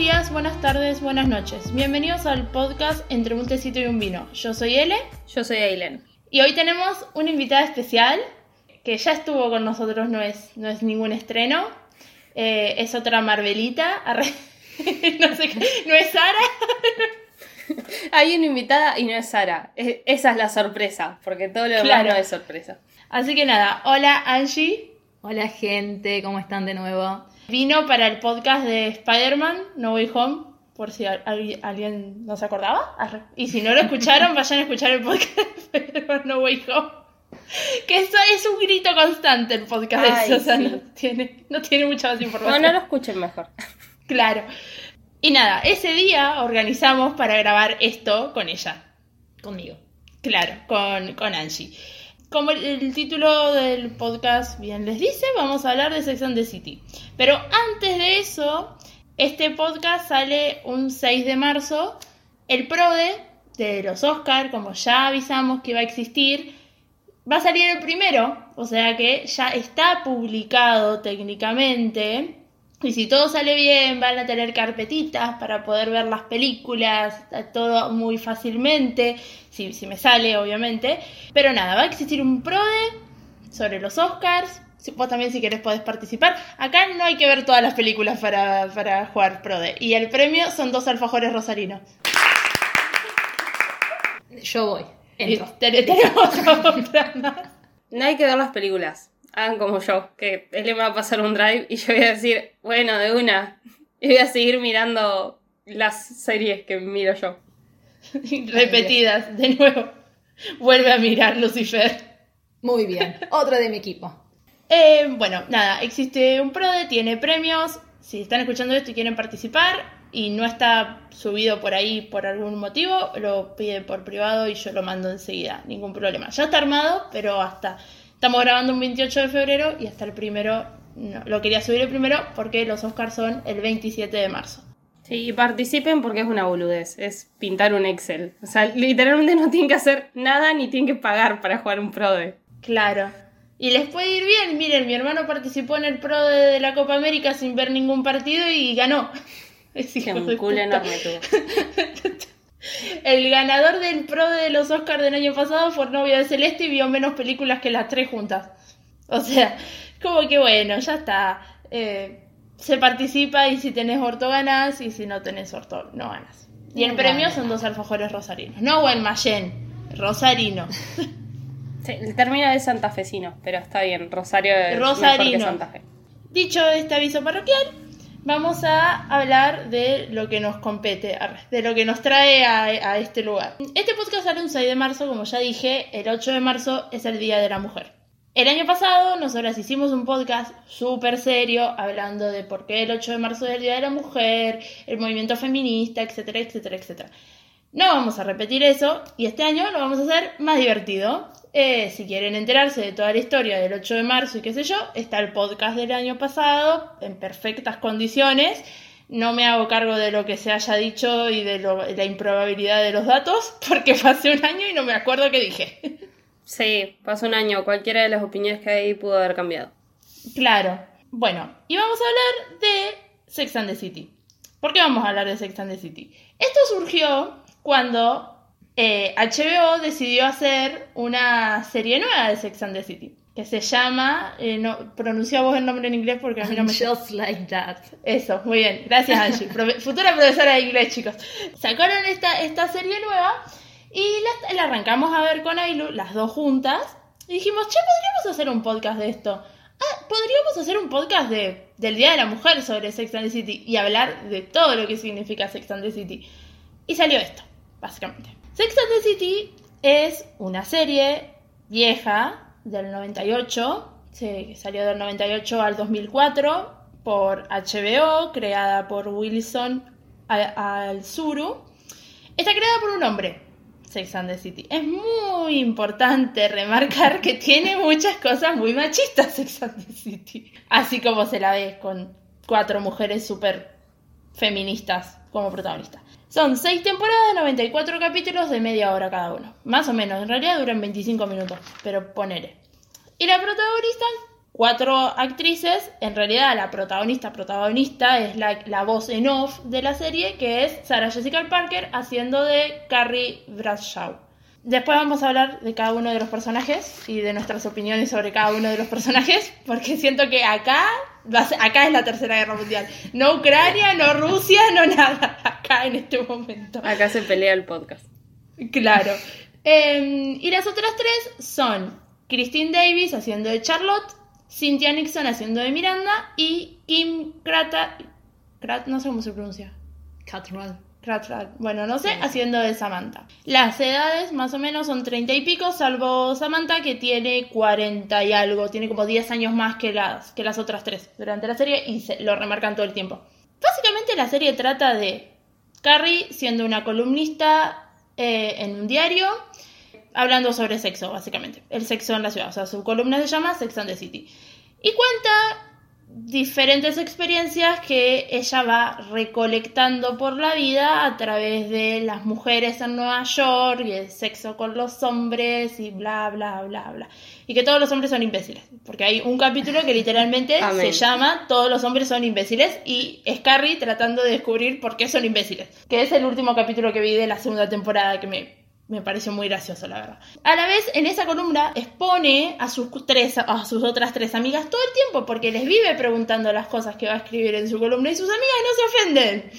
días, buenas tardes, buenas noches. Bienvenidos al podcast Entre un tecito y un vino. Yo soy Ele. Yo soy Ailen. Y hoy tenemos una invitada especial que ya estuvo con nosotros, no es, no es ningún estreno. Eh, es otra Marvelita. no sé, no es Sara. Hay una invitada y no es Sara. esa es la sorpresa, porque todo lo demás no es sorpresa. Así que nada, hola Angie. Hola gente, ¿cómo están de nuevo? Vino para el podcast de Spider-Man, No Way Home, por si alguien no se acordaba. Y si no lo escucharon, vayan a escuchar el podcast de Spider-Man, No Way Home. Que eso es un grito constante el podcast de eso, o sea, no, tiene, no tiene mucha más información. No, no lo escuchen mejor. Claro. Y nada, ese día organizamos para grabar esto con ella. Conmigo. Claro, con, con Angie. Como el, título del podcast bien les dice, vamos a hablar de Sex and the City. Pero antes de eso, este podcast sale un 6 de marzo. El PRODE de los Oscars, como ya avisamos que va a existir, va a salir el primero. O sea que ya está publicado técnicamente. Y si todo sale bien, van a tener carpetitas para poder ver las películas, todo muy fácilmente, si, si me sale, obviamente. Pero nada, va a existir un PRODE sobre los Oscars. Vos también si querés podés participar. Acá no hay que ver todas las películas para, para jugar PRODE. Y el premio son dos alfajores rosarinos. Yo voy. Entro. Tenemos No hay que ver las películas hagan como yo, que él me va a pasar un drive y yo voy a decir, bueno, de una. Y voy a seguir mirando las series que miro yo. Repetidas, de nuevo. Vuelve a mirar Lucifer. Muy bien, otro de mi equipo. Eh, bueno, nada, existe un PRODE, tiene premios. Si están escuchando esto y quieren participar y no está subido por ahí por algún motivo, lo piden por privado y yo lo mando enseguida, ningún problema. Ya está armado, pero hasta Estamos grabando un 28 de febrero y hasta el primero, no, lo quería subir el primero porque los Oscars son el 27 de marzo. Sí, y participen porque es una boludez, es pintar un Excel. O sea, literalmente no tienen que hacer nada ni tienen que pagar para jugar un PRODE. Claro. Y les puede ir bien, miren, mi hermano participó en el PRODE de la Copa América sin ver ningún partido y ganó. Es un culo enorme El ganador del pro de los Oscars del año pasado fue Novia de Celeste y vio menos películas que las tres juntas. O sea, como que bueno, ya está. Eh, se participa y si tenés orto ganas y si no tenés orto no ganas. Y el premio son dos alfajores rosarinos. No buen Mayen, rosarino. Sí, el término es santafesino, pero está bien, Rosario es Rosarino. Mejor que Santa Fe. Dicho este aviso parroquial, vamos a hablar de lo que nos compete, de lo que nos trae a, este lugar. Este podcast sale un 6 de marzo, como ya dije, el 8 de marzo es el Día de la Mujer. El año pasado nosotras hicimos un podcast súper serio hablando de por qué el 8 de marzo es el Día de la Mujer, el movimiento feminista, etcétera, etcétera, etcétera. No vamos a repetir eso y este año lo vamos a hacer más divertido. Eh, si quieren enterarse de toda la historia del 8 de marzo y qué sé yo, está el podcast del año pasado en perfectas condiciones. No me hago cargo de lo que se haya dicho y de, la improbabilidad de los datos, porque hace un año y no me acuerdo qué dije. Sí, pasó un año. Cualquiera de las opiniones que hay pudo haber cambiado. Claro. Bueno, y vamos a hablar de Sex and the City. ¿Por qué vamos a hablar de Sex and the City? Esto surgió cuando eh, HBO decidió hacer una serie nueva de Sex and the City. Que se llama. Eh, no, pronuncia vos el nombre en inglés porque a mí no me. Just like that. Eso, muy bien. Gracias, Angie. futura profesora de inglés, chicos. Sacaron esta, esta serie nueva y la, arrancamos a ver con Ailu, las dos juntas. Y dijimos, che, podríamos hacer un podcast de esto. Ah, podríamos hacer un podcast de, del Día de la Mujer sobre Sex and the City y hablar de todo lo que significa Sex and the City. Y salió esto, básicamente. Sex and the City es una serie vieja del 98, que salió del 98 al 2004 por HBO, creada por Wilson Al-Suru. Está creada por un hombre, Sex and the City. Es muy importante remarcar que tiene muchas cosas muy machistas Sex and the City. Así como se la ve con cuatro mujeres súper feministas como protagonistas. Son seis temporadas, 94 capítulos de media hora cada uno. Más o menos, en realidad duran 25 minutos, pero ponele. Y la protagonista cuatro actrices, en realidad la protagonista protagonista es la, la voz en off de la serie, que es Sarah Jessica Parker haciendo de Carrie Bradshaw. Después vamos a hablar de cada uno de los personajes y de nuestras opiniones sobre cada uno de los personajes, porque siento que acá, acá es la Tercera Guerra Mundial. No Ucrania, no Rusia, no nada. Acá en este momento. Acá se pelea el podcast. Claro. Eh, y las otras tres son Christine Davis haciendo de Charlotte, Cynthia Nixon haciendo de Miranda y Kim Krata... Krat, no sé cómo se pronuncia. Catral. Bueno, no sé, haciendo de Samantha. Las edades más o menos son 30 y pico, salvo Samantha que tiene 40 y algo, tiene como 10 años más que las, que las otras tres durante la serie y se, lo remarcan todo el tiempo. Básicamente la serie trata de Carrie siendo una columnista eh, en un diario, hablando sobre sexo, básicamente. El sexo en la ciudad. O sea, su columna se llama Sex and the City. Y cuenta diferentes experiencias que ella va recolectando por la vida a través de las mujeres en Nueva York y el sexo con los hombres y bla, bla, bla, bla. Y que todos los hombres son imbéciles. Porque hay un capítulo que literalmente Amén. se llama Todos los hombres son imbéciles y es Carrie tratando de descubrir por qué son imbéciles. Que es el último capítulo que vi de la segunda temporada que me, me pareció muy gracioso, la verdad. A la vez, en esa columna expone a sus, tres, a sus otras tres amigas todo el tiempo porque les vive preguntando las cosas que va a escribir en su columna y sus amigas no se ofenden.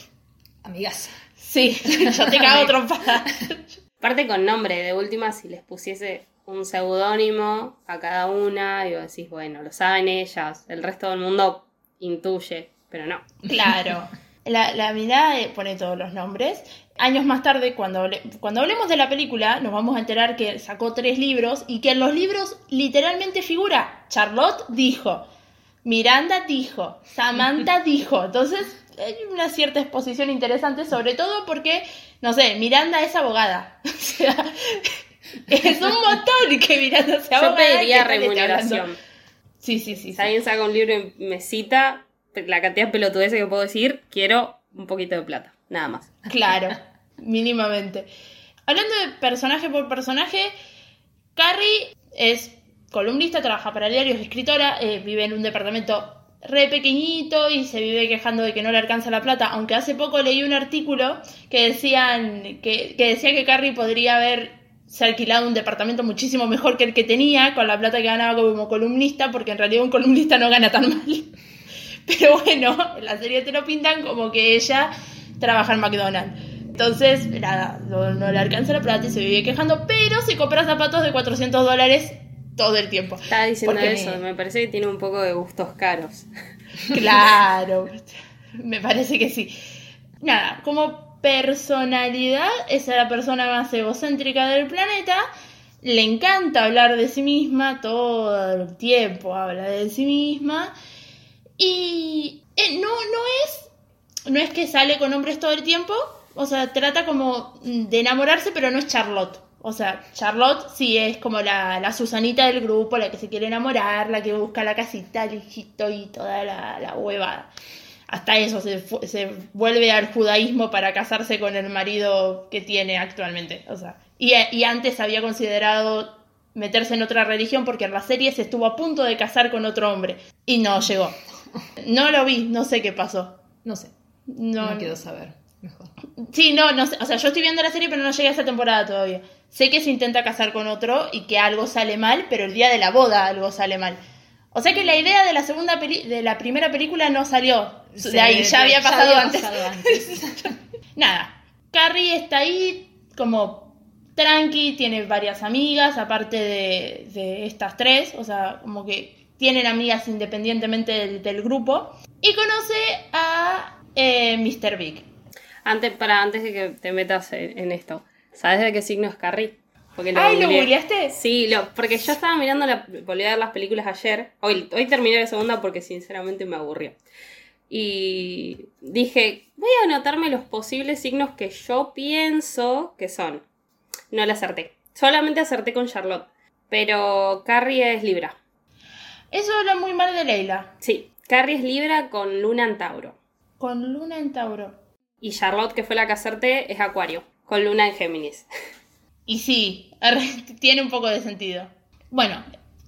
Amigas. Sí, yo te cago trompada. Aparte con nombre, de última, si les pusiese un seudónimo a cada una, y vos decís, bueno, lo saben ellas, el resto del mundo intuye, pero no. Claro. La, la mirada pone todos los nombres. Años más tarde, cuando, hable- cuando hablemos de la película, nos vamos a enterar que sacó tres libros y que en los libros literalmente figura Charlotte dijo, Miranda dijo, Samantha dijo. Entonces, hay una cierta exposición interesante, sobre todo porque, no sé, Miranda es abogada. O sea, es un montón que Miranda sea Yo abogada. y que pediría remuneración. Sí, sí, sí. Si sí. alguien saca un libro y me cita, la cantidad de pelotudeces que puedo decir, quiero un poquito de plata, nada más. Claro, mínimamente. Hablando de personaje por personaje, Carrie es columnista, trabaja para diarios, es escritora, eh, vive en un departamento re pequeñito y se vive quejando de que no le alcanza la plata, aunque hace poco leí un artículo que decían que, que decía que Carrie podría haber se alquilado un departamento muchísimo mejor que el que tenía con la plata que ganaba como columnista, porque en realidad un columnista no gana tan mal. Pero bueno, en la serie te lo pintan como que ella trabaja en McDonald's. Entonces, nada, no, no le alcanza la plata y se vive quejando, pero se compra zapatos de 400 dólares todo el tiempo. Estaba diciendo Porque eso, me parece que tiene un poco de gustos caros. Claro, me parece que sí. Nada, como personalidad es la persona más egocéntrica del planeta. Le encanta hablar de sí misma, todo el tiempo habla de sí misma. Y eh, no, no es. No es que sale con hombres todo el tiempo. O sea, trata como de enamorarse, pero no es Charlotte. O sea, Charlotte sí es como la, la Susanita del grupo, la que se quiere enamorar, la que busca la casita, el hijito y toda la, la huevada. Hasta eso se, se vuelve al judaísmo para casarse con el marido que tiene actualmente. O sea, y, y antes había considerado meterse en otra religión porque en la serie se estuvo a punto de casar con otro hombre y no llegó. No lo vi, no sé qué pasó. No sé. No, No, quiero saber. Mejor. Sí, no, no sé. O sea, yo estoy viendo la serie, pero no llegué a esa temporada todavía. Sé que se intenta casar con otro y que algo sale mal, pero el día de la boda algo sale mal. O sea que la idea de la segunda peli de la primera película no salió de ahí, ya había pasado antes. pasado antes. Nada, Carrie está ahí como tranqui, tiene varias amigas, aparte de, de estas tres, o sea, como que tienen amigas independientemente del, del grupo. Y conoce a eh, Mr. Big. Antes, para, antes de que te metas en, en esto, ¿sabes de qué signo es Carrie? Porque Ay, ¿lo googleaste? Sí, lo, porque yo estaba mirando, la, volví a ver las películas ayer. Hoy, hoy terminé la segunda porque sinceramente me aburrió. Y dije, voy a anotarme los posibles signos que yo pienso que son. No la acerté. Solamente acerté con Charlotte. Pero Carrie es Libra. Eso habla muy mal de Leila. Sí, Carrie es Libra con Luna en Tauro. Con Luna en Tauro. Y Charlotte, que fue la que acerté, es Acuario, con Luna en Géminis. Y sí, tiene un poco de sentido. Bueno,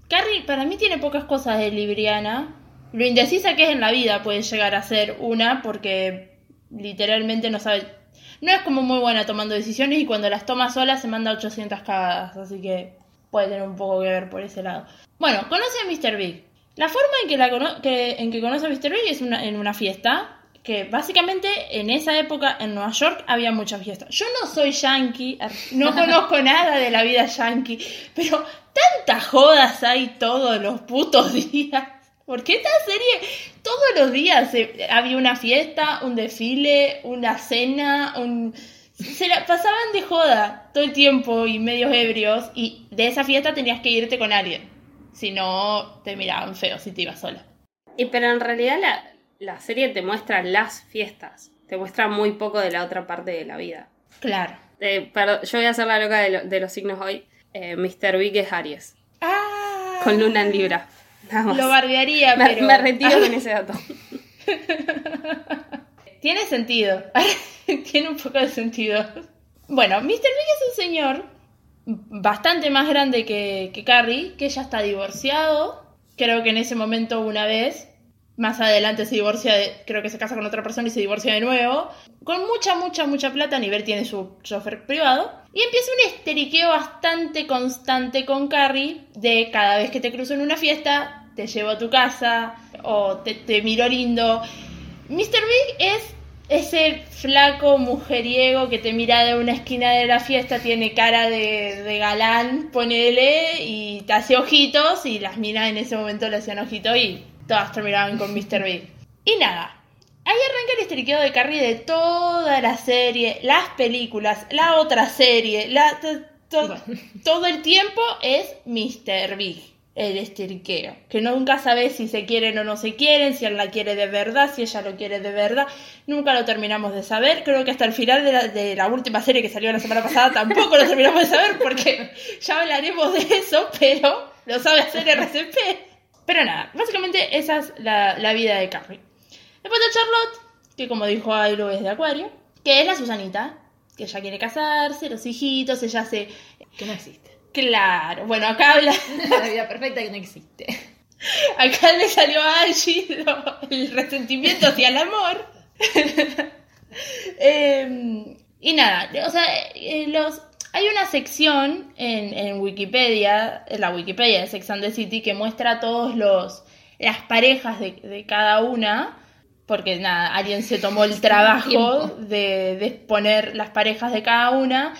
Carrie para mí tiene pocas cosas de libriana. Lo indecisa que es en la vida puede llegar a ser una porque literalmente no sabe... No es como muy buena tomando decisiones y cuando las toma sola se manda 800 cagadas, así que puede tener un poco que ver por ese lado. Bueno, conoce a Mr. Big. La forma en que, la cono- que- en que conoce a Mr. Big es una- en una fiesta, que básicamente en esa época en Nueva York había muchas fiestas. Yo no soy yankee, no conozco nada de la vida yankee, pero tantas jodas hay todos los putos días. Porque esta serie todos los días eh, había una fiesta, un desfile, una cena, un... Se la pasaban de joda todo el tiempo y medios ebrios y de esa fiesta tenías que irte con alguien. Si no, te miraban feo si te ibas sola. Y pero en realidad la, la serie te muestra las fiestas. Te muestra muy poco de la otra parte de la vida. Claro. Eh, perdón, yo voy a hacer la loca de, lo- de los signos hoy. Eh, Mr. Big es Aries. Ah, Con luna en Libra. Nada más. Lo bardearía, me, pero... me retiro con ese dato. Tiene sentido. Tiene un poco de sentido. Bueno, Mr. Big es un señor bastante más grande que, que Carrie, que ya está divorciado. Creo que en ese momento una vez. Más adelante se divorcia, de- creo que se casa con otra persona y se divorcia de nuevo. Con mucha, mucha, mucha plata. Nivel tiene su chofer privado. Y empieza un esteriqueo bastante constante con Carrie. De cada vez que te cruzo en una fiesta, te llevo a tu casa. O te, te miro lindo. Mr. Big es ese flaco mujeriego que te mira de una esquina de la fiesta, tiene cara de, de galán, ponele, y te hace ojitos, y las minas en ese momento le hacían ojitos y todas terminaban con Mr. Big. Y nada, ahí arranca el esteriqueo de Carrie de toda la serie, las películas, la otra serie, la, to- to- todo el tiempo es Mr. Big. El esteriqueo, que nunca sabes si se quieren o no se quieren, si él la quiere de verdad, si ella lo quiere de verdad, nunca lo terminamos de saber, creo que hasta el final de la, de la última serie que salió la semana pasada tampoco lo terminamos de saber porque ya hablaremos de eso, pero lo sabe hacer RCP. Pero nada, básicamente esa es la, la vida de Carrie. Después de Charlotte, que como dijo Ailu es de Acuario, que es la Susanita, que ella quiere casarse, los hijitos, ella se... Que no existe. Claro, bueno, acá habla... La vida perfecta que no existe. Acá le salió a Angie lo- el resentimiento hacia el amor. Eh, y nada, o sea, eh, los, hay una sección en, en Wikipedia, en la Wikipedia de Sex and the City, que muestra todos los las parejas de, de cada una. Porque nada, alguien se tomó el trabajo de, de exponer las parejas de cada una.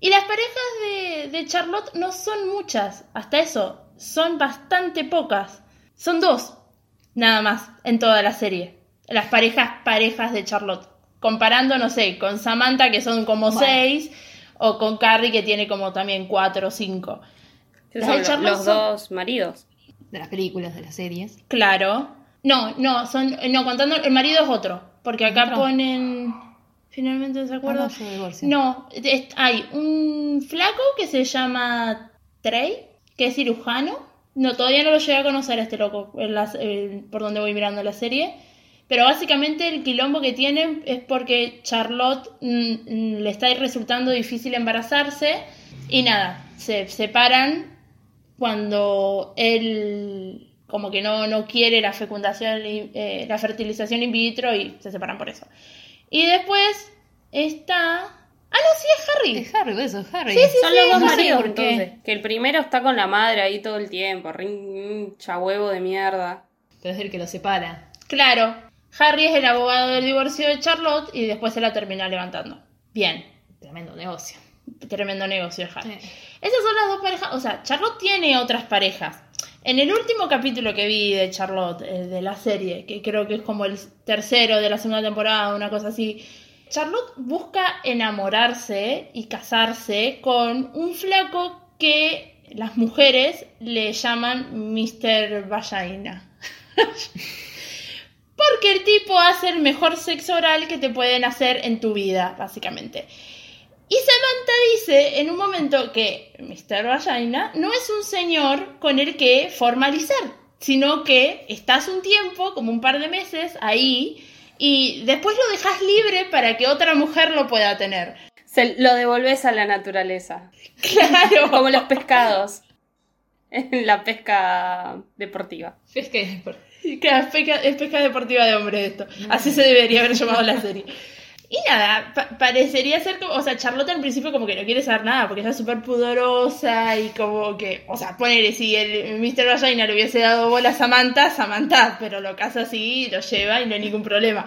Y las parejas de, de Charlotte no son muchas, hasta eso, son bastante pocas. Son dos, nada más, en toda la serie. Las parejas, parejas de Charlotte. Comparando, no sé, con Samantha, que son como Bueno. seis, o con Carrie, que tiene como también cuatro o cinco. Las son Charlotte los son- dos maridos. De las películas, de las series. Claro. No, no, son, no, contando, el marido es otro, porque acá ¿Otro? ponen, finalmente se acuerdo. Ah, no, es- hay un flaco que se llama Trey, que es cirujano. No, todavía no lo llegué a conocer a este loco en las- en- por donde voy mirando la serie. Pero básicamente el quilombo que tienen es porque Charlotte mm, mm, le está resultando difícil embarazarse y nada, se separan cuando él como que no, no quiere la fecundación, eh, la fertilización in vitro y se separan por eso. Y después está... Ah, no, sí, es Harry. Es Harry, eso, es Harry. Sí, sí, Son los dos maridos, por qué. entonces. Que el primero está con la madre ahí todo el tiempo, rincha huevo de mierda. Pero es el que lo separa. Claro, Harry es el abogado del divorcio de Charlotte y después se la termina levantando. Bien, Tremendo negocio. tremendo negocio de Harry. Sí. Esas son las dos parejas, o sea, Charlotte tiene otras parejas. En el último capítulo que vi de Charlotte, eh, de la serie, que creo que es como el tercero de la segunda temporada, una cosa así, Charlotte busca enamorarse y casarse con un flaco que las mujeres le llaman Mr. Vagina. Porque el tipo hace el mejor sexo oral que te pueden hacer en tu vida, básicamente. Y Samantha dice en un momento que Mr. Vagina no es un señor con el que formalizar, sino que estás un tiempo, como un par de meses, ahí, y después lo dejas libre para que otra mujer lo pueda tener. Se lo devolves a la naturaleza. Claro. Como los pescados. en la pesca deportiva. Pesca Claro, es pesca, es pesca deportiva de hombres esto. Así se debería haber llamado la serie. Y nada, pa- parecería ser como, o sea, Charlotte en principio como que no quiere saber nada, porque ella es súper pudorosa y como que, o sea, ponele, si el Mr. Vagina le hubiese dado bola a Samantha, Samantha, pero lo casa así, lo lleva y no hay ningún problema.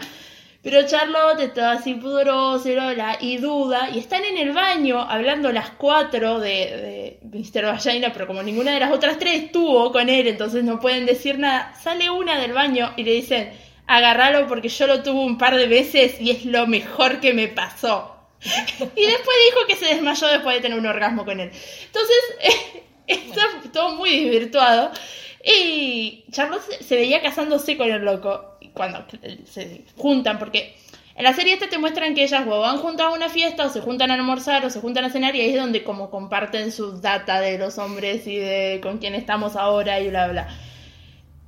Pero Charlotte está así pudorosa y, duda, y están en el baño hablando las cuatro de, de Mr. Vagina, pero como ninguna de las otras tres estuvo con él, entonces no pueden decir nada, sale una del baño y le dicen, agárralo porque yo lo tuve un par de veces y es lo mejor que me pasó. Y después dijo que se desmayó después de tener un orgasmo con él. Entonces, está todo muy desvirtuado. Y Charlotte se- veía casándose con el loco cuando se juntan, porque en la serie esta te muestran que ellas o van juntas a una fiesta, o se juntan a almorzar, o se juntan a cenar, y ahí es donde como comparten sus data de los hombres y de con quién estamos ahora y bla bla.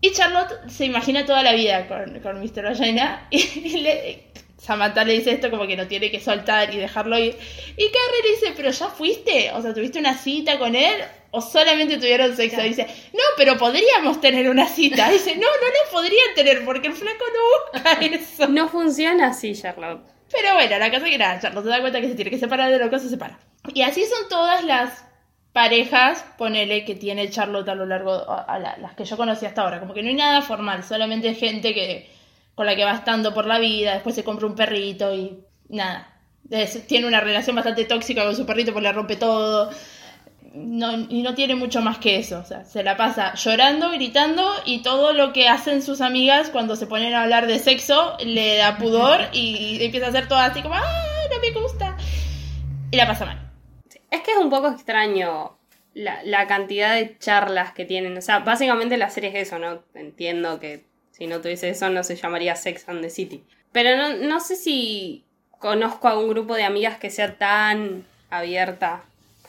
Y Charlotte se imagina toda la vida con, con Mr. Vagina y Samantha le dice esto como que no tiene que soltar y dejarlo ir. Y Carrie le dice, pero ya fuiste, o sea, ¿tuviste una cita con él? ¿O solamente tuvieron sexo? Dice, no, pero podríamos tener una cita. Dice, no, no lo podrían tener porque el flaco no busca eso. No funciona así, Charlotte. Pero bueno, la cosa que nada, Charlotte se da cuenta que se tiene que separar de loco, se separa. Y así son todas las parejas, ponele, que tiene Charlotte a lo largo, a, a la- las que yo conocí hasta ahora. Como que no hay nada formal, solamente gente que con la que va estando por la vida, después se compra un perrito y nada. Es- tiene una relación bastante tóxica con su perrito porque le rompe todo. No, y no tiene mucho más que eso. O sea, se la pasa llorando, gritando y todo lo que hacen sus amigas cuando se ponen a hablar de sexo le da pudor y empieza a hacer todo así como, ¡ah, no me gusta! Y la pasa mal. Es que es un poco extraño la, la cantidad de charlas que tienen. O sea, básicamente la serie es eso, ¿no? Entiendo que si no tuviese eso no se llamaría Sex and the City. Pero no, no sé si conozco a un grupo de amigas que sea tan abierta,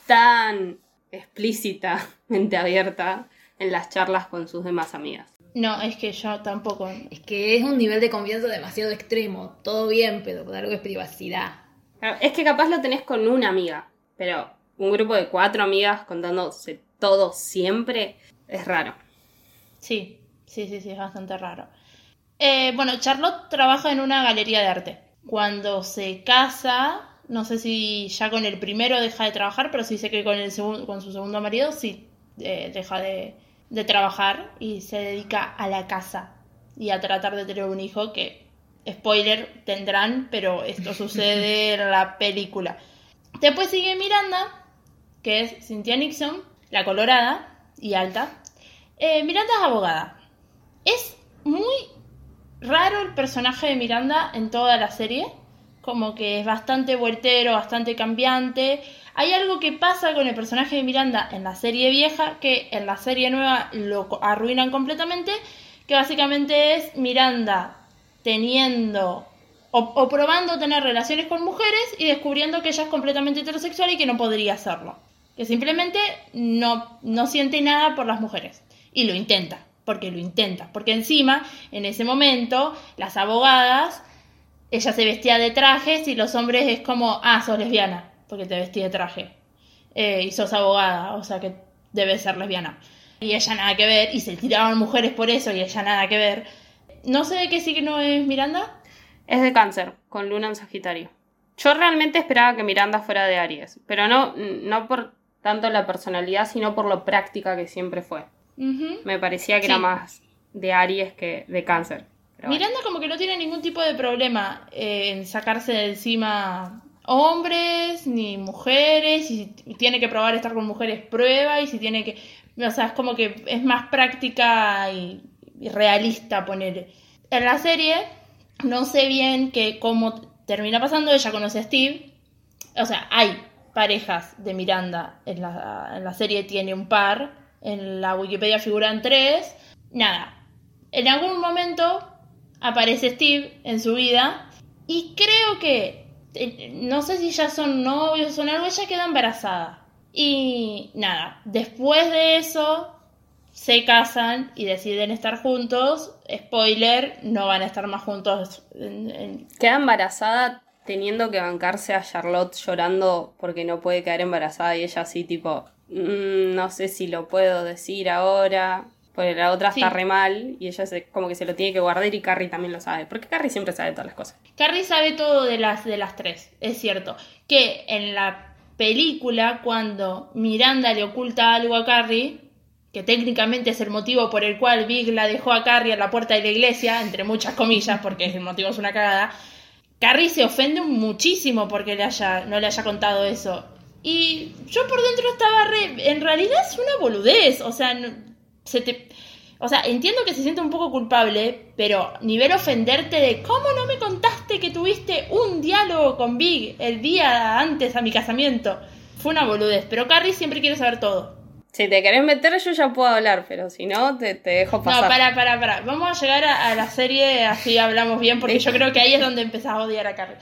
tan explícitamente abierta en las charlas con sus demás amigas. No, es que yo tampoco. Es que es un nivel de confianza demasiado extremo. Todo bien, pero por algo es privacidad. Es que capaz lo tenés con una amiga, pero un grupo de cuatro amigas contándose todo siempre es raro. Sí, sí, sí, sí, es bastante raro. Eh, bueno, Charlotte trabaja en una galería de arte. Cuando se casa, no sé si ya con el primero deja de trabajar, pero sí sé que con, el segun- con su segundo marido sí eh, deja de, de trabajar y se dedica a la casa y a tratar de tener un hijo que, spoiler, tendrán, pero esto sucede en la película. Después sigue Miranda, que es Cynthia Nixon, la colorada y alta. Eh, Miranda es abogada. Es muy raro el personaje de Miranda en toda la serie. Como que es bastante vueltero, bastante cambiante. Hay algo que pasa con el personaje de Miranda en la serie vieja que en la serie nueva lo arruinan completamente. Que básicamente es Miranda teniendo o, o probando tener relaciones con mujeres y descubriendo que ella es completamente heterosexual y que no podría hacerlo. Que simplemente no, no siente nada por las mujeres. Y lo intenta, porque lo intenta. Porque encima, en ese momento, las abogadas, ella se vestía de trajes y los hombres es como, ah, sos lesbiana, porque te vestí de traje. Eh, y sos abogada, o sea que debes ser lesbiana. Y ella nada que ver, y se tiraban mujeres por eso y ella nada que ver. No sé de qué signo es Miranda. Es de cáncer, con luna en Sagitario. Yo realmente esperaba que Miranda fuera de Aries, pero no, no por tanto la personalidad, sino por lo práctica que siempre fue. Me parecía que Sí. era más de Aries que de cáncer. Miranda como que no tiene ningún tipo de problema eh, en sacarse de encima hombres ni mujeres y si tiene que probar estar con mujeres prueba y si tiene que o sea es como que es más práctica y, y realista poner en la serie no sé bien que cómo termina pasando ella conoce a Steve o sea hay parejas de Miranda en la, en la serie tiene un par en la Wikipedia figuran tres. Nada en algún momento aparece Steve en su vida y creo que eh, no sé si ya son novios o algo, ella queda embarazada. Y nada, después de eso se casan y deciden estar juntos. Spoiler, no van a estar más juntos. Queda embarazada teniendo que bancarse a Charlotte llorando porque no puede quedar embarazada y ella así tipo, "Mm, no sé si lo puedo decir ahora, porque la otra Sí. está re mal y ella se, como que se lo tiene que guardar y Carrie también lo sabe, porque Carrie siempre sabe todas las cosas. Carrie sabe todo de las, de las tres, es cierto. Que en la película, cuando Miranda le oculta algo a Carrie, que técnicamente es el motivo por el cual Big la dejó a Carrie a la puerta de la iglesia, entre muchas comillas, porque el motivo es una cagada, Carrie se ofende muchísimo porque le haya, no le haya contado eso. Y yo por dentro estaba re... En realidad es una boludez, o sea, se te... O sea, entiendo que se siente un poco culpable, pero nivel ofenderte de cómo no me contaste que tuviste un diálogo con Big el día antes a mi casamiento. Fue una boludez, pero Carrie siempre quiere saber todo. Si te querés meter yo ya puedo hablar, pero si no, te, te dejo pasar. No, para, para, para. Vamos a llegar a, a la serie, así hablamos bien, porque yo creo que ahí es donde empezás a odiar a Carrie.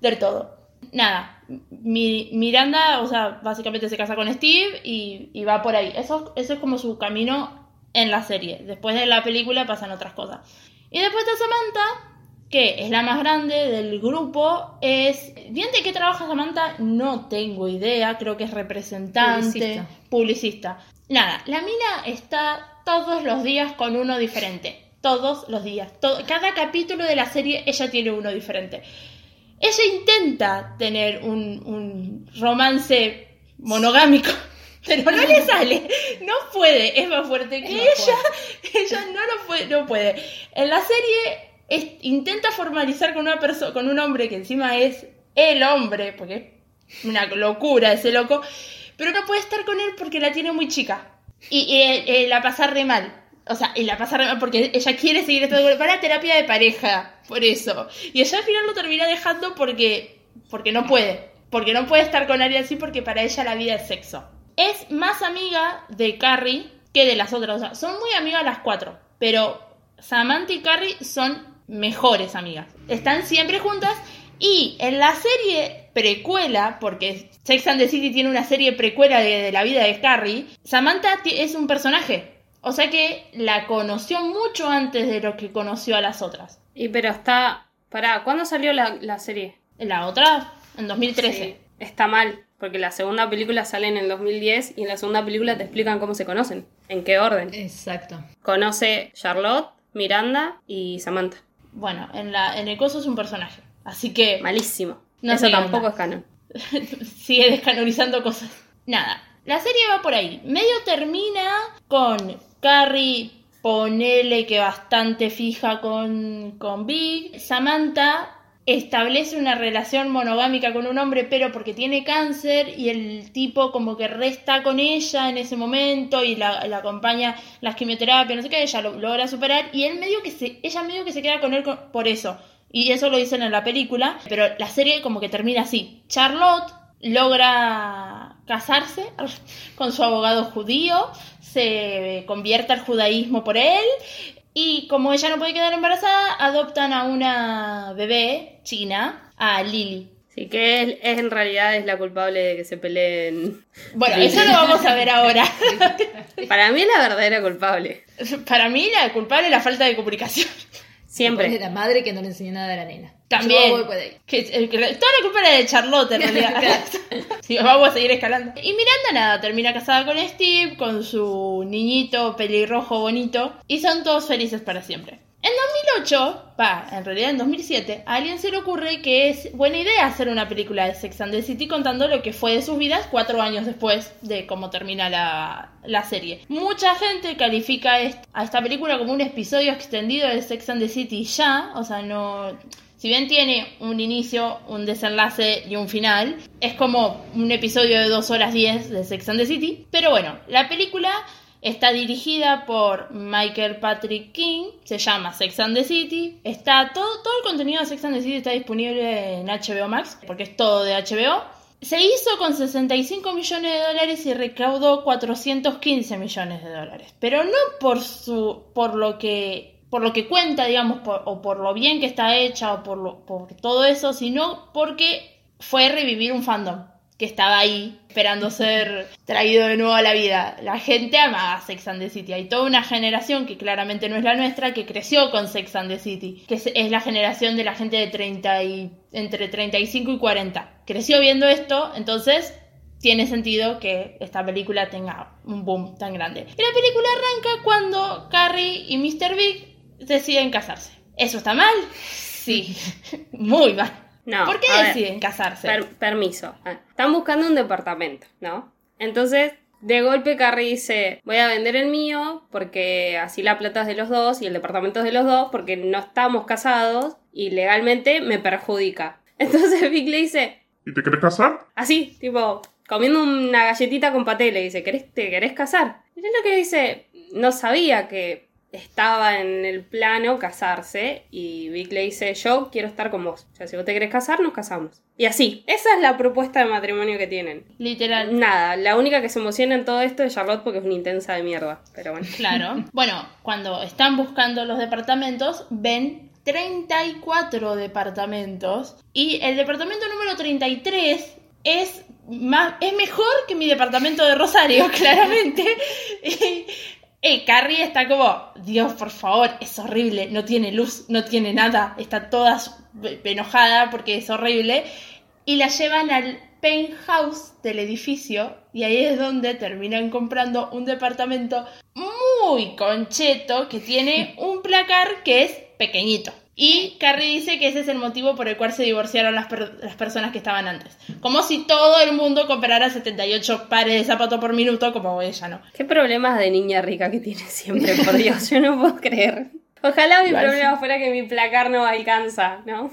Del todo. Nada, Mi- Miranda, o sea, básicamente se casa con Steve y, y va por ahí. Eso, eso es como su camino en la serie. Después de la película pasan otras cosas. Y después está Samantha, que es la más grande del grupo. Es. Bien de qué trabaja Samantha, no tengo idea. Creo que es representante. Publicista. publicista. Nada, la mina está todos los días con uno diferente. Todos los días. Todo- cada capítulo de la serie ella tiene uno diferente. Ella intenta tener un, un romance monogámico, pero no le sale. No puede, es más fuerte que ella. Ella no lo puede, no puede. En la serie es- intenta formalizar con una persona, con un hombre que encima es el hombre, porque es una locura ese loco, pero no puede estar con él porque la tiene muy chica. Y, y, eh, la pasa re mal. O sea, y la pasa re mal porque ella quiere seguir estando para terapia de pareja, por eso. Y ella al final lo termina dejando porque, porque no puede. Porque no puede estar con alguien así porque para ella la vida es sexo. Es más amiga de Carrie que de las otras. O sea, son muy amigas las cuatro. Pero Samantha y Carrie son mejores amigas. Están siempre juntas. Y en la serie precuela, porque Sex and the City tiene una serie precuela de, de la vida de Carrie, Samantha es un personaje. O sea que la conoció mucho antes de lo que conoció a las otras. Y pero está... Pará, ¿cuándo salió la, la serie? La otra, en 2013. Sí, está mal, porque la segunda película sale en el 2010 y en la segunda película te explican cómo se conocen, en qué orden. Exacto. Conoce Charlotte, Miranda y Samantha. Bueno, en, la, en el coso es un personaje. Así que Malísimo. No Eso tampoco onda. es canon. sigue descanorizando cosas. Nada, la serie va por ahí. Medio termina con Carrie, ponele que bastante fija con, con Big. Samantha establece una relación monogámica con un hombre, pero porque tiene cáncer y el tipo como que resta con ella en ese momento y la, acompaña las quimioterapias, no sé qué, ella lo logra superar y él medio que se, ella medio que se queda con él con- por eso. Y eso lo dicen en la película, pero la serie como que termina así. Charlotte logra casarse con su abogado judío, se convierte al judaísmo por él y como ella no puede quedar embarazada, adoptan a una bebé china, a Lily. Así que él, es, en realidad es la culpable de que se peleen. Bueno, eso lo vamos a ver ahora. Para mí es la verdadera culpable. Para mí la culpable es la falta de comunicación. Es Siempre. la madre que no le enseñó nada a la nena. También. Yo voy por ahí. Que, que la- toda la culpa era de Charlotte en realidad. Sí, vamos a seguir escalando. Y Miranda nada, termina casada con Steve, con su niñito pelirrojo bonito, y son todos felices para siempre. En 2008, va, en realidad en 2007, a alguien se le ocurre que es buena idea hacer una película de Sex and the City contando lo que fue de sus vidas cuatro años después de cómo termina la, la serie. Mucha gente califica a esta película como un episodio extendido de Sex and the City ya, o sea, no... Si bien tiene un inicio, un desenlace y un final, es como un episodio de 2 horas 10 de Sex and the City. Pero bueno, la película está dirigida por Michael Patrick King, se llama Sex and the City. Está todo, todo el contenido de Sex and the City está disponible en HBO Max, porque es todo de HBO. Se hizo con 65 millones de dólares y recaudó 415 millones de dólares. Pero no por su. por lo que. Por lo que cuenta, digamos, por- o por lo bien que está hecha, o por, lo- por todo eso, sino porque fue revivir un fandom. que estaba ahí esperando ser traído de nuevo a la vida. La gente amaba Sex and the City. Hay toda una generación que claramente no es la nuestra que creció con Sex and the City, que es, es la generación de la gente de 30 y entre 35 y 40. Creció viendo esto, entonces tiene sentido que esta película tenga un boom tan grande. Y la película arranca cuando Carrie y Mr. Big deciden casarse. ¿Eso está mal? Sí, muy mal. No, ¿Por qué ver, deciden casarse? per- permiso. Ah, Están buscando un departamento, ¿no? Entonces, de golpe Carrie dice, voy a vender el mío porque así la plata es de los dos y el departamento es de los dos porque no estamos casados y legalmente me perjudica. Entonces Vic le dice, ¿Y te querés casar? así, tipo, comiendo una galletita con paté, le dice, ¿Querés, ¿te querés casar? Y es lo que dice, no sabía que estaba en el plano casarse y Vic le dice, yo quiero estar con vos. O sea, si vos te querés casar, nos casamos. Y así, esa es la propuesta de matrimonio que tienen. Literal. Nada, la única que se emociona en todo esto es Charlotte porque es una intensa de mierda. Pero bueno. Claro. Bueno, cuando están buscando los departamentos, ven 34 departamentos y el departamento número 33 es más es mejor que mi departamento de Rosario, claramente. Y, y Carrie está como, Dios, por favor, es horrible, no tiene luz, no tiene nada, está toda enojada porque es horrible. Y la llevan al penthouse del edificio y ahí es donde terminan comprando un departamento muy concheto que tiene un placar que es pequeñito. Y Carrie dice que ese es el motivo por el cual se divorciaron las, per- las personas que estaban antes. Como si todo el mundo comprara 78 pares de zapatos por minuto como ella, ¿no? Qué problemas de niña rica que tiene siempre, por Dios, yo no puedo creer. Ojalá mi Igual problema fuera que mi placar no alcanza, ¿no?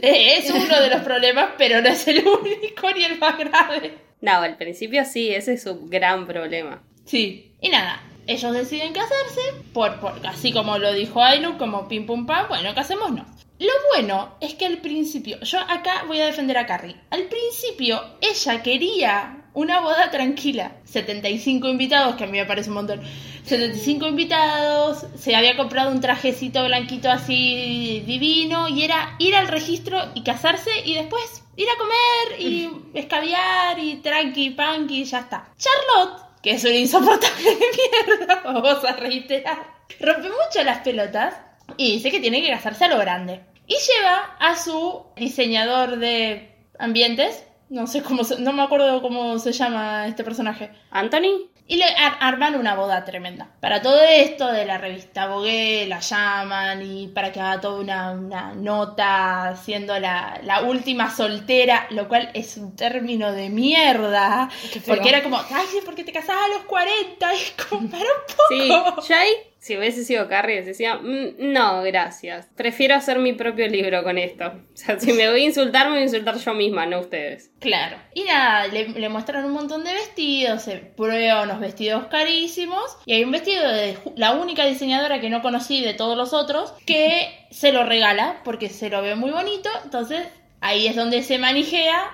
Es uno de los problemas, pero no es el único ni el más grave. No, al principio sí, ese es su gran problema. Sí. Y nada, ellos deciden casarse, por, por, así como lo dijo Ailu, como pim pum pam, bueno, casémonos. Lo bueno es que al principio, yo acá voy a defender a Carrie. Al principio ella quería una boda tranquila. 75 invitados, que a mí me parece un montón. 75 invitados, se había comprado un trajecito blanquito así divino y era ir al registro y casarse y después ir a comer y escabiar y tranqui, panqui y ya está. Charlotte, que es un insoportable mierda, vamos a reiterar, rompe mucho las pelotas y dice que tiene que casarse a lo grande. Y lleva a su diseñador de ambientes, no sé cómo se- no me acuerdo cómo se llama este personaje. ¿Anthony? Y le ar- arman una boda tremenda. Para todo esto de la revista Vogue, la llaman y para que haga toda una, una nota siendo la, la última soltera, lo cual es un término de mierda. Qué. Porque era como, ay, sí, porque te casabas a los 40. Y es como, para un Sí, poco. ahí, si hubiese sido Carrie, decía, "Mm, no, gracias. Prefiero hacer mi propio libro con esto. O sea, si me voy a insultar, me voy a insultar yo misma, no ustedes. Claro. Y nada, le, le muestran un montón de vestidos, se prueba unos vestidos carísimos. Y hay un vestido de la única diseñadora que no conocí de todos los otros que se lo regala porque se lo ve muy bonito. Entonces ahí es donde se manijea.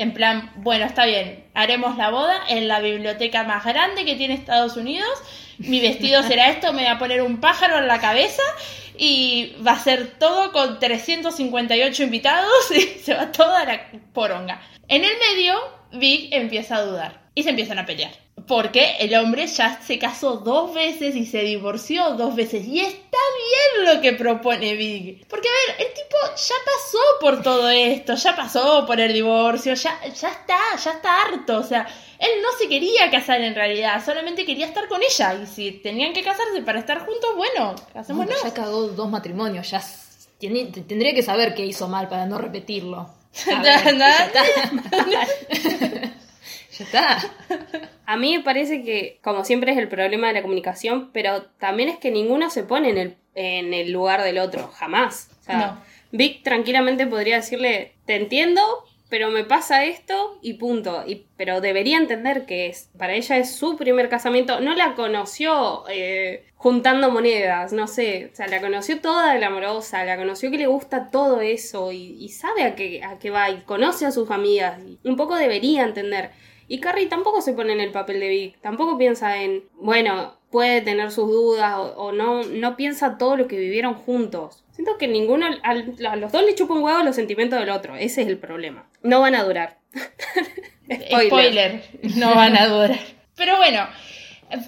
En plan, bueno, está bien, haremos la boda en la biblioteca más grande que tiene Estados Unidos. Mi vestido será esto, me voy a poner un pájaro en la cabeza y va a ser todo con 358 invitados y se va toda la poronga. En el medio, Vic empieza a dudar y se empiezan a pelear. Porque el hombre ya se casó dos veces y se divorció dos veces. Y está bien lo que propone Vic. Porque, a ver, el tipo ya pasó por todo esto, ya pasó por el divorcio, ya, ya está, ya está harto. O sea, él no se quería casar en realidad, solamente quería estar con ella. Y si tenían que casarse para estar juntos, bueno, No, casémonos. pero ya cagó dos matrimonios, ya tendría que saber qué hizo mal para no repetirlo. Ver. ya está. A mí me parece que, como siempre, es el problema de la comunicación, pero también es que ninguno se pone en el, en el lugar del otro, jamás. O sea, No. Vic tranquilamente podría decirle, te entiendo, pero me pasa esto y punto. Y, pero debería entender que es, para ella es su primer casamiento. No la conoció eh, juntando monedas, no sé. O sea, la conoció toda de la amorosa, la conoció que le gusta todo eso y, y sabe a qué, a qué va y conoce a sus amigas. Y un poco debería entender. Y Carrie tampoco se pone en el papel de Vic, tampoco piensa en, bueno, puede tener sus dudas o, no, no piensa todo lo que vivieron juntos. Siento que ninguno, a los dos le chupa un huevo los sentimientos del otro, ese es el problema. No van a durar. Spoiler. No van a durar. Pero bueno,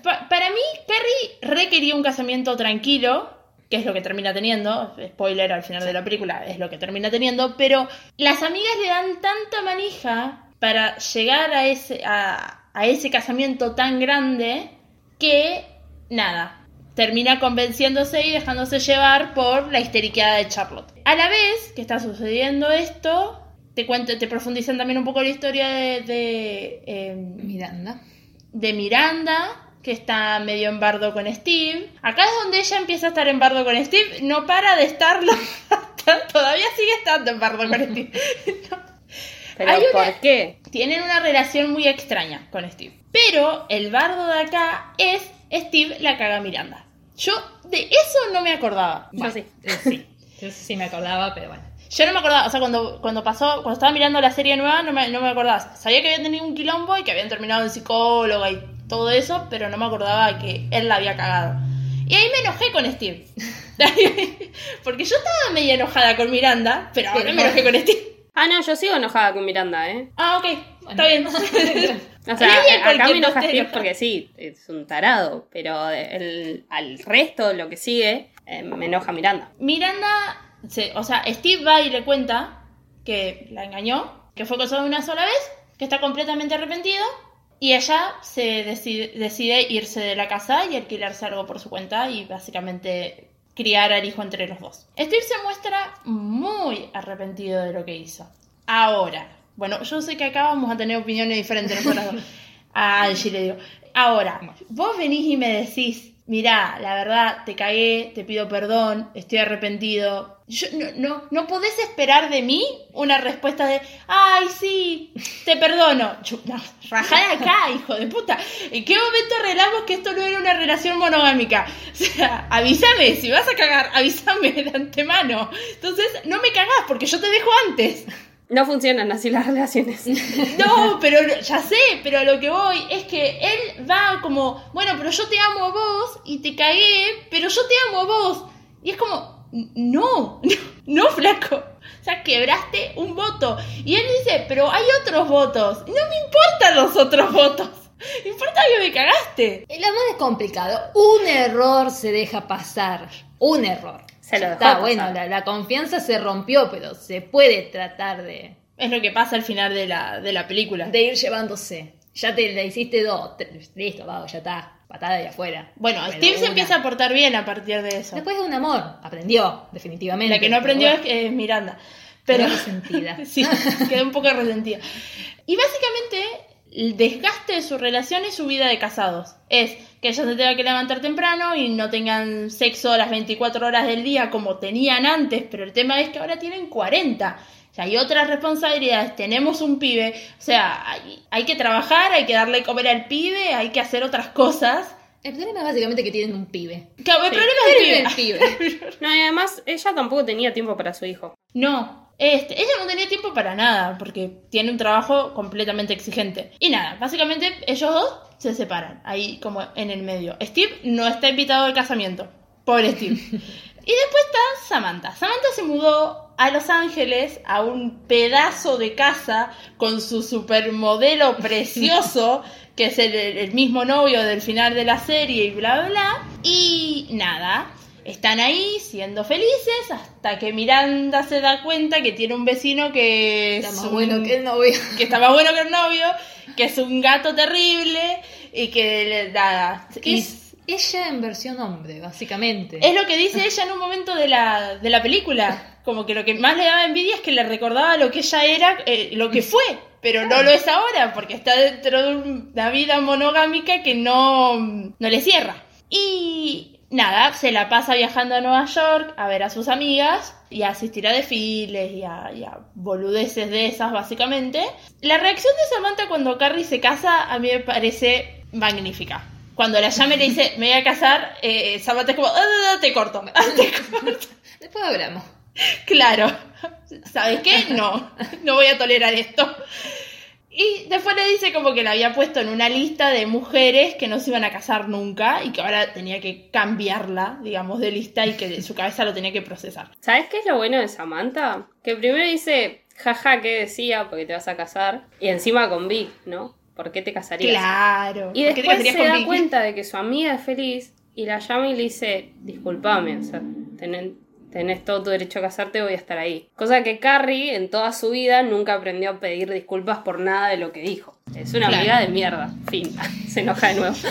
pa- para mí, Perry requería un casamiento tranquilo, que es lo que termina teniendo. Spoiler al final de la película, es lo que termina teniendo. Pero las amigas le dan tanta manija para llegar a ese, a, a ese casamiento tan grande que nada. Termina convenciéndose y dejándose llevar por la histeriqueada de Charlotte. A la vez que está sucediendo esto, te cuento, te profundizan también un poco la historia de, de, eh, Miranda. de Miranda, que está medio en bardo con Steve. Acá es donde ella empieza a estar en bardo con Steve, no para de estarlo, todavía sigue estando en bardo con Steve. ¿Pero Hay una- por qué? Tienen una relación muy extraña con Steve. Pero el bardo de acá es Steve la caga Miranda. Yo de eso no me acordaba. Yo sí. Eh, sí. Yo sí me acordaba, pero bueno. Yo no me acordaba, o sea, cuando, cuando pasó, cuando estaba mirando la serie nueva, no me, no me acordaba. Sabía que habían tenido un quilombo y que habían terminado en psicóloga y todo eso, pero no me acordaba que él la había cagado. Y ahí me enojé con Steve. Porque yo estaba medio enojada con Miranda, pero ahora me enojé con Steve. Ah, no, yo sigo enojada con Miranda, ¿eh? Ah, ok, está bien. O sea, acá me enoja. Steve porque sí, es un tarado, pero el, al resto, lo que sigue, eh, me enoja Miranda. Miranda, se- o sea, Steve va y le cuenta que la engañó, que fue cosa de una sola vez, que está completamente arrepentido, y ella se decide, decide irse de la casa y alquilarse algo por su cuenta y básicamente criar al hijo entre los dos. Steve se muestra muy arrepentido de lo que hizo. Ahora, bueno, yo sé que acá vamos a tener opiniones diferentes nosotras dos. A Angie le digo. Ahora, vos venís y me decís, mirá, la verdad, te cagué, te pido perdón, estoy arrepentido. Yo, no, no, no podés esperar de mí una respuesta de, ay, sí, te perdono. Yo, no, rajá de acá, hijo de puta. ¿En qué momento arreglamos que esto no era una relación monogámica? O sea, avísame, si vas a cagar, avísame de antemano. Entonces, no me cagás porque yo te dejo antes. No funcionan así las relaciones. No, pero ya sé, pero a lo que voy es que él va como, bueno, pero yo te amo a vos y te cagué, pero yo te amo a vos. Y es como, no, no, no, flaco. O sea, quebraste un voto. Y él dice, pero hay otros votos. No me importan los otros votos. Me importa que me cagaste. El amor es complicado. Un error se deja pasar. Un error. Se lo dejó Está pasar. bueno, la, la confianza se rompió, pero se puede tratar de, Es lo que pasa al final de la, de la película. de ir llevándose. Ya te la hiciste dos, tres, listo, vago, ya está. Patada de afuera. Bueno, Pero Steve se empieza a portar bien a partir de eso. Después de un amor, aprendió, definitivamente. La que no aprendió pero es, que es Miranda. Pero Quedó resentida. sí, quedó un poco resentida. Y básicamente el desgaste de su relación es su vida de casados. Es que ella se tenga que levantar temprano y no tengan sexo las 24 horas del día como tenían antes, pero el tema es que ahora tienen 40. O sea, hay otras responsabilidades, tenemos un pibe, o sea, hay, hay que trabajar, hay que darle comer al pibe, hay que hacer otras cosas. El problema es básicamente que tienen un pibe. Claro, el Sí. problema es el el pibe. pibe. No, y además ella tampoco tenía tiempo para su hijo. No, este, ella no tenía tiempo para nada, porque tiene un trabajo completamente exigente. Y nada, básicamente ellos dos se separan, ahí como en el medio. Steve no está invitado al casamiento, pobre Steve. y después está Samantha. Samantha se mudó a Los Ángeles a un pedazo de casa con su supermodelo precioso, que es el, el mismo novio del final de la serie y bla, bla, bla. Y nada, están ahí siendo felices hasta que Miranda se da cuenta que tiene un vecino que Está es más un- bueno que el novio. que está más bueno que el novio, que es un gato terrible y que le- nada. Y es ella en versión hombre, básicamente. es lo que dice ella en un momento de la, de la película. Como que lo que más le daba envidia es que le recordaba lo que ella era, eh, lo que fue, pero no lo es ahora, porque está dentro de una vida monogámica que no, no le cierra. Y nada, se la pasa viajando a Nueva York a ver a sus amigas y a asistir a desfiles y a, y a boludeces de esas, básicamente. La reacción de Samantha cuando Carrie se casa a mí me parece magnífica. Cuando la llama y le dice, me voy a casar, eh, Samantha es como, "Ah, ah, ah, te corto, te corto. Después hablamos. Claro. ¿Sabes qué? No, no voy a tolerar esto. Y después le dice como que la había puesto en una lista de mujeres que no se iban a casar nunca y que ahora tenía que cambiarla, digamos, de lista y que de su cabeza lo tenía que procesar. ¿Sabes qué es lo bueno de Samantha? Que primero dice, jaja, ¿qué decía? Porque te vas a casar. Y encima con Vic, ¿no? ¿Por qué te casarías? Claro. Y ¿Por qué te después se da cuenta de que su amiga es feliz y la llama y le dice, disculpame, o sea, tenés, tenés todo tu derecho a casarte, voy a estar ahí. Cosa que Carrie en toda su vida nunca aprendió a pedir disculpas por nada de lo que dijo. Es una Claro. amiga de mierda. Fin. Se enoja de nuevo.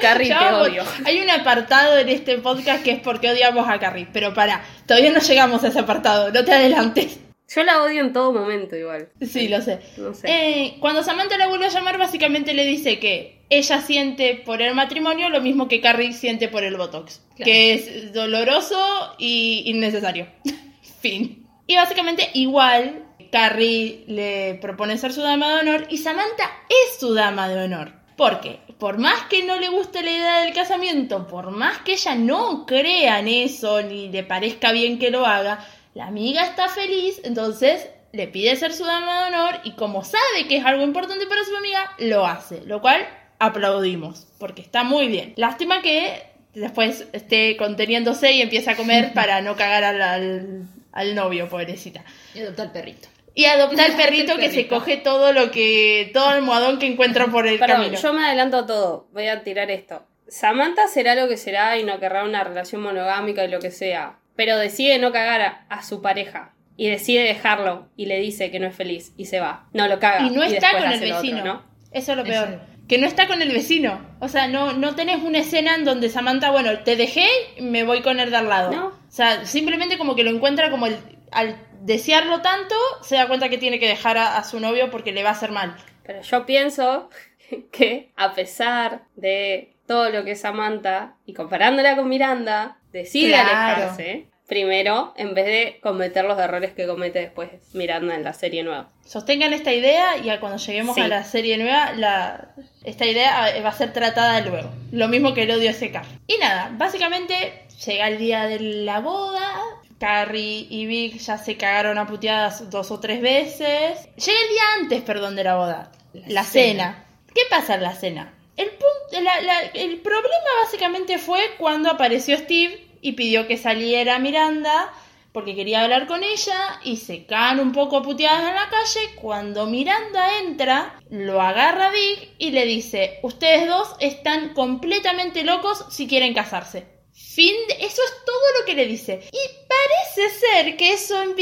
Carrie, Ya te vamos- odio. Hay un apartado en este podcast que es porque odiamos a Carrie. Pero para, todavía no llegamos a ese apartado, no te adelantes. Yo la odio en todo momento igual. Sí, lo sé. No sé. Eh, cuando Samantha la vuelve a llamar, básicamente le dice que ella siente por el matrimonio lo mismo que Carrie siente por el Botox. Claro. Que es doloroso y innecesario. fin. Y básicamente igual, Carrie le propone ser su dama de honor y Samantha es su dama de honor. Porque, por más que no le guste la idea del casamiento, por más que ella no crea en eso, ni le parezca bien que lo haga, la amiga está feliz, entonces le pide ser su dama de honor y como sabe que es algo importante para su amiga, lo hace. Lo cual aplaudimos, porque está muy bien. Lástima que después esté conteniéndose y empiece a comer para no cagar al, al, al novio, pobrecita. Y adopta al perrito. Y adopta al perrito que se perrito. coge todo lo que. todo el almohadón que encuentra por el Perdón, camino. yo me adelanto a todo. Voy a tirar esto. Samantha será lo que será y no querrá una relación monogámica y lo que sea. Pero decide no cagar a, a su pareja. Y decide dejarlo. Y le dice que no es feliz. Y se va. No lo caga. Y no está con el otro, vecino. ¿no? Eso es lo Eso. Que no está con el vecino. O sea, no, no tenés una escena en donde Samantha, bueno, te dejé, me voy con el de al lado. No. O sea, simplemente como que lo encuentra como el, al desearlo tanto, se da cuenta que tiene que dejar a, a su novio porque le va a hacer mal. Pero yo pienso que a pesar de todo lo que es Samantha y comparándola con Miranda, decide Claro. alejarse primero en vez de cometer los errores que comete después Miranda en la serie nueva. Sostengan esta idea y cuando lleguemos Sí. a la serie nueva, la, esta idea eh, va a ser tratada luego. Lo mismo que el odio ese Carrie. Y nada, básicamente llega el día de la boda. Carrie y Vic ya se cagaron a puteadas dos o tres veces. Llega el día antes, perdón, de la boda. La, La cena. cena. ¿Qué pasa en la cena? El, punto, la- la- el problema básicamente fue cuando apareció Steve y pidió que saliera Miranda porque quería hablar con ella y se caen un poco puteadas en la calle. Cuando Miranda entra, lo agarra Vic y le dice, ustedes dos están completamente locos si quieren casarse. Fin, de- eso es todo lo que le dice. Y parece ser que eso en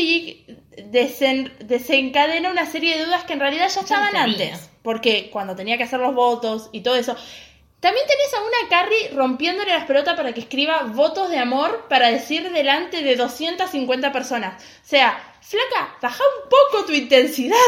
desen- desencadena una serie de dudas que en realidad ya estaban antes. Porque cuando tenía que hacer los votos y todo eso. También tenés a una Carrie rompiéndole las pelotas para que escriba votos de amor para decir delante de 250 personas. O sea, flaca, baja un poco tu intensidad.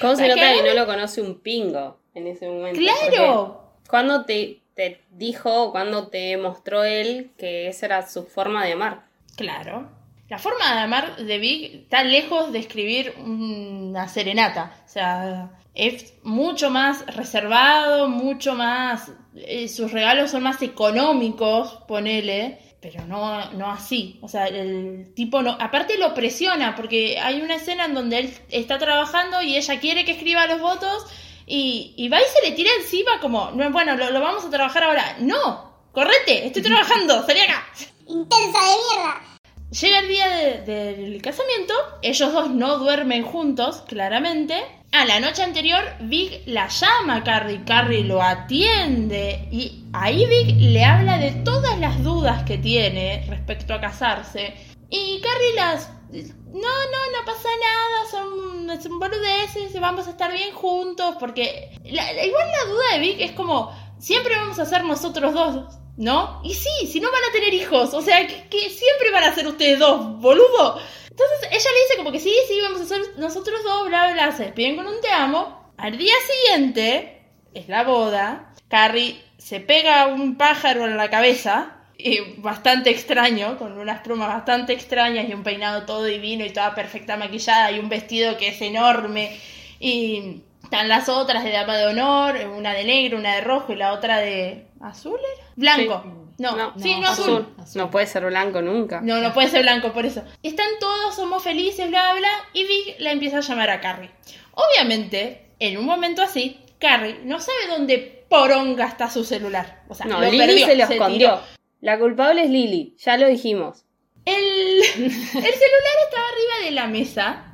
¿Cómo se ¿Para nota que no lo conoce un pingo en ese momento? ¡Claro! ¿Cuándo te, te dijo, cuando te mostró él que esa era su forma de amar? Claro. La forma de amar de Vic está lejos de escribir una serenata. O sea, es mucho más reservado, mucho más... eh, sus regalos son más económicos, ponele, pero no, no así. O sea, el tipo no... Aparte lo presiona, porque hay una escena en donde él está trabajando y ella quiere que escriba los votos y, y va y se le tira encima como, no, bueno, lo, lo vamos a trabajar ahora. No, correte, estoy trabajando, salí acá. Intensa de mierda. Llega el día de- del casamiento, ellos dos no duermen juntos, claramente. A la noche anterior, Vic la llama a Carrie, Carrie lo atiende y ahí Vic le habla de todas las dudas que tiene respecto a casarse. Y Carrie las... No, no, no pasa nada, son, son boludeces, vamos a estar bien juntos, porque igual la duda de Vic es como, siempre vamos a ser nosotros dos, ¿no? Y sí, si no van a tener hijos, o sea, que, siempre van a ser ustedes dos, boludo. Entonces ella le dice como que sí, sí, vamos a ser nosotros dos, bla, bla, se despiden con un te amo. Al día siguiente, es la boda, Carrie se pega un pájaro en la cabeza, y bastante extraño, con unas plumas bastante extrañas y un peinado todo divino y toda perfecta maquillada y un vestido que es enorme. Y están las otras de dama de honor, una de negro, una de rojo y la otra de azul, ¿era? Blanco. No, No, sí, no, azul. No puede ser blanco nunca. No, no puede ser blanco, por eso. Están todos, somos felices, bla, bla, bla. Y Vic la empieza a llamar a Carrie. Obviamente, en un momento así, Carrie no sabe dónde poronga está su celular. O sea, No, lo Lily perdió, se lo escondió. La culpable es Lily, ya lo dijimos. El, el celular estaba arriba de la mesa,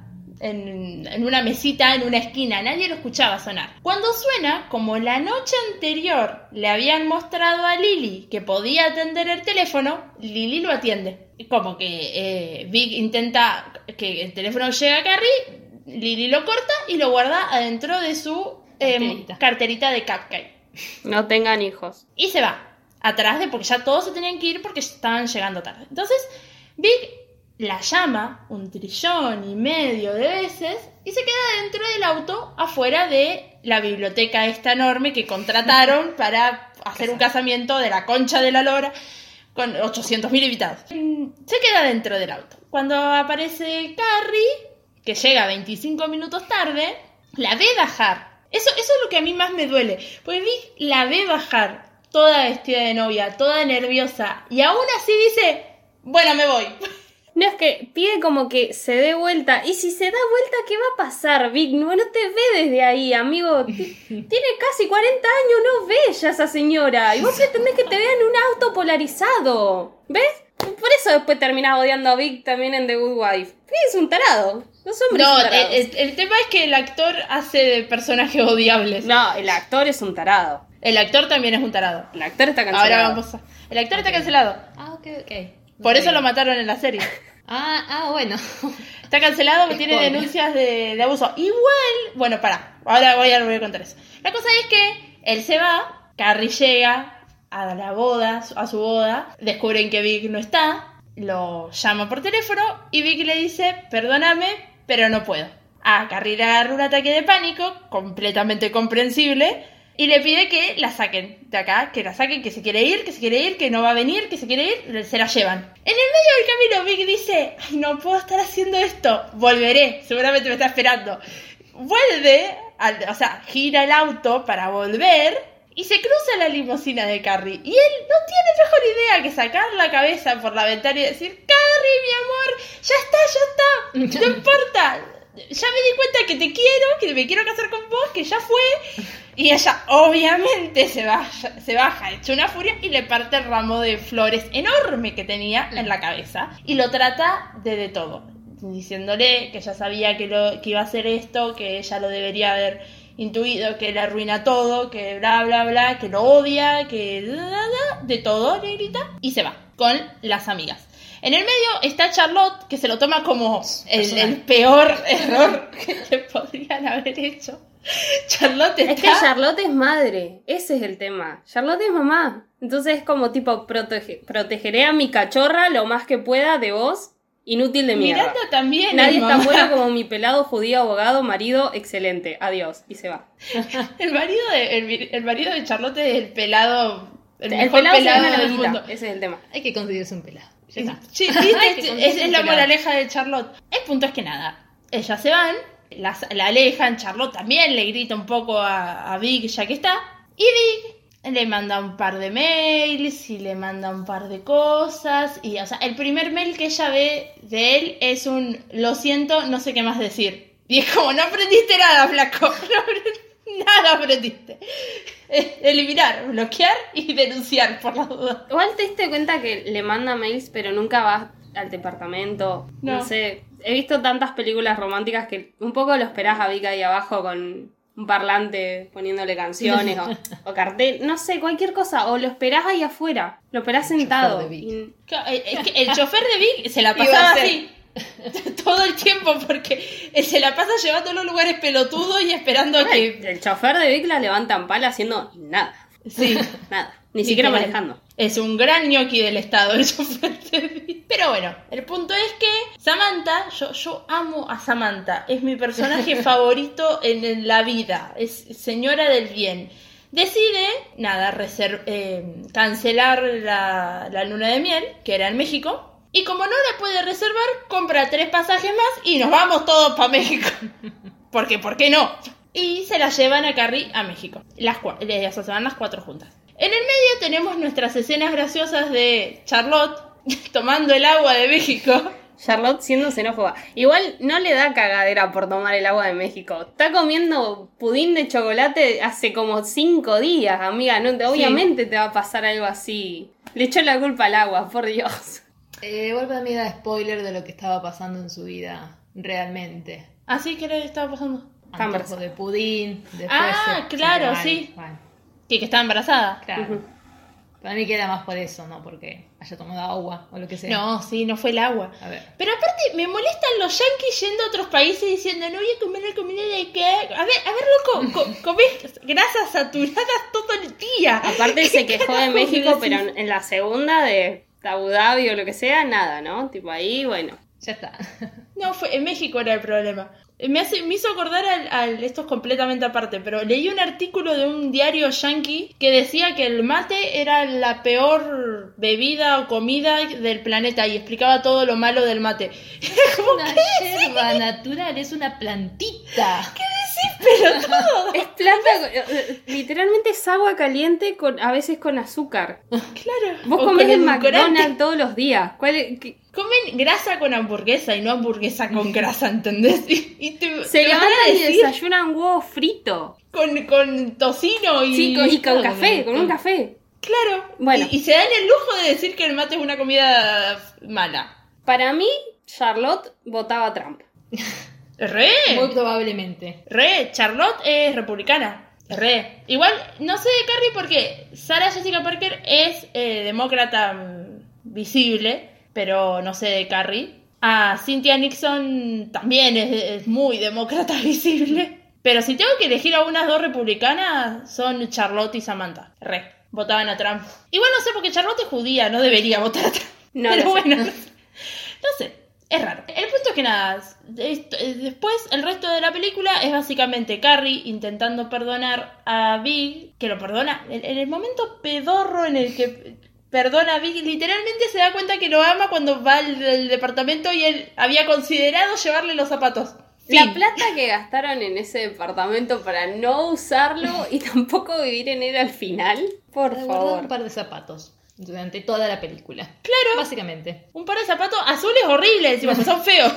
en, en una mesita, en una esquina, nadie lo escuchaba sonar. Cuando suena, como la noche anterior le habían mostrado a Lily que podía atender el teléfono, Lily lo atiende. Como que eh, Vic intenta que el teléfono llegue a Carrie, Lily lo corta y lo guarda adentro de su em, Carterita. carterita de Cupcake. No tengan hijos. Y se va. Atrás de, porque ya todos se tenían que ir porque estaban llegando tarde. Entonces, Vic la llama un trillón y medio de veces y se queda dentro del auto afuera de la biblioteca esta enorme que contrataron para hacer un casamiento de la concha de la lora con 800.000 invitados. Mm, Se queda dentro del auto. Cuando aparece Carrie, que llega 25 minutos tarde, la ve bajar. Eso, eso es lo que a mí más me duele. Porque Vic la ve bajar, toda vestida de novia, toda nerviosa, y aún así dice, bueno, me voy. No, es que pide como que se dé vuelta. Y si se da vuelta, ¿qué va a pasar, Vic? No, no te ve desde ahí, amigo. Ti- Tiene casi 40 años, no ve ya esa señora. Y vos pretendés que te vea en un auto polarizado. ¿Ves? Por eso después terminás odiando a Vic también en The Good Wife. Vic es un tarado. Los hombres No, son tarados. el, el- el tema es que el actor hace de personajes odiables. No, el actor es un tarado. El actor también es un tarado. El actor está cancelado. Ahora vamos a... El actor está cancelado. Ah, ok, ok. Por eso lo mataron en la serie. Ah, ah, bueno. Está cancelado porque tiene denuncias de, de abuso. Igual, bueno, para, ahora voy a, voy a contar eso. La cosa es que él se va, Carrie llega a la boda, a su boda, descubren que Vic no está, lo llama por teléfono y Vic le dice, perdóname, pero no puedo. A Carrie le agarra un ataque de pánico, completamente comprensible, y le pide que la saquen de acá, que la saquen, que se quiere ir, que se quiere ir, que no va a venir, que se quiere ir, se la llevan. En el medio del camino Vic dice, ay, no puedo estar haciendo esto, volveré, seguramente me está esperando. Vuelve, al- o sea, gira el auto para volver y se cruza la limusina de Carrie. Y él no tiene mejor idea que sacar la cabeza por la ventana y decir, Carrie, mi amor, ya está, ya está, no importa. Ya me di cuenta que te quiero, que me quiero casar con vos, que ya fue. Y ella obviamente se baja, se baja hecho una furia y le parte el ramo de flores enorme que tenía en la cabeza. Y lo trata de de todo. Diciéndole que ya sabía que, lo, que iba a hacer esto, que ella lo debería haber intuido, que le arruina todo, que bla bla bla, que lo odia, que da, da, de todo le grita. Y se va con las amigas. En el medio está Charlotte, que se lo toma como el, el peor error que le podrían haber hecho. Charlotte está... Es que Charlotte es madre, ese es el tema. Charlotte es mamá. Entonces es como tipo, protege- protegeré a mi cachorra lo más que pueda de vos, inútil de mierda. Miranda también Nadie es tan mamá. bueno como mi pelado judío abogado, marido, excelente. Adiós. Y se va. El marido de, el, marido de Charlotte es el pelado... El, El, mejor pelado, pelado, del mundo. Ese es el tema. Hay que conseguirse un pelado. Ya está. Sí, ¿viste? es, la moraleja de Charlotte. El punto es que nada, ellas se van, las- la alejan, Charlotte también le grita un poco a, a Vic ya que está, y Vic le manda un par de mails y le manda un par de cosas, y o sea, el primer mail que ella ve de él es un lo siento, no sé qué más decir. Y es como, no aprendiste nada, flaco. No aprendiste- nada aprendiste. Eh, Eliminar, bloquear y denunciar por la duda. Igual te diste cuenta que le manda mails, pero nunca vas al departamento. No. No. sé. He visto tantas películas románticas que un poco lo esperás a Vika ahí abajo con un parlante poniéndole canciones o, o cartel. No sé, cualquier cosa. O lo esperás ahí afuera. Lo esperás sentado. Y- Claro, Es que el chofer de Vic se la pasaba ser. así todo el tiempo porque se la pasa llevando a los lugares pelotudos y esperando a que... El chofer de Vic la levanta en pala haciendo nada. Sí, Nada. Ni siquiera manejando. es un gran ñoqui del estado el chofer de Vic. Pero bueno, el punto es que Samantha, yo, yo amo a Samantha, es mi personaje favorito en, la vida, es señora del bien. Decide, nada, eh, cancelar la, la luna de miel, que era en México, y como no la puede reservar, compra tres pasajes más y nos vamos todos para México. Porque, ¿por qué no? Y se la llevan a Carrie a México. Las sea, se van las cuatro juntas. En el medio tenemos nuestras escenas graciosas de Charlotte tomando el agua de México. Charlotte siendo xenófoba. Igual no le da cagadera por tomar el agua de México. Está comiendo pudín de chocolate hace como cinco días, amiga. No, te- obviamente te va a pasar algo así. Le echó la culpa al agua, por Dios. Eh, igual para mí era spoiler de lo que estaba pasando en su vida realmente. Así que le estaba pasando. Antojo de pudín, después Ah, se- claro, sí. Bueno, Que, que estaba embarazada. claro. Para mí queda más por eso, no porque haya tomado agua o lo que sea. No, sí, no fue el agua. A ver. Pero aparte, me molestan los yankees yendo a otros países diciendo, no voy a comer la comida de qué. A ver, a ver, loco, co- comés grasas saturadas todo el día. Aparte se quejó de México, decís? pero en la segunda de Abu Dhabi o lo que sea, nada, ¿no? Tipo ahí, bueno. Ya está. No, fue, en México era el problema. Me, hace, me hizo acordar al, al- Esto es completamente aparte, pero leí un artículo de un diario yankee que decía que el mate era la peor bebida o comida del planeta y explicaba todo lo malo del mate. Como, Una yerba natural, es una plantita. Es planta, eh, literalmente es agua caliente con a veces con azúcar. claro. Vos O comés en. McDonald's todos los días. ¿Cuál es- qué- Comen grasa con hamburguesa y no hamburguesa con grasa, ¿entendés? Y, y te, Se te van a levantan y decir desayunan huevo frito. con, con tocino y... Sí, con- y con claro, café, con un café. Claro. Bueno. Y, y se dan el lujo de decir que el mate es una comida mala. Para mí, Charlotte votaba a Trump. Re. Muy probablemente. Re. Charlotte es republicana. Re. Igual, no sé de Carrie porque Sarah Jessica Parker es eh, demócrata mm, visible, pero no sé de Carrie. Ah, Cynthia Nixon también es, es muy demócrata visible. Pero si tengo que elegir a unas dos republicanas, son Charlotte y Samantha. Re. Votaban a Trump. Igual no sé porque Charlotte es judía, no debería votar a Trump. No pero lo sé. bueno, no sé. Es raro. El punto es que nada, después el resto de la película es básicamente Carrie intentando perdonar a Big, que lo perdona en, el momento pedorro en el que perdona a Big, literalmente se da cuenta que lo ama cuando va al, al departamento y él había considerado llevarle los zapatos. La plata que gastaron en ese departamento para no usarlo y tampoco vivir en él al final. Por favor. un par de zapatos durante toda la película. Claro. Básicamente. Un par de zapatos azules horribles, encima, que son feos.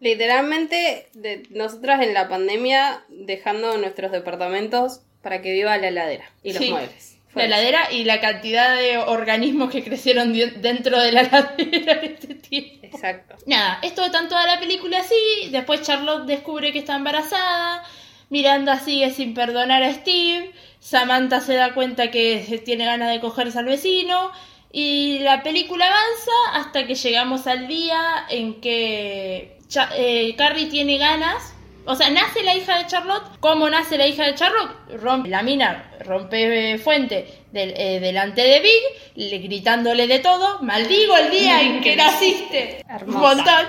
Literalmente, de, nosotras en la pandemia dejando nuestros departamentos para que viva la heladera y los Sí. muebles. Fue La heladera y la cantidad de organismos que crecieron dentro de la heladera en este tiempo. Exacto. Nada, esto está toda la película así. Después Charlotte descubre que está embarazada. Miranda sigue sin perdonar a Steve. Samantha se da cuenta que tiene ganas de cogerse al vecino. Y la película avanza hasta que llegamos al día en que Cha- eh, Carrie tiene ganas. O sea, nace la hija de Charlotte. ¿Cómo nace la hija de Charlotte? Rompe la mina, rompe eh, fuente del- eh, delante de Big, le- gritándole de todo. Maldigo el día en que naciste. Hermosa. Un montón.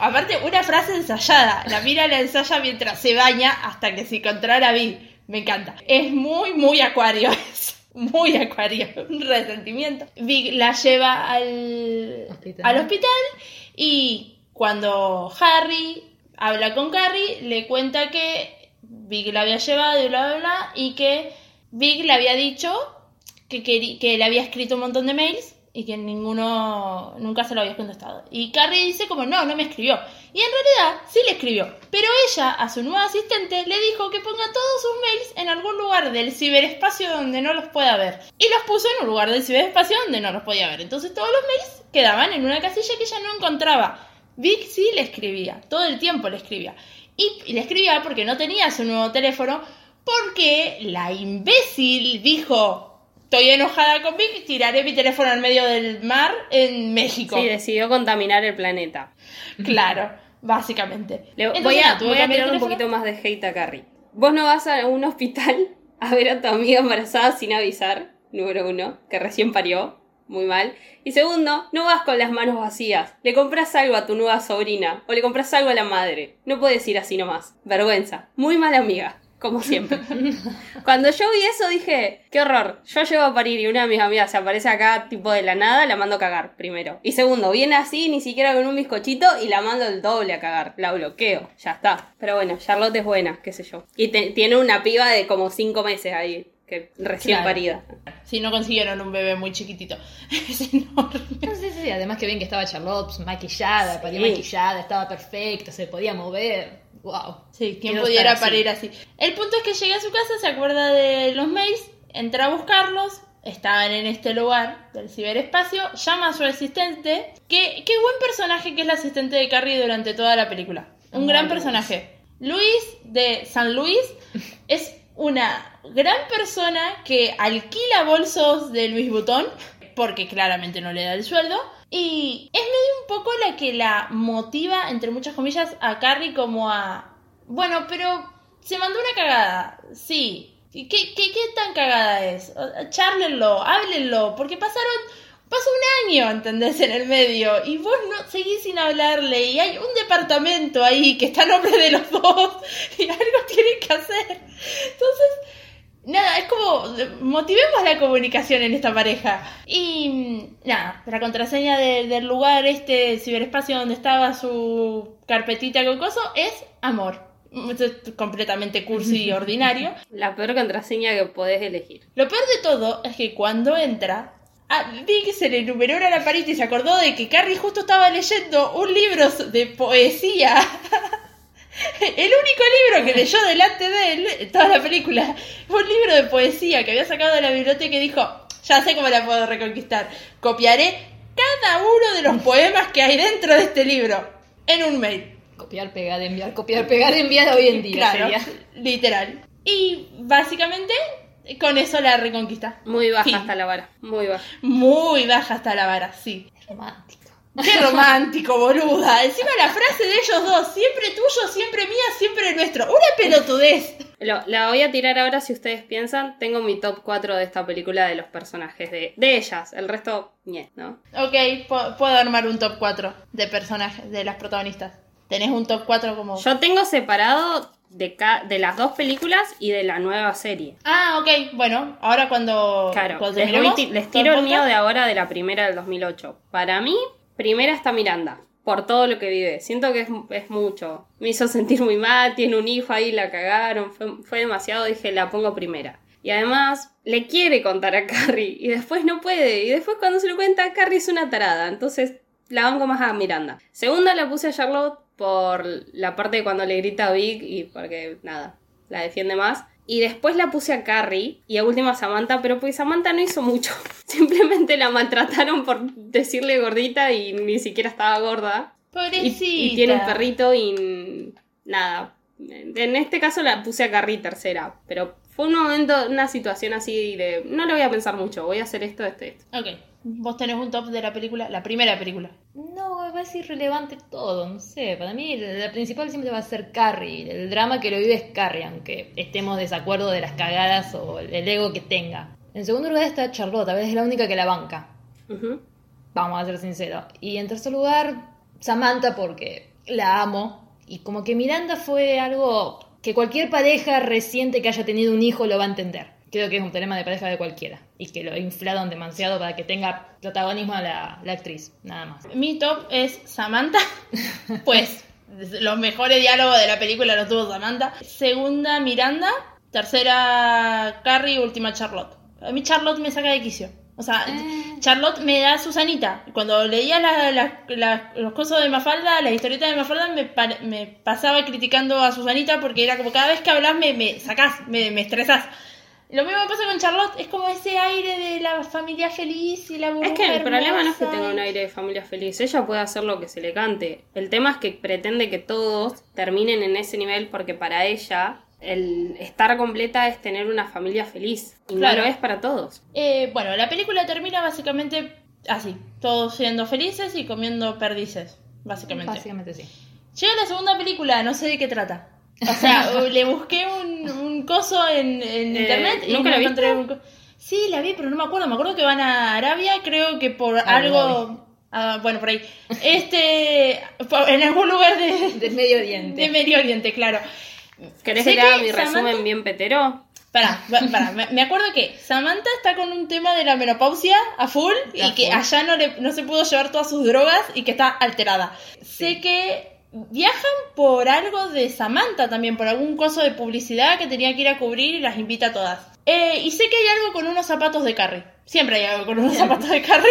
Aparte, una frase ensayada. La mira la ensaya mientras se baña hasta que se encontrara Big. Me encanta. Es muy, muy acuario eso. Muy acuario. Un resentimiento. Big la lleva al Hospital. al hospital y cuando Harry habla con Carrie, le cuenta que Big la había llevado y bla, bla, bla, y que Big le había dicho que, queri- que le había escrito un montón de mails y que ninguno nunca se lo había contestado. Y Carrie dice como, no, no me escribió. Y en realidad sí le escribió. Pero ella, a su nueva asistente, le dijo que ponga todos sus mails en algún lugar del ciberespacio donde no los pueda ver. Y los puso en un lugar del ciberespacio donde no los podía ver. Entonces todos los mails quedaban en una casilla que ella no encontraba. Vic sí le escribía, todo el tiempo le escribía. Y, y le escribía porque no tenía su nuevo teléfono, porque la imbécil dijo, estoy enojada con Vic, tiraré mi teléfono al medio del mar en México. Sí, decidió contaminar el planeta. Claro, básicamente. Le- Entonces, voy a, voy a tirar un poquito más de hate a Carrie. Vos no vas a un hospital a ver a tu amiga embarazada sin avisar, número uno, que recién parió, muy mal. Y segundo, no vas con las manos vacías. Le compras algo a tu nueva sobrina o le compras algo a la madre. No puedes ir así nomás. Vergüenza. Muy mala amiga. Como siempre. Cuando yo vi eso dije, qué horror. Yo llego a parir y una de mis amigas se aparece acá tipo de la nada, la mando a cagar primero. Y segundo, viene así, ni siquiera con un bizcochito y la mando el doble a cagar. La bloqueo. Ya está. Pero bueno, Charlotte es buena, qué sé yo. Y te- tiene una piba de como cinco meses ahí, que recién Claro. parida. Si no consiguieron un bebé muy chiquitito. Es enorme. No sé, sí, además que bien que estaba Charlotte maquillada, Sí. paría maquillada, estaba perfecta, se podía mover. Wow. Sí, Quiero pudiera parir así. El punto es que llega a su casa, se acuerda de los mails, entra a buscarlos, estaban en este lugar del ciberespacio, llama a su asistente, que qué buen personaje que es la asistente de Carrie durante toda la película. Un Muy gran personaje. Luis de San Luis es una gran persona que alquila bolsos de Luis Butón, porque claramente no le da el sueldo, y es medio un poco la que la motiva, entre muchas comillas, a Carrie como a... Bueno, pero se mandó una cagada, sí. ¿Qué, qué, qué tan cagada es? Charlenlo, háblenlo, porque pasaron... Pasó un año, ¿entendés? En el medio. Y vos no seguís sin hablarle. Y hay un departamento ahí que está a nombre de los dos. Y algo tienen que hacer. Entonces, nada, es como. Motivemos la comunicación en esta pareja. Y mm, nada, la contraseña de- del lugar, este ciberespacio donde estaba su carpetita con coso, es amor. Esto es completamente cursi y ordinario. La peor contraseña que podés elegir. Lo peor de todo es que cuando entra, a Vic se le enumeró una lamparita y se acordó de que Carrie justo estaba leyendo un libro de poesía. El único libro que leyó delante de él toda la película fue un libro de poesía que había sacado de la biblioteca y dijo, ya sé cómo la puedo reconquistar. Copiaré cada uno de los poemas que hay dentro de este libro en un mail. Copiar, pegar, enviar, copiar, pegar, enviar hoy en día Claro, sería. literal. Y básicamente con eso la reconquista. Muy baja Fin. hasta la vara. Muy baja. Muy baja hasta la vara, sí. Romántico. Qué romántico, boluda. Encima la frase de ellos dos, siempre tuyo, siempre mía, siempre nuestro. Una pelotudez. Lo- la voy a tirar ahora si ustedes piensan. Tengo mi top 4 de esta película de los personajes de, de ellas. El resto, ñe, ¿no? Ok, puedo armar un top 4 de personajes, de las protagonistas. Tenés un top 4 como... Yo tengo separado de, ca- de las dos películas y de la nueva serie. Ah, ok. Bueno, ahora cuando... Claro, cuando les, les tiro el mío de ahora de la primera del 2008. Para mí, primera está Miranda, por todo lo que vive. Siento que es, mucho. Me hizo sentir muy mal, tiene un hijo ahí, la cagaron, fue, demasiado, dije, la pongo primera. Y además, le quiere contar a Carrie y después no puede. Y después cuando se lo cuenta, Carrie es una tarada. Entonces, la banco más a Miranda. Segunda la puse a Charlotte por la parte de cuando le grita a Vic y porque, nada, la defiende más. Y después la puse a Carrie y a última a Samantha, pero pues Samantha no hizo mucho. Simplemente la maltrataron por decirle gordita y ni siquiera estaba gorda. Y, Pobrecita. y tiene un perrito y nada. En este caso la puse a Carrie tercera, pero fue un momento, una situación así de no lo voy a pensar mucho, voy a hacer esto, esto, esto. Ok. Vos tenés un top de la película, la primera película. No, va a ser irrelevante todo, no sé. Para mí la principal siempre va a ser Carrie. El drama que lo vive es Carrie, aunque estemos de desacuerdo de las cagadas o el ego que tenga. En segundo lugar está Charlotte, a veces es la única que la banca. Vamos a ser sinceros. Y en tercer lugar, Samantha porque la amo. Y como que Miranda fue algo que cualquier pareja reciente que haya tenido un hijo lo va a entender. Creo que es un tema de pareja de cualquiera. Y que lo inflaron demasiado para que tenga protagonismo la, la actriz, nada más. Mi top es Samantha. Pues los mejores diálogos de la película los tuvo Samantha. Segunda, Miranda. Tercera, Carrie. Última, Charlotte. A mí Charlotte me saca de quicio. O sea, Charlotte me da Susanita. Cuando leía la- la- la- los cosas de Mafalda, las historietas de Mafalda, me, pa- me pasaba criticando a Susanita porque era como cada vez que hablas me, me sacás, me, me estresás. Lo mismo pasa con Charlotte, es como ese aire de la familia feliz y la Es burbuja que el problema no es que tenga un aire de familia feliz, ella puede hacer lo que se le cante. El tema es que pretende que todos terminen en ese nivel porque para ella el estar completa es tener una familia feliz y Claro. no lo es para todos. Eh, bueno, la película termina básicamente así, todos siendo felices y comiendo perdices, básicamente. Básicamente sí. Llega la segunda película, no sé de qué trata. O sea, le busqué un, un coso en, en Eh, internet y ¿nunca la encontré un Sí, la vi, pero no me acuerdo. Me acuerdo que van a Arabia, creo que por Abu algo... ah, bueno, por ahí. Este... En algún lugar de, Del Medio Oriente. de Medio Oriente, claro. ¿Querés que te haga mi Samantha- resumen bien petero? Pará, pará, me, acuerdo que Samantha está con un tema de la menopausia a full y que allá no, le, no se pudo llevar todas sus drogas y que está alterada. Sé que viajan por algo de Samantha también, por algún coso de publicidad que tenía que ir a cubrir y las invita a todas. Eh, y sé que hay algo con unos zapatos de Carrie. Siempre hay algo con unos zapatos de Carrie.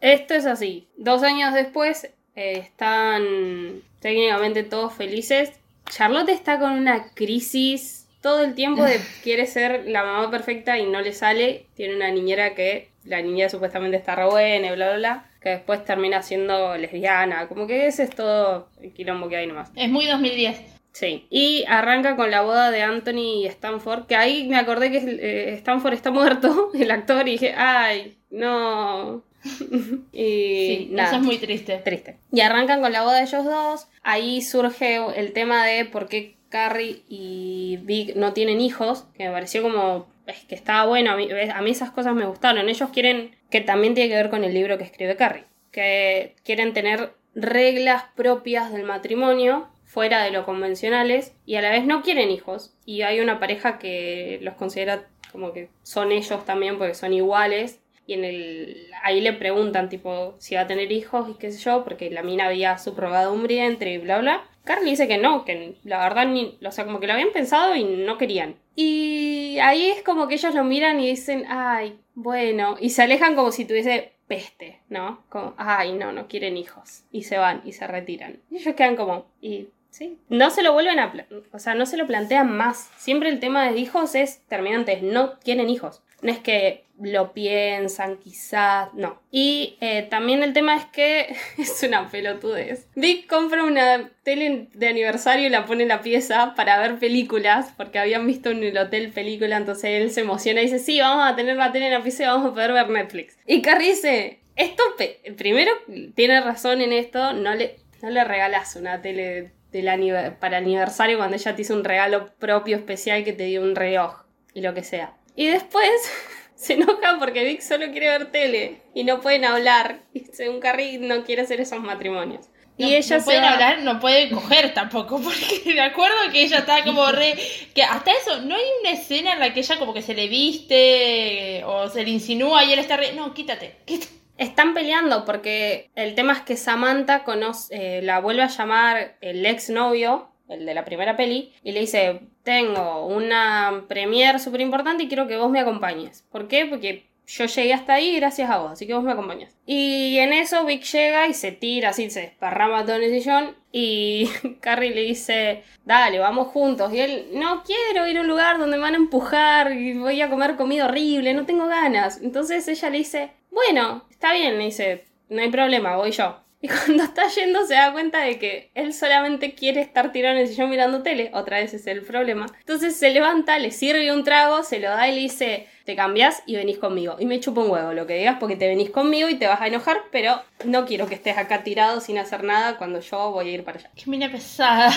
Esto es así. Dos años después eh, están técnicamente todos felices. Charlotte está con una crisis todo el tiempo de quiere ser la mamá perfecta y no le sale. Tiene una niñera que la niñera supuestamente está re buena bla, bla, bla. Que después termina siendo lesbiana. Como que ese es todo el quilombo que hay nomás. Es muy 2010. Sí. Y arranca con la boda de Anthony y Stanford. Que ahí me acordé que eh, Stanford está muerto, el actor, y dije, ay, no. y Sí, nada eso es muy triste. triste. Y arrancan con la boda de ellos dos. Ahí surge el tema de por qué Carrie y Vic no tienen hijos, que me pareció como es que estaba bueno. A mí, a mí esas cosas me gustaron. Ellos quieren, que también tiene que ver con el libro que escribe Carrie, que quieren tener reglas propias del matrimonio fuera de lo convencionales y a la vez no quieren hijos. Y hay una pareja que los considera como que son ellos también porque son iguales y en el ahí le preguntan tipo si va a tener hijos y qué sé yo porque la mina había subrogado un vientre y bla bla Carly dice que no que la verdad ni o sea como que lo habían pensado y no querían y ahí es como que ellos lo miran y dicen ay bueno y se alejan como si tuviese peste no como ay no no quieren hijos y se van y se retiran y ellos quedan como y Sí. No se lo vuelven a... O sea, no se lo plantean más. Siempre el tema de hijos es terminantes. No quieren hijos. No es que lo piensan, quizás. No. Y eh, también el tema es que es una pelotudez. Vic compra una tele de aniversario y la pone en la pieza para ver películas. Porque habían visto en el hotel película. Entonces él se emociona y dice: Sí, vamos a tener la tele en la pieza y vamos a poder ver Netflix. Y Carrie dice: Esto, primero, tiene razón en esto. No le, no le regalas una tele del anive- para el aniversario cuando ella te hizo un regalo propio especial que te dio un reloj y lo que sea. Y después se enoja porque Vic solo quiere ver tele y no pueden hablar. Y según Carrie no quiere hacer esos matrimonios. No, y ella no pueden va- hablar, no pueden coger tampoco, porque me acuerdo que ella estaba como re... que hasta eso, no hay una escena en la que ella como que se le viste o se le insinúa y él está re... No, quítate, quítate. Están peleando porque el tema es que Samantha conoce, eh, la vuelve a llamar el ex novio, el de la primera peli, y le dice, tengo una premiere súper importante y quiero que vos me acompañes. ¿Por qué? Porque yo llegué hasta ahí gracias a vos, así que vos me acompañas. Y en eso Vic llega y se tira así, se desparrama todo en el sillón y Carrie le dice, dale, vamos juntos. Y él, no quiero ir a un lugar donde me van a empujar y voy a comer comida horrible, no tengo ganas. Entonces ella le dice, bueno, está bien, le dice, no hay problema, voy yo. Y cuando está yendo se da cuenta de que él solamente quiere estar tirado en el sillón mirando tele, otra vez es el problema. Entonces se levanta, le sirve un trago, se lo da y le dice, te cambias y venís conmigo. Y me chupa un huevo lo que digas porque te venís conmigo y te vas a enojar, pero no quiero que estés acá tirado sin hacer nada cuando yo voy a ir para allá. Qué mina pesada.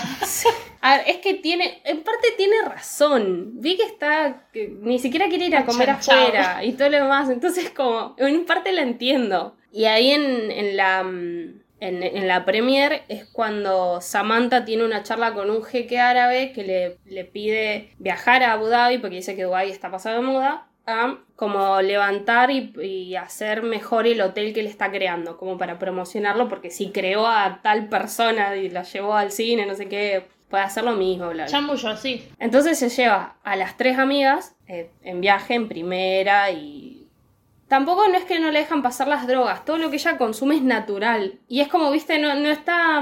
A ver, es que tiene, en parte tiene razón. Vi que está, que ni siquiera quiere ir a comer afuera y todo lo demás. Entonces, como, en parte la entiendo. Y ahí en, en la en, en la premier es cuando Samantha tiene una charla con un jeque árabe que le, le pide viajar a Abu Dhabi porque dice que Dubái está pasado de moda a como levantar y, y hacer mejor el hotel que le está creando, como para promocionarlo, porque si creó a tal persona y la llevó al cine, no sé qué, puede hacer lo mismo, bla, bla. Chamullo, sí. Entonces se lleva a las tres amigas eh, en viaje en primera y... Tampoco no es que no le dejan pasar las drogas, todo lo que ella consume es natural. Y es como, viste, no, no está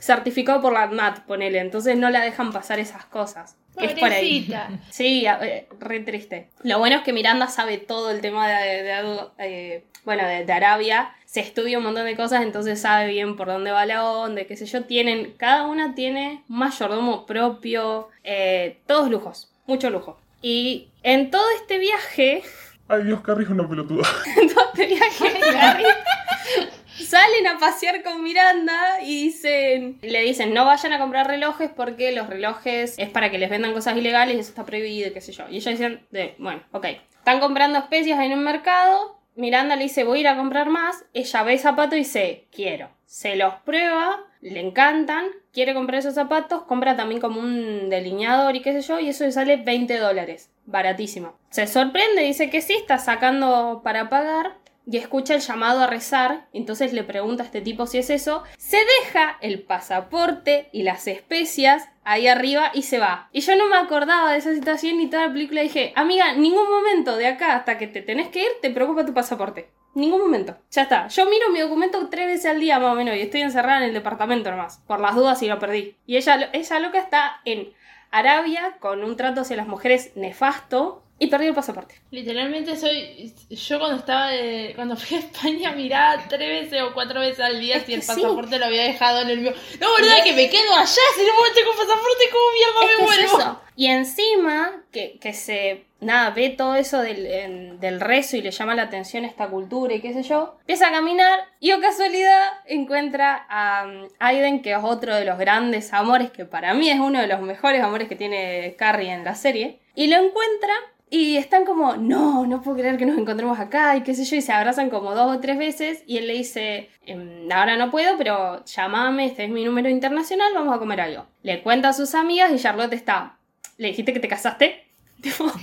certificado por la ADMAT, ponele, entonces no la dejan pasar esas cosas. Es por ahí. Sí, eh, re triste. Lo bueno es que Miranda sabe todo el tema de, eh, bueno, de, de Arabia. Se estudia un montón de cosas, entonces sabe bien por dónde va la onda, qué sé yo. Tienen, cada una tiene mayordomo propio, eh, todos lujos, mucho lujo. Y en todo este viaje, Ay, Dios, Carrie es una pelotuda. en todo este viaje, Harry, salen a pasear con Miranda y dicen, le dicen, no vayan a comprar relojes porque los relojes es para que les vendan cosas ilegales y eso está prohibido, qué sé yo. Y ellos dicen, bueno, ok. Están comprando especias en un mercado, Miranda le dice, voy a ir a comprar más, ella ve zapatos y dice, quiero. Se los prueba, le encantan, quiere comprar esos zapatos, compra también como un delineador y qué sé yo, y eso le sale 20 dólares, baratísimo. Se sorprende, dice que sí, está sacando para pagar, y escucha el llamado a rezar, entonces le pregunta a este tipo si es eso, se deja el pasaporte y las especias ahí arriba y se va. Y yo no me acordaba de esa situación y toda la película dije, amiga, ningún momento de acá hasta que te tenés que ir te preocupa tu pasaporte. Ningún momento. Ya está. Yo miro mi documento tres veces al día más o menos y estoy encerrada en el departamento nomás. Por las dudas y lo perdí. Y ella, ella loca está en Arabia con un trato hacia las mujeres nefasto y perdió el pasaporte. Literalmente soy. Yo cuando estaba de- cuando fui a España miraba tres veces o cuatro veces al día Es si el sí. pasaporte lo había dejado en el mío. No, verdad que me quedo allá, si no tengo pasaporte, ¿cómo mierda Es me que es eso. Y encima, que, que se, nada, ve todo eso del, en- del rezo y le llama la atención esta cultura y qué sé yo, empieza a caminar y, oh casualidad, encuentra a um, Aiden, que es otro de los grandes amores, que para mí es uno de los mejores amores que tiene Carrie en la serie, y lo encuentra y están como, no, no puedo creer que nos encontremos acá y qué sé yo, y se abrazan como dos o tres veces y él le dice, "Em, ahora no puedo, pero llámame, este es mi número internacional, vamos a comer algo. Le cuenta a sus amigas y Charlotte está, ¿le dijiste que te casaste?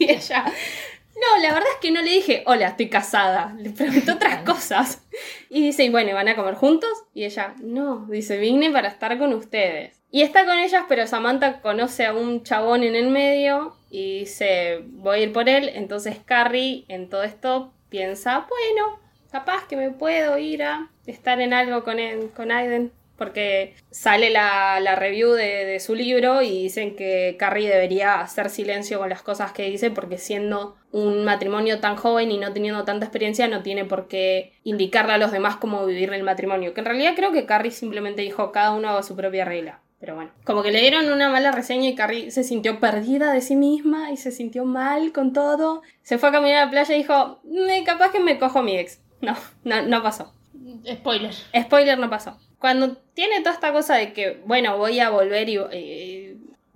Y ella, no, la verdad es que no le dije, hola, estoy casada, le preguntó otras cosas. Y dice, y bueno, ¿van a comer juntos? Y ella, no, dice, vine para estar con ustedes. Y está con ellas, pero Samantha conoce a un chabón en el medio y dice, voy a ir por él. Entonces Carrie en todo esto piensa, bueno, capaz que me puedo ir a estar en algo con, él, con Aiden. Porque sale la, la review de, de su libro y dicen que Carrie debería hacer silencio con las cosas que dice porque siendo un matrimonio tan joven y no teniendo tanta experiencia no tiene por qué indicarle a los demás cómo vivir el matrimonio. Que en realidad creo que Carrie simplemente dijo cada uno haga su propia regla. Pero bueno, como que le dieron una mala reseña y Carrie se sintió perdida de sí misma y se sintió mal con todo. Se fue a caminar a la playa y dijo, "Me- capaz que me cojo a mi ex. No, no, no pasó. Spoiler. Spoiler no pasó. Cuando tiene toda esta cosa de que, bueno, voy a volver y eh,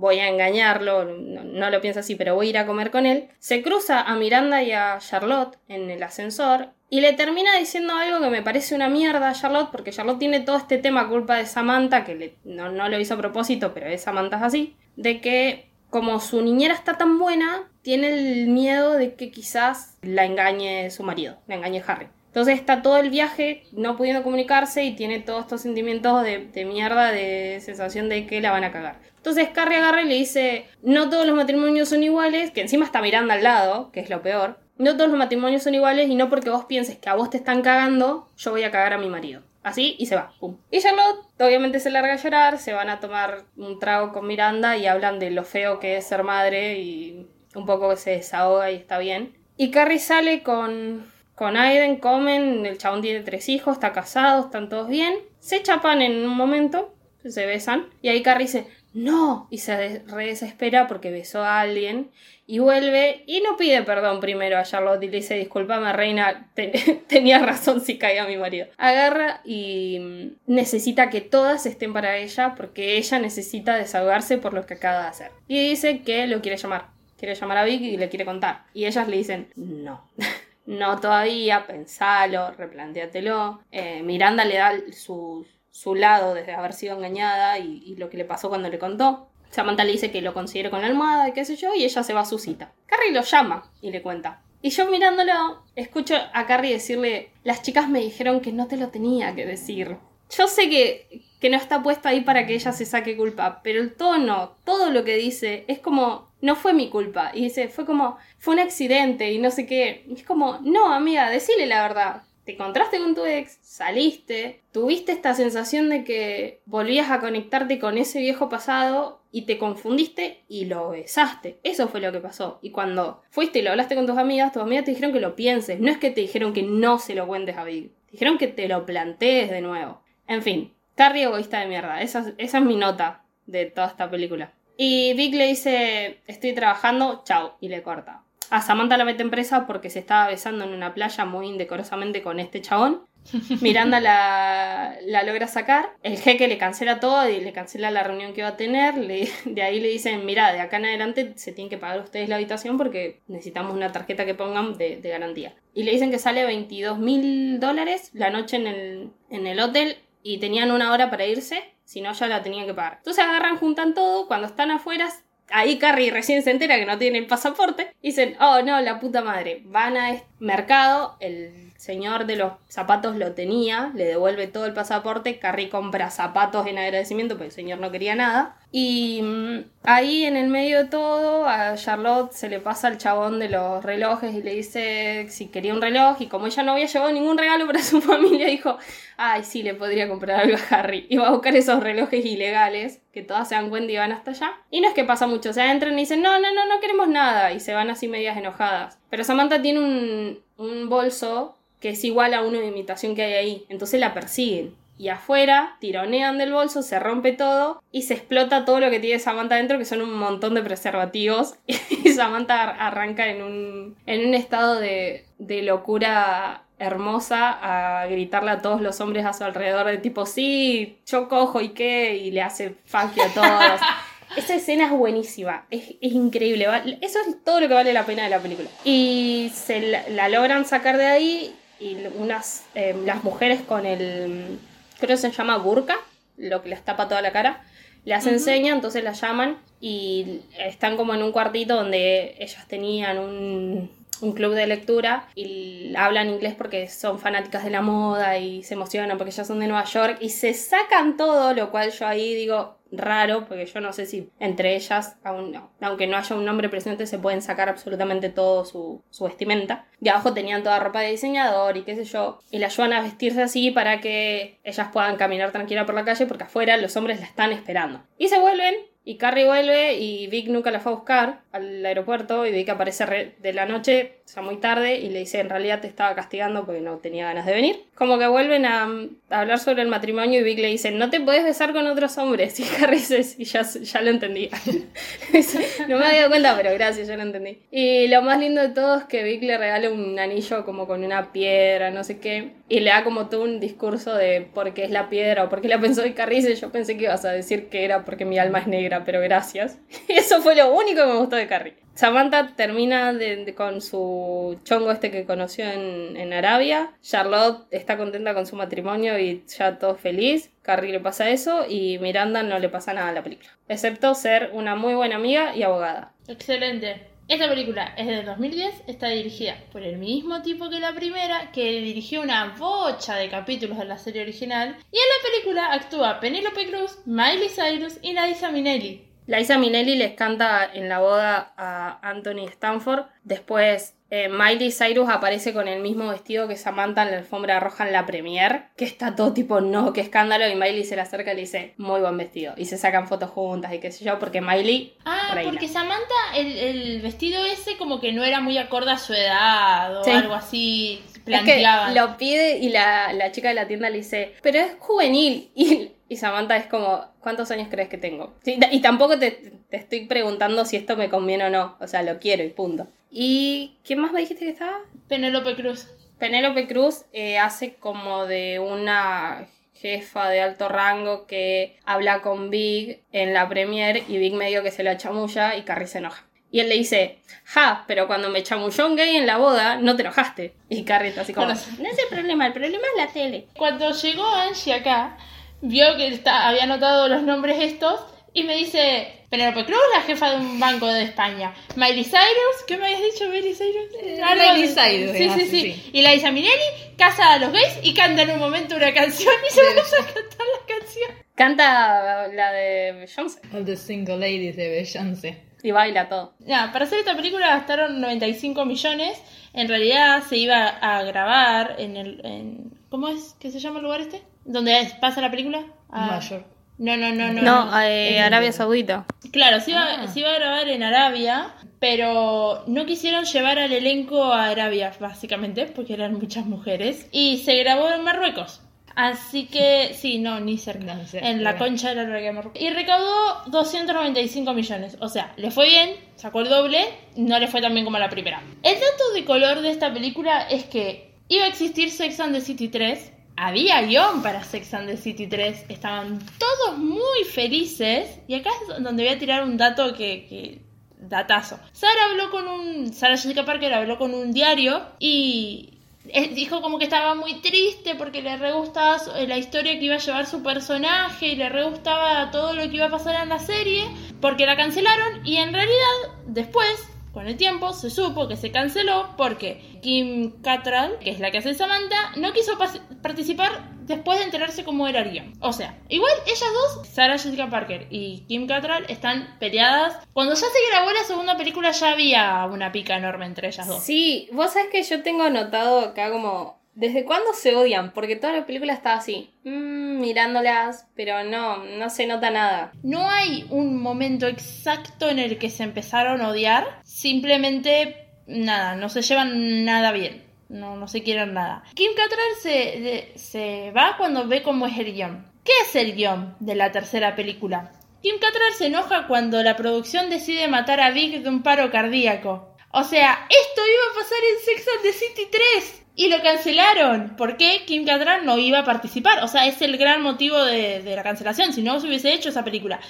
voy a engañarlo, no, lo piensa así, pero voy a ir a comer con él, se cruza a Miranda y a Charlotte en el ascensor y le termina diciendo algo que me parece una mierda a Charlotte, porque Charlotte tiene todo este tema culpa de Samantha, que no, no lo hizo a propósito, pero es Samantha es así, de que como su niñera está tan buena, tiene el miedo de que quizás la engañe su marido, la engañe Harry. Entonces está todo el viaje no pudiendo comunicarse y tiene todos estos sentimientos de, de mierda, de sensación de que la van a cagar. Entonces Carrie agarra y le dice, no todos los matrimonios son iguales, que encima está mirando al lado, que es lo peor. No todos los matrimonios son iguales y no porque vos pienses que a vos te están cagando, yo voy a cagar a mi marido. Así y se va. Pum. Y Charlotte obviamente se larga a llorar, se van a tomar un trago con Miranda y hablan de lo feo que es ser madre y un poco se desahoga y está bien. Y Carrie sale con, con Aiden, comen, el chabón tiene tres hijos, está casado, están todos bien. Se chapan en un momento, se besan, y ahí Carrie dice, no, y se desespera porque besó a alguien, y vuelve, y no pide perdón primero a Charlotte, y le dice, discúlpame reina, te- tenía razón si caía mi marido. Agarra y mm, necesita que todas estén para ella, porque ella necesita desahogarse por lo que acaba de hacer. Y dice que lo quiere llamar, quiere llamar a Vicky y le quiere contar. Y ellas le dicen, no. No todavía, pensalo, replantéatelo. Eh, Miranda le da su, su lado desde haber sido engañada y, y lo que le pasó cuando le contó. Samantha le dice que lo considere con la almohada y qué sé yo, y ella se va a su cita. Carrie lo llama y le cuenta. Y yo mirándolo, escucho a Carrie decirle, las chicas me dijeron que no te lo tenía que decir. Yo sé que, que no está puesta ahí para que ella se saque culpa, pero el tono, todo lo que dice, es como, no fue mi culpa. Y dice, fue como, fue un accidente y no sé qué. Y es como, no, amiga, decile la verdad. Te encontraste con tu ex, saliste, tuviste esta sensación de que volvías a conectarte con ese viejo pasado y te confundiste y lo besaste. Eso fue lo que pasó. Y cuando fuiste y lo hablaste con tus amigas, tus amigas te dijeron que lo pienses. No es que te dijeron que no se lo cuentes a Big. Te dijeron que te lo plantees de nuevo. En fin, Carrie egoísta de mierda. Esa, es- esa es mi nota de toda esta película. Y Vic le dice, estoy trabajando, chao, y le corta. A Samantha la mete en presa porque se estaba besando en una playa muy indecorosamente con este chabón. Miranda la, la logra sacar. El jeque le cancela todo y le cancela la reunión que va a tener. Le- de ahí le dicen, mira, de acá en adelante se tienen que pagar ustedes la habitación porque necesitamos una tarjeta que pongan de, de garantía. Y le dicen que sale 22 mil dólares la noche en el, en el hotel y tenían una hora para irse, si no ya la tenían que pagar. Entonces agarran, juntan todo, cuando están afuera, ahí Carrie recién se entera que no tiene el pasaporte, dicen, oh no, la puta madre, van a, est- mercado, el señor de los zapatos lo tenía, le devuelve todo el pasaporte, Carrie compra zapatos en agradecimiento, porque el señor no quería nada. Y mm, ahí en el medio de todo, a Charlotte se le pasa el chabón de los relojes y le dice si quería un reloj. Y como ella no había llevado ningún regalo para su familia, dijo: Ay, sí, le podría comprar algo a Harry. Y va a buscar esos relojes ilegales, que todas se dan cuenta y van hasta allá. Y no es que pasa mucho, o sea, entran y dicen: No, no, no, no queremos nada. Y se van así medias enojadas. Pero Samantha tiene un, un bolso que es igual a de imitación que hay ahí. Entonces la persiguen. Y afuera tironean del bolso, se rompe todo y se explota todo lo que tiene Samantha dentro, que son un montón de preservativos. Y Samantha ar- arranca en un, en un estado de, de locura hermosa a gritarle a todos los hombres a su alrededor de tipo, sí, yo cojo y qué, y le hace fuck a todos. Esa escena es buenísima, es, es increíble. Eso es todo lo que vale la pena de la película. Y se la, la logran sacar de ahí y unas eh, las mujeres con el creo que se llama burka, lo que les tapa toda la cara, las enseñan, entonces las llaman y están como en un cuartito donde ellas tenían un, un club de lectura y hablan inglés porque son fanáticas de la moda y se emocionan porque ellas son de Nueva York y se sacan todo, lo cual yo ahí digo raro porque yo no sé si entre ellas, aun- aunque no haya un nombre presente, se pueden sacar absolutamente todo su, su vestimenta. Y abajo tenían toda ropa de diseñador y qué sé yo. Y la ayudan a vestirse así para que ellas puedan caminar tranquila por la calle porque afuera los hombres la están esperando. Y se vuelven y Carrie vuelve y Vic nunca la fue a buscar al aeropuerto y Vic aparece re- de la noche, sea, muy tarde, y le dice en realidad te estaba castigando porque no tenía ganas de venir. Como que vuelven a, a hablar sobre el matrimonio y Vic le dice no te podés besar con otros hombres. Y Carrie dice sí, ya, ya lo entendí. no me había dado cuenta, pero gracias, ya lo entendí. Y lo más lindo de todo es que Vic le regala un anillo como con una piedra, no sé qué, y le da como todo un discurso de por qué es la piedra o por qué la pensó y dice yo pensé que ibas a decir que era porque mi alma es negra, pero gracias. Y eso fue lo único que me gustó de Carrie. Samantha termina con su chongo este que conoció en, Arabia. Charlotte está contenta con su matrimonio y ya todo feliz. Carrie le pasa eso y Miranda no le pasa nada a la película. Excepto ser una muy buena amiga y abogada. Excelente. Esta película es de 2010, está dirigida por el mismo tipo que la primera, que dirigió una bocha de capítulos de la serie original, y en la película actúa Penélope Cruz, Miley Cyrus y Liza Minnelli. Liza Minnelli les canta en la boda a Anthony Stanford. Después eh, Miley Cyrus aparece con el mismo vestido que Samantha en la alfombra roja en la premiere. Que está todo tipo, no, qué escándalo. Y Miley se le acerca y le dice, muy buen vestido. Y se sacan fotos juntas y qué sé yo, porque Miley Ah, reina. porque Samantha, el, el vestido ese como que no era muy acorde a su edad o Sí. algo así Es que lo pide y la, la chica de la tienda le dice, pero es juvenil. Y, y Samantha es como, ¿cuántos años crees que tengo? Sí, y tampoco te, te estoy preguntando si esto me conviene o no. O sea, lo quiero y punto. ¿Y quién más me dijiste que estaba? Penélope Cruz. Penélope Cruz eh, hace como de una jefa de alto rango que habla con Big en la premiere y Big medio que se la chamulla y Carrie se enoja. Y él le dice, ja, pero cuando me chamulló un gay en la boda, no te enojaste. Y Carrie está así como, no es el problema, el problema es la tele. Cuando llegó Angie acá, vio que está- había anotado los nombres estos y me dice, Penélope Cruz, la jefa de un banco de España. Miley Cyrus, ¿qué me habías dicho, Miley Cyrus? Eh, Miley Cyrus, Sí, sí, sí, sí. Y Liza Minnelli casa a los gays y canta en un momento una canción y se puso a cantar la canción. Canta la de Beyoncé All the single ladies de Beyoncé. y baila todo. Nada, para hacer esta película gastaron 95 millones. En realidad se iba a grabar en el... en- ¿Cómo es que se llama el lugar este? ¿Dónde es- pasa la película? Ah, Mayor. No, no, no, no. No, eh, en- Arabia Saudita. Claro, se iba, Ah. se iba a grabar en Arabia, pero no quisieron llevar al elenco a Arabia, básicamente, porque eran muchas mujeres. Y se grabó en Marruecos. Así que, sí, no, ni cerca. No, cerca, en la concha de la de Marruecos. Y recaudó 295 millones. O sea, le fue bien, sacó el doble, no le fue tan bien como la primera. El dato de color de esta película es que iba a existir Sex and the City 3. Había guion para Sex and the City 3. Estaban todos muy felices. Y acá es donde voy a tirar un dato que, que datazo. Sara habló con un. Sara Jessica Parker habló con un diario y. eh, Dijo como que estaba muy triste porque le re gustaba eh, la historia que iba a llevar su personaje y le re gustaba todo lo que iba a pasar en la serie porque la cancelaron y en realidad después Con el tiempo se supo que se canceló porque Kim Cattrall, que es la que hace Samantha, no quiso participar después de enterarse cómo era el guion. O sea, igual ellas dos, Sarah Jessica Parker y Kim Cattrall, están peleadas. Cuando ya se grabó la segunda película ya había una pica enorme entre ellas dos. Sí, vos sabés que yo tengo anotado acá como. ¿Desde cuándo se odian? Porque toda la película estaba así, mm, mirándolas, pero no, no se nota nada. No hay un momento exacto en el que se empezaron a odiar. Simplemente, nada, no se llevan nada bien. No, no se quieren nada. Kim Cattrall se, se va cuando ve cómo es el guion. ¿Qué es el guion de la tercera película? Kim Cattrall se enoja cuando la producción decide matar a Vic de un paro cardíaco. O sea, esto iba a pasar en Sex and the City 3 y lo cancelaron. ¿Por qué Kim Cattrall no iba a participar? O sea, es el gran motivo de, de la cancelación. Si no se hubiese hecho esa película.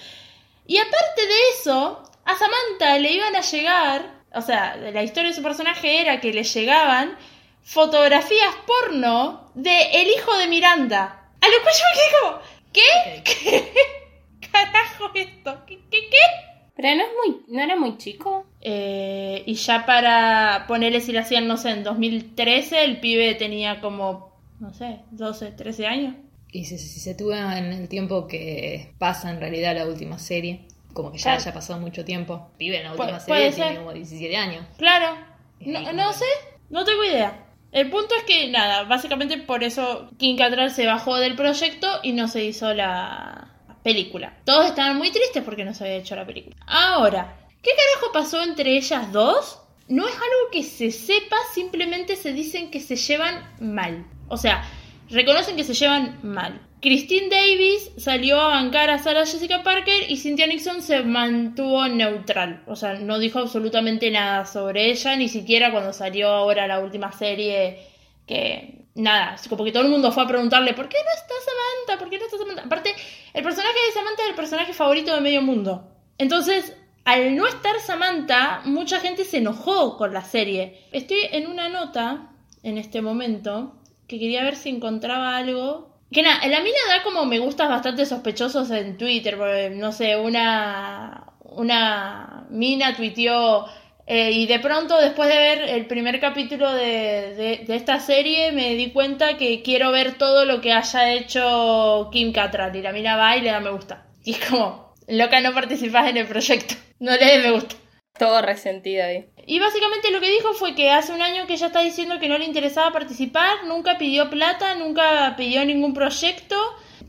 Y aparte de eso, a Samantha le iban a llegar, o sea, la historia de su personaje era que le llegaban fotografías porno de el hijo de Miranda. A lo cual yo me quedé como, ¿qué? ¿Qué carajo esto? ¿Qué? ¿Qué? qué? Pero no es muy, no era muy chico. Eh, y ya para ponerle si lo hacían, no sé, en 2013, el pibe tenía como, no sé, 12, 13 años. Y si, si se tuvo en el tiempo que pasa en realidad la última serie, como que ya Claro. haya pasado mucho tiempo, vive en la última serie, tiene como 17 años. Claro. No, no sé, no tengo idea. El punto es que, nada, básicamente por eso Kim Cattrall se bajó del proyecto y no se hizo la película. Todos estaban muy tristes porque no se había hecho la película. Ahora, ¿qué carajo pasó entre ellas dos? No es algo que se sepa, simplemente se dicen que se llevan mal. O sea, reconocen que se llevan mal. Christine Davis salió a bancar a Sarah Jessica Parker y Cynthia Nixon se mantuvo neutral. O sea, no dijo absolutamente nada sobre ella, ni siquiera cuando salió ahora la última serie que... Nada, como que todo el mundo fue a preguntarle ¿por qué no está Samantha? ¿Por qué no está Samantha? Aparte, el personaje de Samantha es el personaje favorito de medio mundo. Entonces, al no estar Samantha, mucha gente se enojó con la serie. Estoy en una nota en este momento que quería ver si encontraba algo. Que nada, la mina da como me gustas bastante sospechosos en Twitter, porque no sé, una, una mina tuiteó eh, y de pronto después de ver el primer capítulo de, de- de esta serie me di cuenta que quiero ver todo lo que haya hecho Kim Cattrall y la mina va y le da me gusta. Y es como, loca, no participas en el proyecto, no le des me gusta. Todo resentido ahí. Y básicamente lo que dijo fue que hace un año que ella está diciendo que no le interesaba participar, nunca pidió plata, nunca pidió ningún proyecto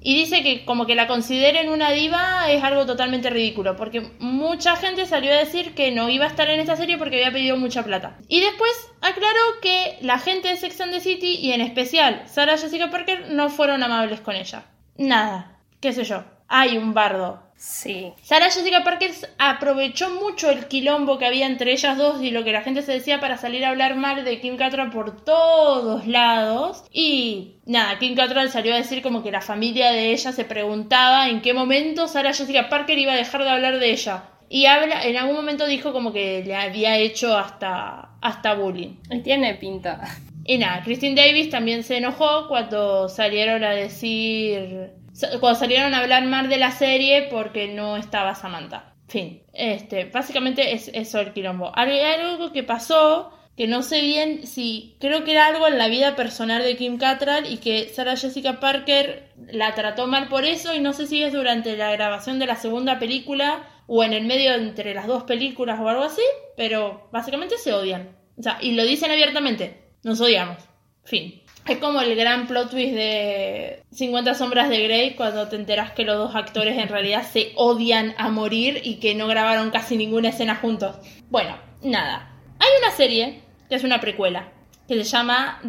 y dice que como que la consideren una diva es algo totalmente ridículo, porque mucha gente salió a decir que no iba a estar en esta serie porque había pedido mucha plata. Y después aclaró que la gente de Sex and the City y en especial Sarah Jessica Parker no fueron amables con ella. Nada, qué sé yo. Hay un bardo, Sí. Sarah Jessica Parker aprovechó mucho el quilombo que había entre ellas dos y lo que la gente se decía para salir a hablar mal de Kim Cattrall por todos lados. Y nada, Kim Cattrall salió a decir como que la familia de ella se preguntaba en qué momento Sarah Jessica Parker iba a dejar de hablar de ella. Y habla, en algún momento dijo como que le había hecho hasta, hasta bullying. Tiene pinta. Y nada, Christine Davis también se enojó cuando salieron a decir. Cuando salieron a hablar mal de la serie porque no estaba Samantha. Fin. Este, básicamente es eso el quilombo. Hay algo que pasó que no sé bien si. Creo que era algo en la vida personal de Kim Cattrall y que Sarah Jessica Parker la trató mal por eso. Y no sé si es durante la grabación de la segunda película o en el medio entre las dos películas o algo así. Pero básicamente se odian. O sea, y lo dicen abiertamente. Nos odiamos. Fin. Es como el gran plot twist de 50 sombras de Grey cuando te enteras que los dos actores en realidad se odian a morir y que no grabaron casi ninguna escena juntos. Bueno, nada. Hay una serie que es una precuela que se llama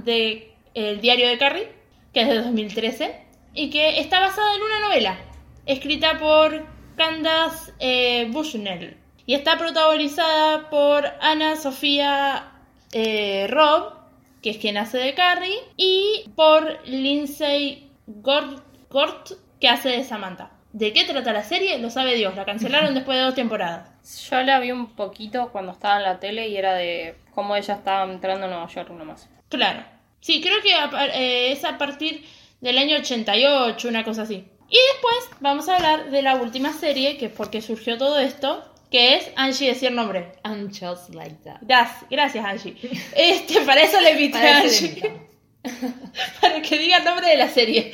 El diario de Carrie, que es de 2013 y que está basada en una novela escrita por Candace eh, Bushnell y está protagonizada por Ana Sofía eh, Robb que es quien hace de Carrie, y por Lindsay Gort, Gort, que hace de Samantha. ¿De qué trata la serie? Lo sabe Dios, la cancelaron después de dos temporadas. Yo la vi un poquito cuando estaba en la tele y era de cómo ella estaba entrando a Nueva York nomás. Claro. Sí, creo que eh, es a partir del año 88, una cosa así. Y después vamos a hablar de la última serie, que es porque surgió todo esto, que es Angie decir nombre. I'm just like that. Gracias, gracias Angie. Este, para eso le invité a Angie. para que diga el nombre de la serie.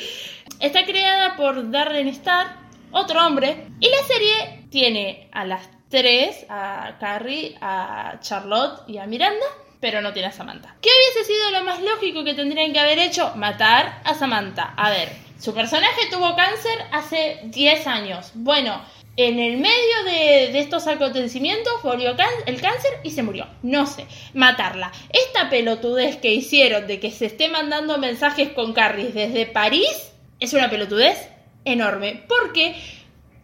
Está creada por Darren Star, otro hombre, y la serie tiene a las tres, a Carrie, a Charlotte y a Miranda, pero no tiene a Samantha. ¿Qué hubiese sido lo más lógico que tendrían que haber hecho? Matar a Samantha. A ver, su personaje tuvo cáncer hace 10 años. Bueno, en el medio de, estos acontecimientos volvió el cáncer y se murió. No sé, matarla. Esta pelotudez que hicieron de que se esté mandando mensajes con Carrie desde París es una pelotudez enorme. Porque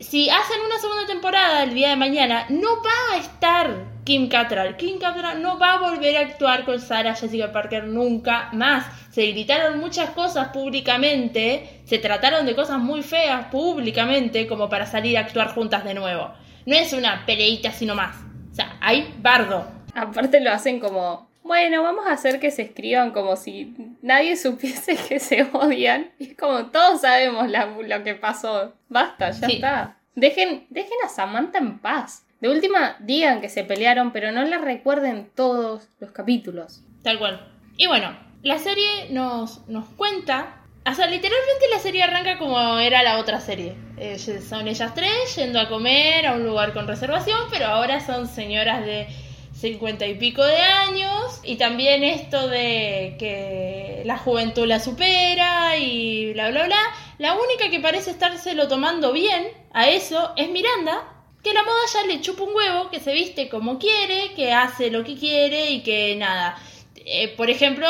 si hacen una segunda temporada el día de mañana, no va a estar Kim Cattrall. Kim Cattrall no va a volver a actuar con Sarah Jessica Parker nunca más. Se gritaron muchas cosas públicamente, se trataron de cosas muy feas públicamente como para salir a actuar juntas de nuevo. No es una peleita sino más. O sea, hay bardo. Aparte lo hacen como, bueno, vamos a hacer que se escriban como si nadie supiese que se odian. Y es como todos sabemos la- lo que pasó. Basta, ya Sí. está. Dejen, dejen a Samantha en paz. De última, digan que se pelearon, pero no la recuerden todos los capítulos. Tal cual. Y bueno, la serie nos, nos cuenta. O sea, literalmente la serie arranca como era la otra serie. Eh, son ellas tres yendo a comer a un lugar con reservación, pero ahora son señoras de cincuenta y pico de años. Y también esto de que la juventud la supera y bla, bla, bla. La única que parece estárselo tomando bien a eso es Miranda, que la moda ya le chupa un huevo, que se viste como quiere, que hace lo que quiere y que nada. Eh, por ejemplo,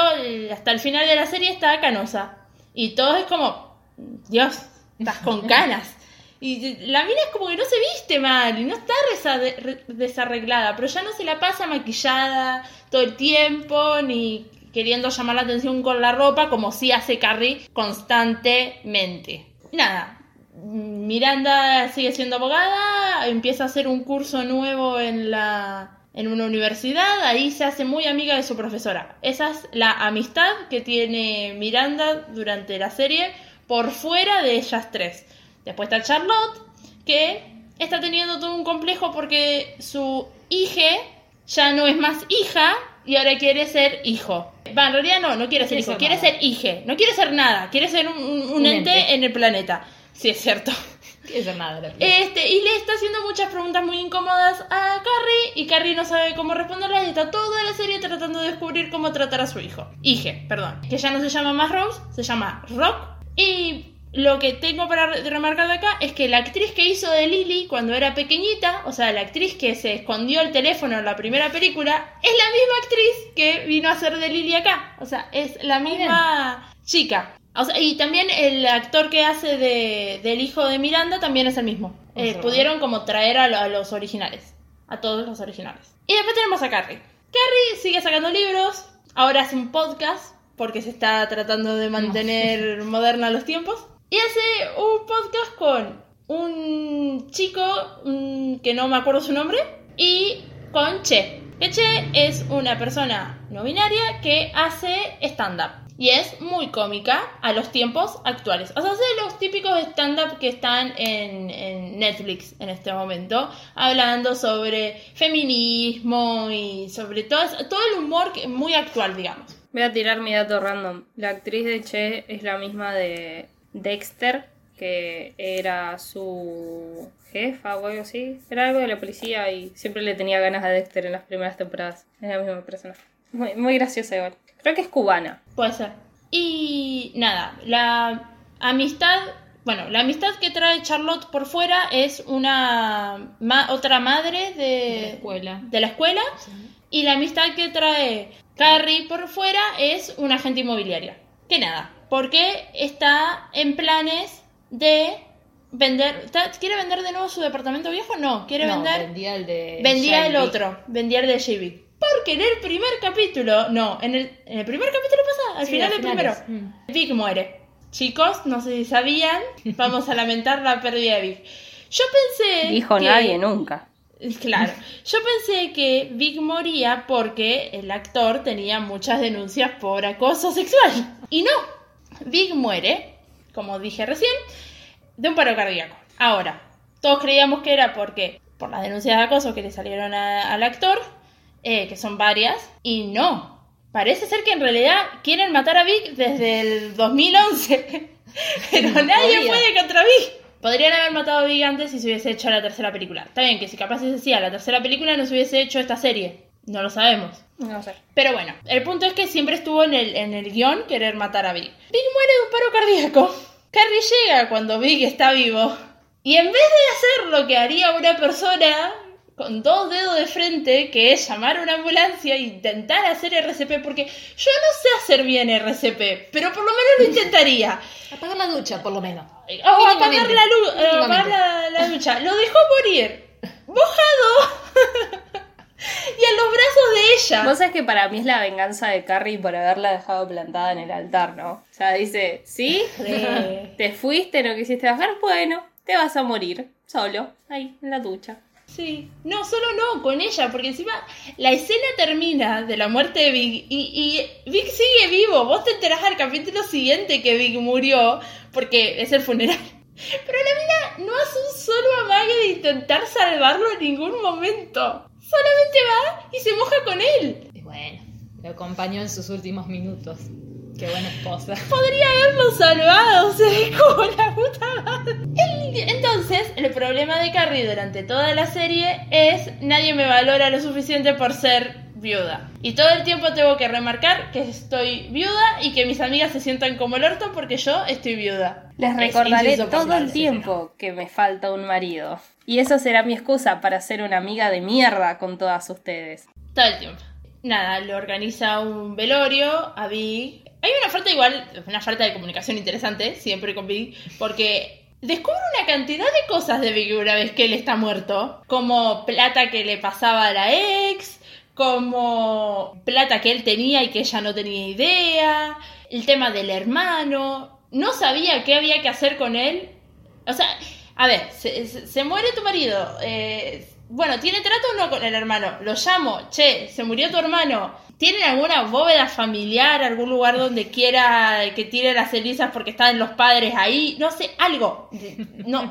hasta el final de la serie está canosa. Y todo es como, Dios, estás con canas. Y la mina es como que no se viste mal y no está desarreglada, pero ya no se la pasa maquillada todo el tiempo ni queriendo llamar la atención con la ropa como sí hace Carrie constantemente. Nada, Miranda sigue siendo abogada, empieza a hacer un curso nuevo en la en una universidad, ahí se hace muy amiga de su profesora. Esa es la amistad que tiene Miranda durante la serie por fuera de ellas tres. Después está Charlotte, que está teniendo todo un complejo porque su hija ya no es más hija y ahora quiere ser hijo. Va, en realidad no, no quiere ser hijo, quiere ser hije, no quiere ser nada, quiere ser un, un- un Un ente, ente. en el planeta. Sí, es cierto. Eso es nada. la. Este, y le está haciendo muchas preguntas muy incómodas a Carrie y Carrie no sabe cómo responderlas y está toda la serie tratando de descubrir cómo tratar a su hijo. Hije, perdón. Que ya no se llama más Rose, se llama Rock. Y lo que tengo para re- remarcar de acá es que la actriz que hizo de Lily cuando era pequeñita, o sea, la actriz que se escondió el teléfono en la primera película, es la misma actriz que vino a ser de Lily acá. O sea, es la misma chica. O sea, y también el actor que hace de, del hijo de Miranda también es el mismo. Eh, Observa. pudieron como traer a, lo- a los originales. A todos los originales. Y después tenemos a Carrie. Carrie sigue sacando libros. Ahora hace un podcast. Porque se está tratando de mantener moderna los tiempos. Y hace un podcast con un chico que no me acuerdo su nombre. Y con Che. Que Che es una persona no binaria que hace stand-up. Y es muy cómica a los tiempos actuales. O sea, hace los típicos stand-up que están en, Netflix en este momento. Hablando sobre feminismo y sobre todo, todo el humor que- muy actual, digamos. Voy a tirar mi dato random. La actriz de Che es la misma de Dexter, que era su jefa o algo así. Era algo de la policía y siempre le tenía ganas a Dexter en las primeras temporadas. Es la misma persona. Muy, muy graciosa igual. Creo que es cubana. Puede ser. Y nada, la amistad, bueno, la amistad que trae Charlotte por fuera es una ma- otra madre de, De la escuela. de la escuela y la amistad que trae Carrie por fuera es una agente inmobiliaria. Que nada, porque está en planes de vender, ¿quiere vender de nuevo su departamento viejo? No, quiere No, vender vendía el de. vendía el otro, vendía el de JB. Porque en el primer capítulo, no, en el, en el primer capítulo pasa, al Sí, final al del primero, Mm. Vic muere. Chicos, no sé si sabían, vamos a lamentar la pérdida de Vic. Yo pensé. Dijo que- nadie nunca. Claro, yo pensé que Vic moría porque el actor tenía muchas denuncias por acoso sexual. Y no, Vic muere, como dije recién, de un paro cardíaco. Ahora, todos creíamos que era porque por las denuncias de acoso que le salieron a- al actor, eh, que son varias, y no. Parece ser que en realidad quieren matar a Vic desde el 2011, pero nadie Podría. puede contra Vic. Podrían haber matado a Vic antes si se hubiese hecho la tercera película. Está bien que si capaz se decía la tercera película no se hubiese hecho esta serie. No lo sabemos. No sé. Pero bueno, el punto es que siempre estuvo en el, en el guion querer matar a Vic. Vic muere de un paro cardíaco. Carrie llega cuando Vic está vivo. Y en vez de hacer lo que haría una persona con dos dedos de frente, que es llamar a una ambulancia e intentar hacer RCP, porque yo no sé hacer bien RCP, pero por lo menos lo intentaría. Apagar la ducha, por lo menos. O apagar la luz, apagar la, la ducha. Lo dejó morir. Mojado. y a los brazos de ella. Vos sabés que para mí es la venganza de Carrie por haberla dejado plantada en el altar, ¿no? O sea, dice, ¿sí? Sí. Te fuiste, no quisiste bajar, bueno, te vas a morir, solo, ahí, en la ducha. Sí, no, solo no, con ella, porque encima la escena termina de la muerte de Vic y, y Vic sigue vivo. Vos te enterás al capítulo siguiente que Vic murió, porque es el funeral. Pero la mina no hace un solo amague de intentar salvarlo en ningún momento. Solamente va y se moja con él. Y bueno, lo acompañó en sus últimos minutos. Qué buena esposa. Podría haberlo salvado, como la puta madre. Entonces, el problema de Carrie durante toda la serie es nadie me valora lo suficiente por ser viuda. Y todo el tiempo tengo que remarcar que estoy viuda y que mis amigas se sientan como el orto porque yo estoy viuda. Les Es recordaré todo el tiempo que me falta un marido. Y eso será mi excusa para ser una amiga de mierda con todas ustedes. Todo el tiempo. Nada, le organiza un velorio a Big. Hay una falta igual, una falta de comunicación interesante, siempre con Big, porque descubre una cantidad de cosas de Big una vez que él está muerto. Como plata que le pasaba a la ex, como plata que él tenía y que ella no tenía idea, el tema del hermano, no sabía qué había que hacer con él. O sea, a ver, se muere tu marido. eh, bueno, ¿tiene trato o no con el hermano? Lo llamo, che, se murió tu hermano. ¿Tienen alguna bóveda familiar, algún lugar donde quiera que tire las cenizas porque están los padres ahí? No sé, algo. No,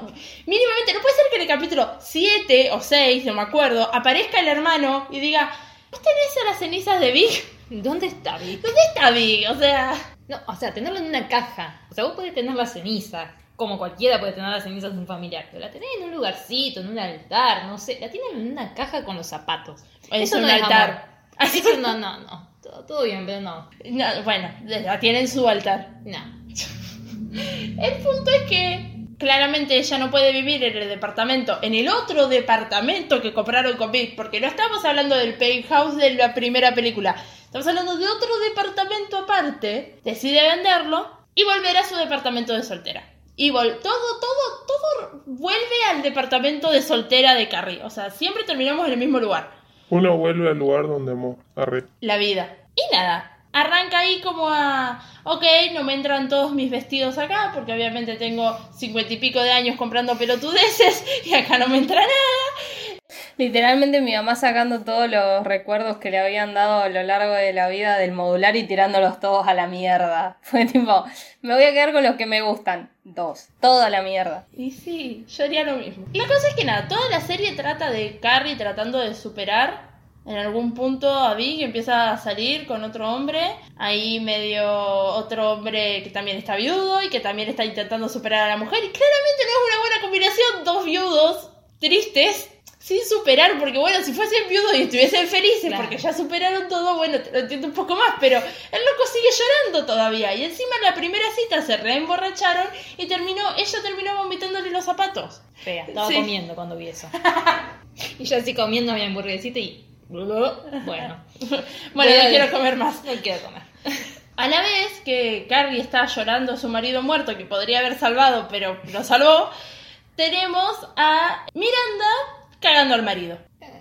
mínimamente, no puede ser que en el capítulo 7 o 6, no me acuerdo, aparezca el hermano y diga, ¿vos tenés las cenizas de Vic? ¿Dónde está Vic? ¿Dónde está Vic? O sea... No, o sea, tenerlo en una caja. O sea, vos podés tener la ceniza, como cualquiera puede tener las cenizas de un familiar, pero la tenés en un lugarcito, en un altar, no sé, la tienen en una caja con los zapatos. Es Eso un no es altar. Amor. Eso no, no, no. Todo, todo bien, pero no. No, bueno, la tiene en su altar. No. El punto es que claramente ella no puede vivir en el departamento, en el otro departamento que compraron con Vic, porque no estamos hablando del penthouse de la primera película, estamos hablando de otro departamento aparte, decide venderlo y volver a su departamento de soltera. Y vol todo, todo, todo vuelve al departamento de soltera de Carrie. O sea, siempre terminamos en el mismo lugar. Uno vuelve al lugar donde amó. Arre. la vida. Y nada, arranca ahí como a, ok, no me entran todos mis vestidos acá, porque obviamente tengo cincuenta y pico de años comprando pelotudeces y acá no me entra nada. Literalmente mi mamá sacando todos los recuerdos que le habían dado a lo largo de la vida del modular y tirándolos todos a la mierda. Fue tipo, me voy a quedar con los que me gustan. Dos. Todo a la mierda. Y sí, yo haría lo mismo. La cosa es que nada, toda la serie trata de Carrie tratando de superar en algún punto a Vic empieza a salir con otro hombre, ahí medio otro hombre que también está viudo y que también está intentando superar a la mujer y claramente no es una buena combinación, dos viudos tristes sin superar, porque bueno, si fuesen viudos y estuviesen felices Claro. porque ya superaron todo, bueno, te lo entiendo un poco más, pero el loco sigue llorando todavía y encima en la primera cita se reemborracharon y terminó, ella terminó vomitándole los zapatos. Fea, estaba Sí. comiendo cuando vi eso. y yo así comiendo mi hamburguesita y. Bueno, Bueno, no quiero comer más. no quiero comer. A la vez que Carrie está llorando a su marido muerto, que podría haber salvado, pero lo salvó, tenemos a Miranda cagando al marido.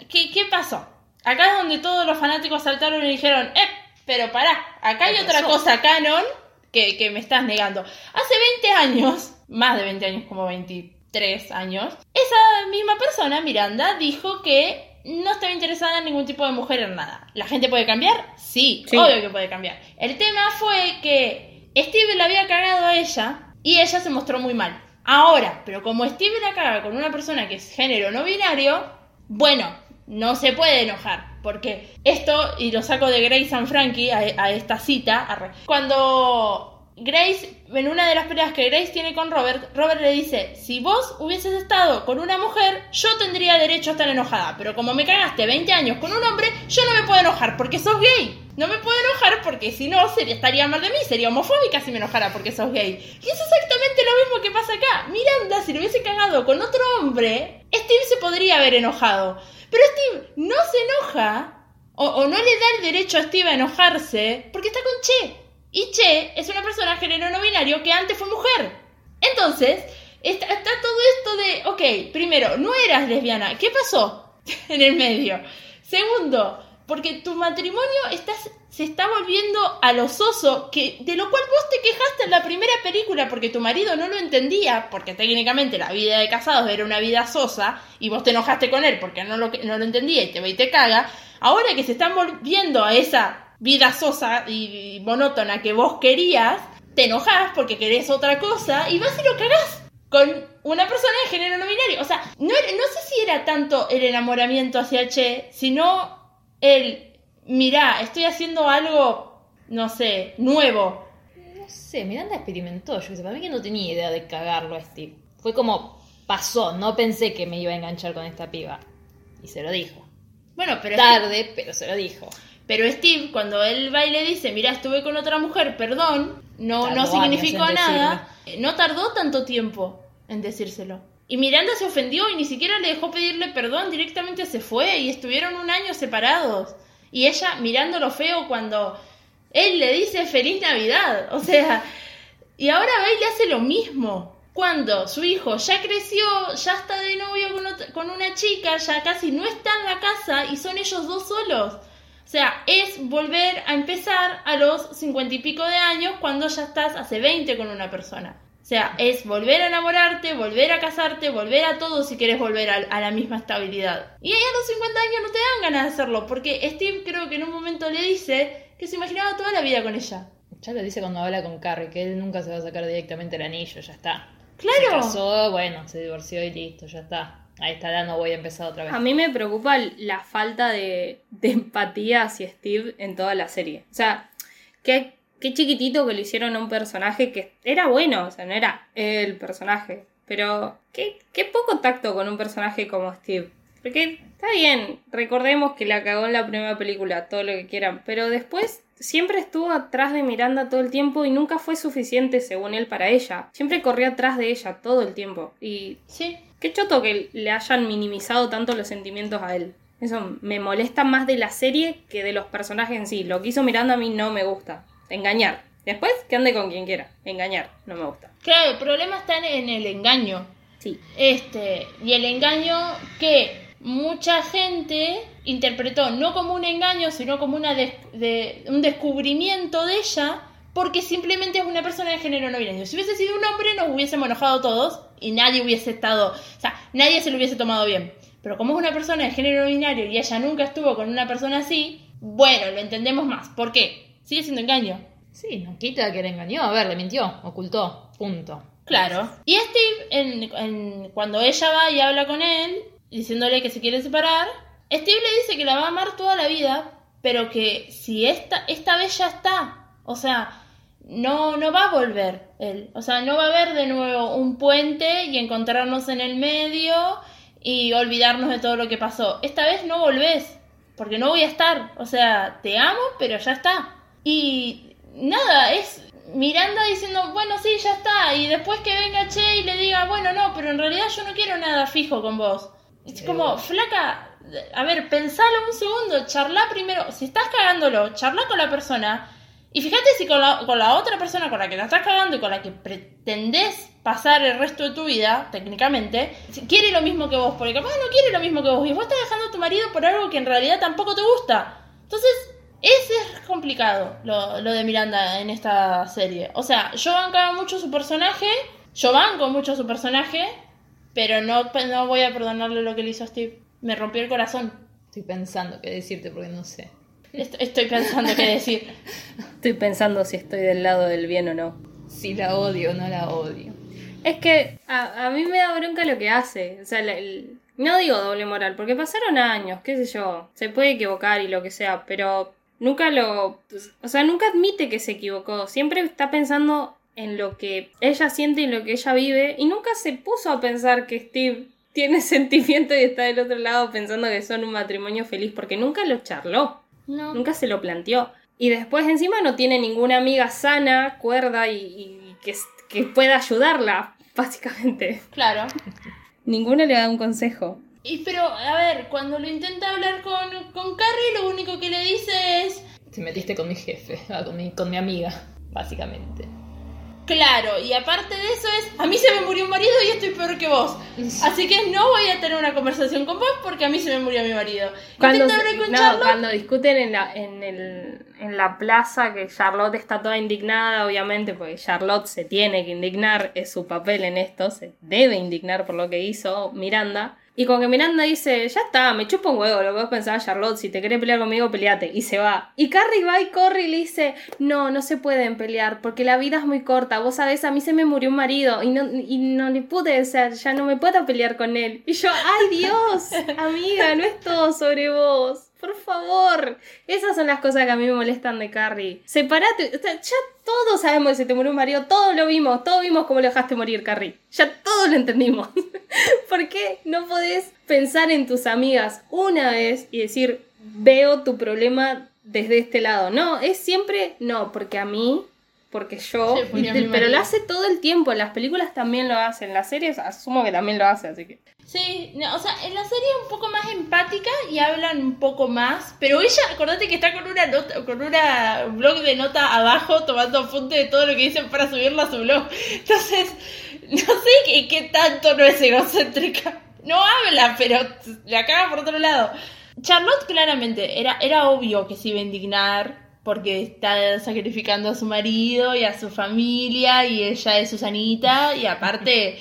¿Qué, qué pasó? Acá es donde todos los fanáticos saltaron y dijeron, ¡eh! Pero pará, acá hay ¿Qué otra cosa canon que, que me estás negando. Hace 20 años, más de 20 años, como 23 años, esa misma persona, Miranda, dijo que no estaba interesada en ningún tipo de mujer en nada. ¿La gente puede cambiar? Sí, Sí. obvio que puede cambiar. El tema fue que Steve le había cagado a ella y ella se mostró muy mal. Ahora, pero como Steve la caga con una persona que es género no binario, bueno, no se puede enojar. Porque esto, y lo saco de Grace and Frankie a, a esta cita, cuando Grace, en una de las peleas que Grace tiene con Robert, Robert le dice, si vos hubieses estado con una mujer, yo tendría derecho a estar enojada, pero como me cagaste 20 años con un hombre, yo no me puedo enojar porque sos gay. No me puedo enojar porque si no sería, estaría mal de mí, sería homofóbica si me enojara porque sos gay. Y es exactamente lo mismo que pasa acá. Miranda, si lo hubiese cagado con otro hombre, Steve se podría haber enojado. Pero Steve no se enoja, o, o no le da el derecho a Steve a enojarse, porque está con Che. Y Che es una persona género no binario que antes fue mujer. Entonces, está, todo esto de, ok, primero, no eras lesbiana, ¿qué pasó en el medio? Segundo, porque tu matrimonio se está volviendo a lo soso, que, de lo cual vos te quejaste en la primera película porque tu marido no lo entendía, porque técnicamente la vida de casados era una vida sosa, y vos te enojaste con él porque no lo, no lo entendía y te ve y te caga. Ahora que se están volviendo a esa vida sosa y monótona que vos querías, te enojás porque querés otra cosa y vas y lo cagás con una persona de género no binario. O sea, no, no sé si era tanto el enamoramiento hacia Che, sino el, mirá, estoy haciendo algo, no sé, nuevo. No sé, Miranda experimentó, yo sé, para mí que no tenía idea de cagarlo a Steve. Fue como pasó, no pensé que me iba a enganchar con esta piba. Y se lo dijo. Bueno, pero Tarde, pero se lo dijo. Pero Steve, cuando él va y le dice, mira, estuve con otra mujer, perdón, no, Tardó no significó nada, no tardó tanto tiempo en decírselo. Y Miranda se ofendió y ni siquiera le dejó pedirle perdón, directamente se fue y estuvieron un año separados. Y ella mirándolo feo cuando él le dice feliz Navidad. O sea, y ahora va y le hace lo mismo. Cuando su hijo ya creció, ya está de novio con, ot- con una chica, ya casi no está en la casa y son ellos dos solos. O sea, es volver a empezar a los cincuenta y pico de años cuando ya estás hace 20 con una persona. O sea, es volver a enamorarte, volver a casarte, volver a todo si quieres volver a, a la misma estabilidad. Y ahí a los 50 años no te dan ganas de hacerlo, porque Steve creo que en un momento le dice que se imaginaba toda la vida con ella. Ya lo dice cuando habla con Carrie, que él nunca se va a sacar directamente el anillo, ya está. Claro. Se casó, bueno, se divorció y listo, ya está. Ahí está, ya no voy a empezar otra vez. A mí me preocupa la falta de, de empatía hacia Steve en toda la serie. O sea, qué, qué chiquitito que lo hicieron a un personaje que era bueno, o sea, no era el personaje. Pero qué, qué poco tacto con un personaje como Steve. Porque está bien, recordemos que la cagó en la primera película, todo lo que quieran, pero después siempre estuvo atrás de Miranda todo el tiempo y nunca fue suficiente según él para ella. Siempre corría atrás de ella todo el tiempo. Y Sí. Qué choto que le hayan minimizado tanto los sentimientos a él. Eso me molesta más de la serie que de los personajes en sí. Lo que hizo Miranda a mí no me gusta. Engañar. Después que ande con quien quiera. Engañar. No me gusta. Claro, el problema está en, el engaño. Sí. Este, y el engaño que mucha gente interpretó no como un engaño, sino como una de- un descubrimiento de ella, porque simplemente es una persona de género no binario. Si hubiese sido un hombre, nos hubiésemos enojado todos y nadie hubiese estado, o sea, nadie se lo hubiese tomado bien. Pero como es una persona de género no binario y ella nunca estuvo con una persona así, bueno, lo entendemos más. ¿Por qué? Sigue siendo engaño. Sí, no quita que le engañó, a ver, le mintió, ocultó, punto. Claro. Y Steve, en- en- cuando ella va y habla con él, diciéndole que se quiere separar, Steve le dice que la va a amar toda la vida, pero que si esta, esta vez ya está, o sea, no, no va a volver él. O sea, no va a haber de nuevo un puente y encontrarnos en el medio y olvidarnos de todo lo que pasó. Esta vez no volvés, porque no voy a estar. O sea, te amo, pero ya está. Y nada, es Miranda diciendo, bueno, sí, ya está. Y después que venga Che y le diga, bueno, no, pero en realidad yo no quiero nada fijo con vos. Es como, flaca, a ver, pensalo un segundo, charla primero. Si estás cagándolo, charla con la persona. Y fíjate si con la, con la otra persona con la que la estás cagando y con la que pretendés pasar el resto de tu vida, técnicamente, quiere lo mismo que vos, porque capaz no quiere lo mismo que vos. Y vos estás dejando a tu marido por algo que en realidad tampoco te gusta. Entonces, ese es complicado, lo, lo de Miranda en esta serie. O sea, yo bancaba mucho su personaje, yo banco mucho su personaje, pero no, no voy a perdonarle lo que le hizo a Steve. Me rompió el corazón. Estoy pensando qué decirte porque no sé. Est- Estoy pensando qué decir. Estoy pensando si estoy del lado del bien o no. Si la odio o no la odio. Es que a, a mí me da bronca lo que hace. O sea, la- el- no digo doble moral, porque pasaron años, qué sé yo. Se puede equivocar y lo que sea, pero nunca lo. O sea, nunca admite que se equivocó. Siempre está pensando en lo que ella siente y en lo que ella vive. Y nunca se puso a pensar que Steve tiene sentimiento y está del otro lado pensando que son un matrimonio feliz, porque nunca lo charló. No. Nunca se lo planteó. Y después encima no tiene ninguna amiga sana, cuerda y, y que, que pueda ayudarla, básicamente. Claro. Ninguno le da un consejo. Y pero, a ver, cuando lo intenta hablar con, con Carrie, lo único que le dice es, Te metiste con mi jefe, ah, con mi, con mi amiga, básicamente. Claro, y aparte de eso es, a mí se me murió un marido y estoy peor que vos. Así que no voy a tener una conversación con vos porque a mí se me murió mi marido. Cuando, no, Charlotte. cuando discuten en la, en, el, en la plaza, que Charlotte está toda indignada, obviamente, porque Charlotte se tiene que indignar, es su papel en esto, se debe indignar por lo que hizo Miranda. Y con que Miranda dice, ya está, me chupa un huevo lo que vos pensabas, Charlotte, si te querés pelear conmigo, peleate. Y se va. Y Carrie va y corre y le dice, no, no se pueden pelear, porque la vida es muy corta. Vos sabés, a mí se me murió un marido y no, y no le pude, o sea, ya no me puedo pelear con él. Y yo, ay Dios, amiga, no es todo sobre vos. Por favor. Esas son las cosas que a mí me molestan de Carrie. Separate. Ya todos sabemos que se te murió un marido. Todos lo vimos. Todos vimos cómo lo dejaste morir, Carrie. Ya todos lo entendimos. ¿Por qué no podés pensar en tus amigas una vez y decir, veo tu problema desde este lado? No, es siempre no, porque a mí, porque yo. Y- pero lo hace todo el tiempo. En las películas también lo hace. En las series asumo que también lo hace, así que. Sí, no, o sea, en la serie es un poco más empática y hablan un poco más, pero ella, acordate que está con una nota, con una blog de nota abajo tomando apunte de todo lo que dicen para subirlo a su blog. Entonces, no sé qué, qué tanto no es egocéntrica. No habla, pero la caga por otro lado. Charlotte claramente era, era obvio que se iba a indignar porque está sacrificando a su marido y a su familia y ella es Susanita y aparte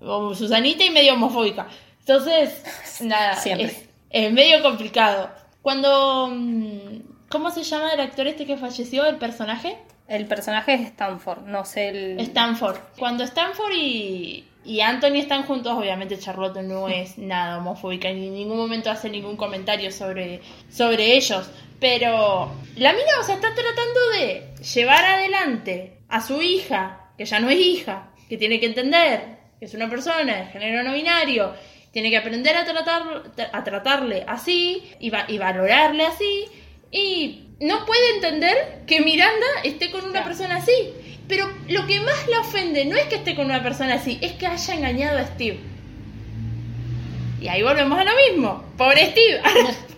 Susanita y medio homofóbica. Entonces, nada, Siempre. es, es medio complicado. Cuando... mm, ¿Cómo se llama el actor este que falleció, el personaje? El personaje es Stanford, no sé el. Stanford. Cuando Stanford y, y Anthony están juntos, obviamente Charlotte no es nada homofóbica, ni en ningún momento hace ningún comentario sobre, sobre ellos. Pero la mina, o sea, está tratando de llevar adelante a su hija, que ya no es hija, que tiene que entender que es una persona de género no binario, tiene que aprender a, tratar, a tratarle así y, va- y valorarle así. Y no puede entender que Miranda esté con una Claro. persona así. Pero lo que más la ofende no es que esté con una persona así, es que haya engañado a Steve. Y ahí volvemos a lo mismo. Pobre Steve.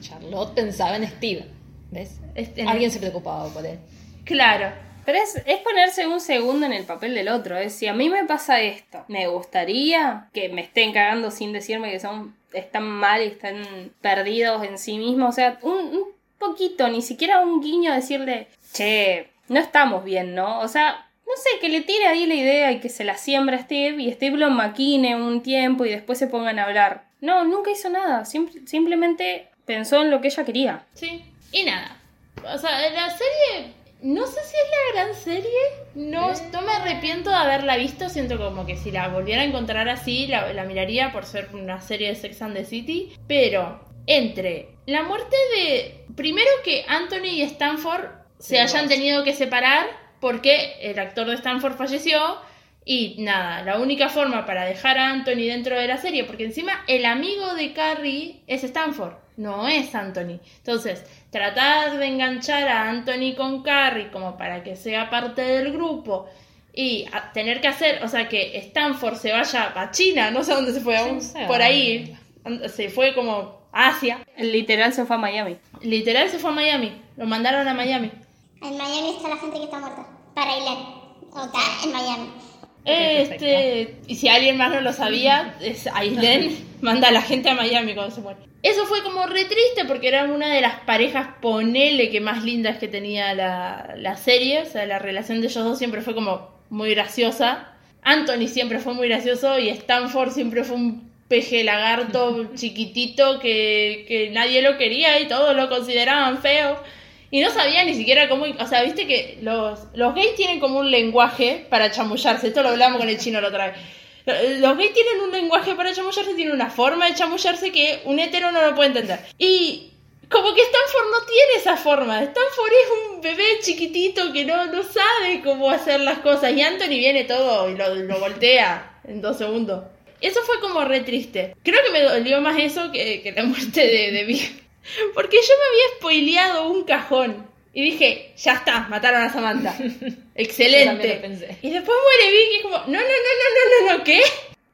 Charlotte pensaba en Steve, ¿ves? Este- Alguien se preocupaba por él. claro. Pero es, es ponerse un segundo en el papel del otro. Es si a mí me pasa esto, me gustaría que me estén cagando sin decirme que son están mal y están perdidos en sí mismos. O sea, un, un poquito, ni siquiera un guiño decirle, che, no estamos bien, ¿no? O sea, no sé, que le tire ahí la idea y que se la siembra a Steve y Steve lo maquine un tiempo y después se pongan a hablar. No, nunca hizo nada. Simp- simplemente pensó en lo que ella quería. Sí. Y nada. O sea, la serie. No sé si es la gran serie. No, no me arrepiento de haberla visto. Siento como que si la volviera a encontrar así, la, la miraría por ser una serie de Sex and the City. Pero entre la muerte de. Primero que Anthony y Stanford se hayan vos. tenido que separar porque el actor de Stanford falleció. Y nada, la única forma para dejar a Anthony dentro de la serie, porque encima el amigo de Carrie es Stanford, no es Anthony. Entonces, tratar de enganchar a Anthony con Carrie como para que sea parte del grupo y a- tener que hacer, o sea, que Stanford se vaya a China, no sé dónde se fue, aún, por ahí, se fue como a Asia. Literal se fue a Miami. Literal se fue a Miami, lo mandaron a Miami. En Miami está la gente que está muerta. Para Ailén. O está en Miami. Este, y si alguien más no lo sabía, es Aileen manda a la gente a Miami cuando se muere. Eso fue como re triste porque era una de las parejas, ponele, que más lindas que tenía la, la serie. O sea, la relación de ellos dos siempre fue como muy graciosa. Anthony siempre fue muy gracioso y Stanford siempre fue un peje lagarto chiquitito que, que nadie lo quería y todos lo consideraban feo. Y no sabía ni siquiera cómo. O sea, viste que los, los gays tienen como un lenguaje para chamullarse. Esto lo hablamos con el chino la otra vez. Los gays tienen un lenguaje para chamullarse, tienen una forma de chamullarse que un hetero no lo puede entender. Y como que Stanford no tiene esa forma. Stanford es un bebé chiquitito que no, no sabe cómo hacer las cosas. Y Anthony viene todo y lo, lo voltea en dos segundos. Eso fue como re triste. Creo que me dolió más eso que, que la muerte de, de Vic. Porque yo me había spoileado un cajón. Y dije, ya está, mataron a Samantha. Lo Excelente. pensé. Y después muere Vic y es como, no, no, no, no, no, no, no, ¿qué?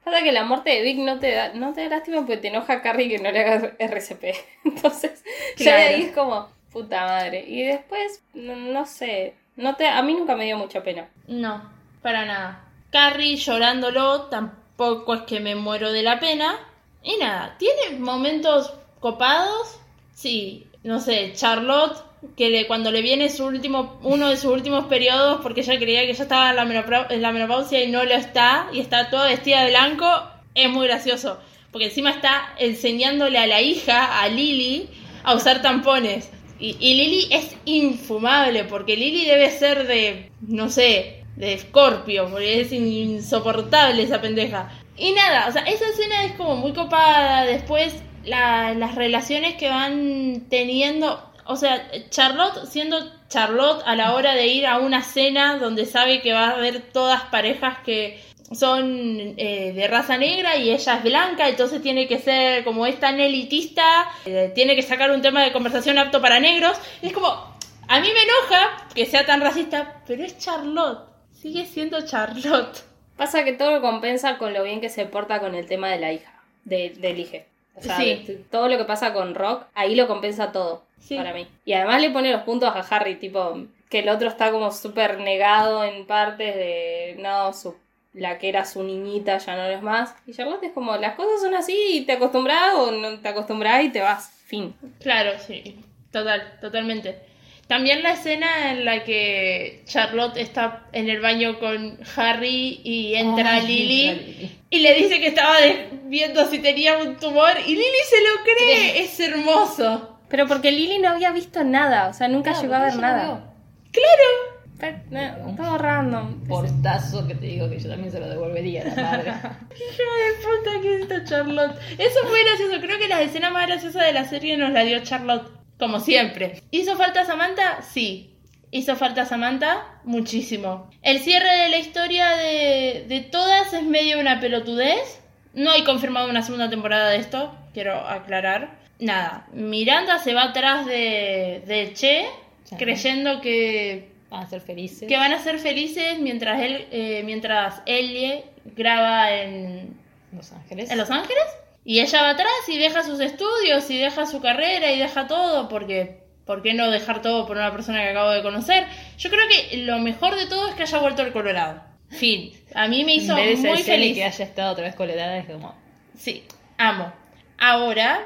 Pasa que la muerte de Vic no te da, no te da lástima porque te enoja Carrie que no le hagas RCP. Entonces, ya de Claro. ahí es como, puta madre. Y después, no, no sé, no te, a mí nunca me dio mucha pena. No, para nada. Carrie llorándolo, tampoco es que me muero de la pena. Y nada, tiene momentos copados. Sí, no sé, Charlotte, que le, cuando le viene su último, uno de sus últimos periodos, porque ella creía que ya estaba en la, en la menopausia y no lo está, y está toda vestida de blanco, es muy gracioso. Porque encima está enseñándole a la hija, a Lily, a usar tampones. Y, y Lily es infumable, porque Lily debe ser de, no sé, de Scorpio, porque es insoportable esa pendeja. Y nada, o sea, esa escena es como muy copada. Después, la- las relaciones que van teniendo. O sea, Charlotte siendo Charlotte a la hora de ir a una cena donde sabe que va a haber todas parejas que son eh, de raza negra y ella es blanca, entonces tiene que ser como es tan elitista, eh, tiene que sacar un tema de conversación apto para negros. Es como, a mí me enoja que sea tan racista, pero es Charlotte, sigue siendo Charlotte. Pasa que todo compensa con lo bien que se porta con el tema de la hija, de, del hije. O sea, Sí. todo lo que pasa con Rock, ahí lo compensa todo, Sí. para mí. Y además le pone los puntos a Harry, tipo, que el otro está como súper negado en partes de, no, su, la que era su niñita ya no lo es más. Y Charlotte es como, las cosas son así y te acostumbras o no te acostumbras y te vas, fin. Claro, sí, total, totalmente. También la escena en la que Charlotte está en el baño con Harry y entra Ay, Lily y le dice que estaba viendo si tenía un tumor y Lily se lo cree, es hermoso. Pero porque Lily no había visto nada, o sea, nunca Claro, llegó a ver no nada. Pero, no, todo random. Portazo que te digo que yo también se lo devolvería a la madre. Hijo de puta que es esta Charlotte. Eso fue gracioso. Creo que la escena más graciosa de la serie nos la dio Charlotte, como siempre. ¿Hizo falta Samantha? Sí. ¿Hizo falta Samantha? Muchísimo. El cierre de la historia de, de todas es medio una pelotudez. No hay confirmado una segunda temporada de esto, quiero aclarar. Nada, Miranda se va atrás de, de Che, Sí. creyendo que Van a ser felices. que van a ser felices mientras él eh, mientras Ellie graba en, Los Ángeles. en Los Ángeles y ella va atrás y deja sus estudios y deja su carrera y deja todo porque ¿por qué no dejar todo por una persona que acabo de conocer? Yo creo que lo mejor de todo es que haya vuelto al Colorado. Fin. A mí me hizo muy feliz. que haya estado otra vez colorada, es como. Sí, amo. Ahora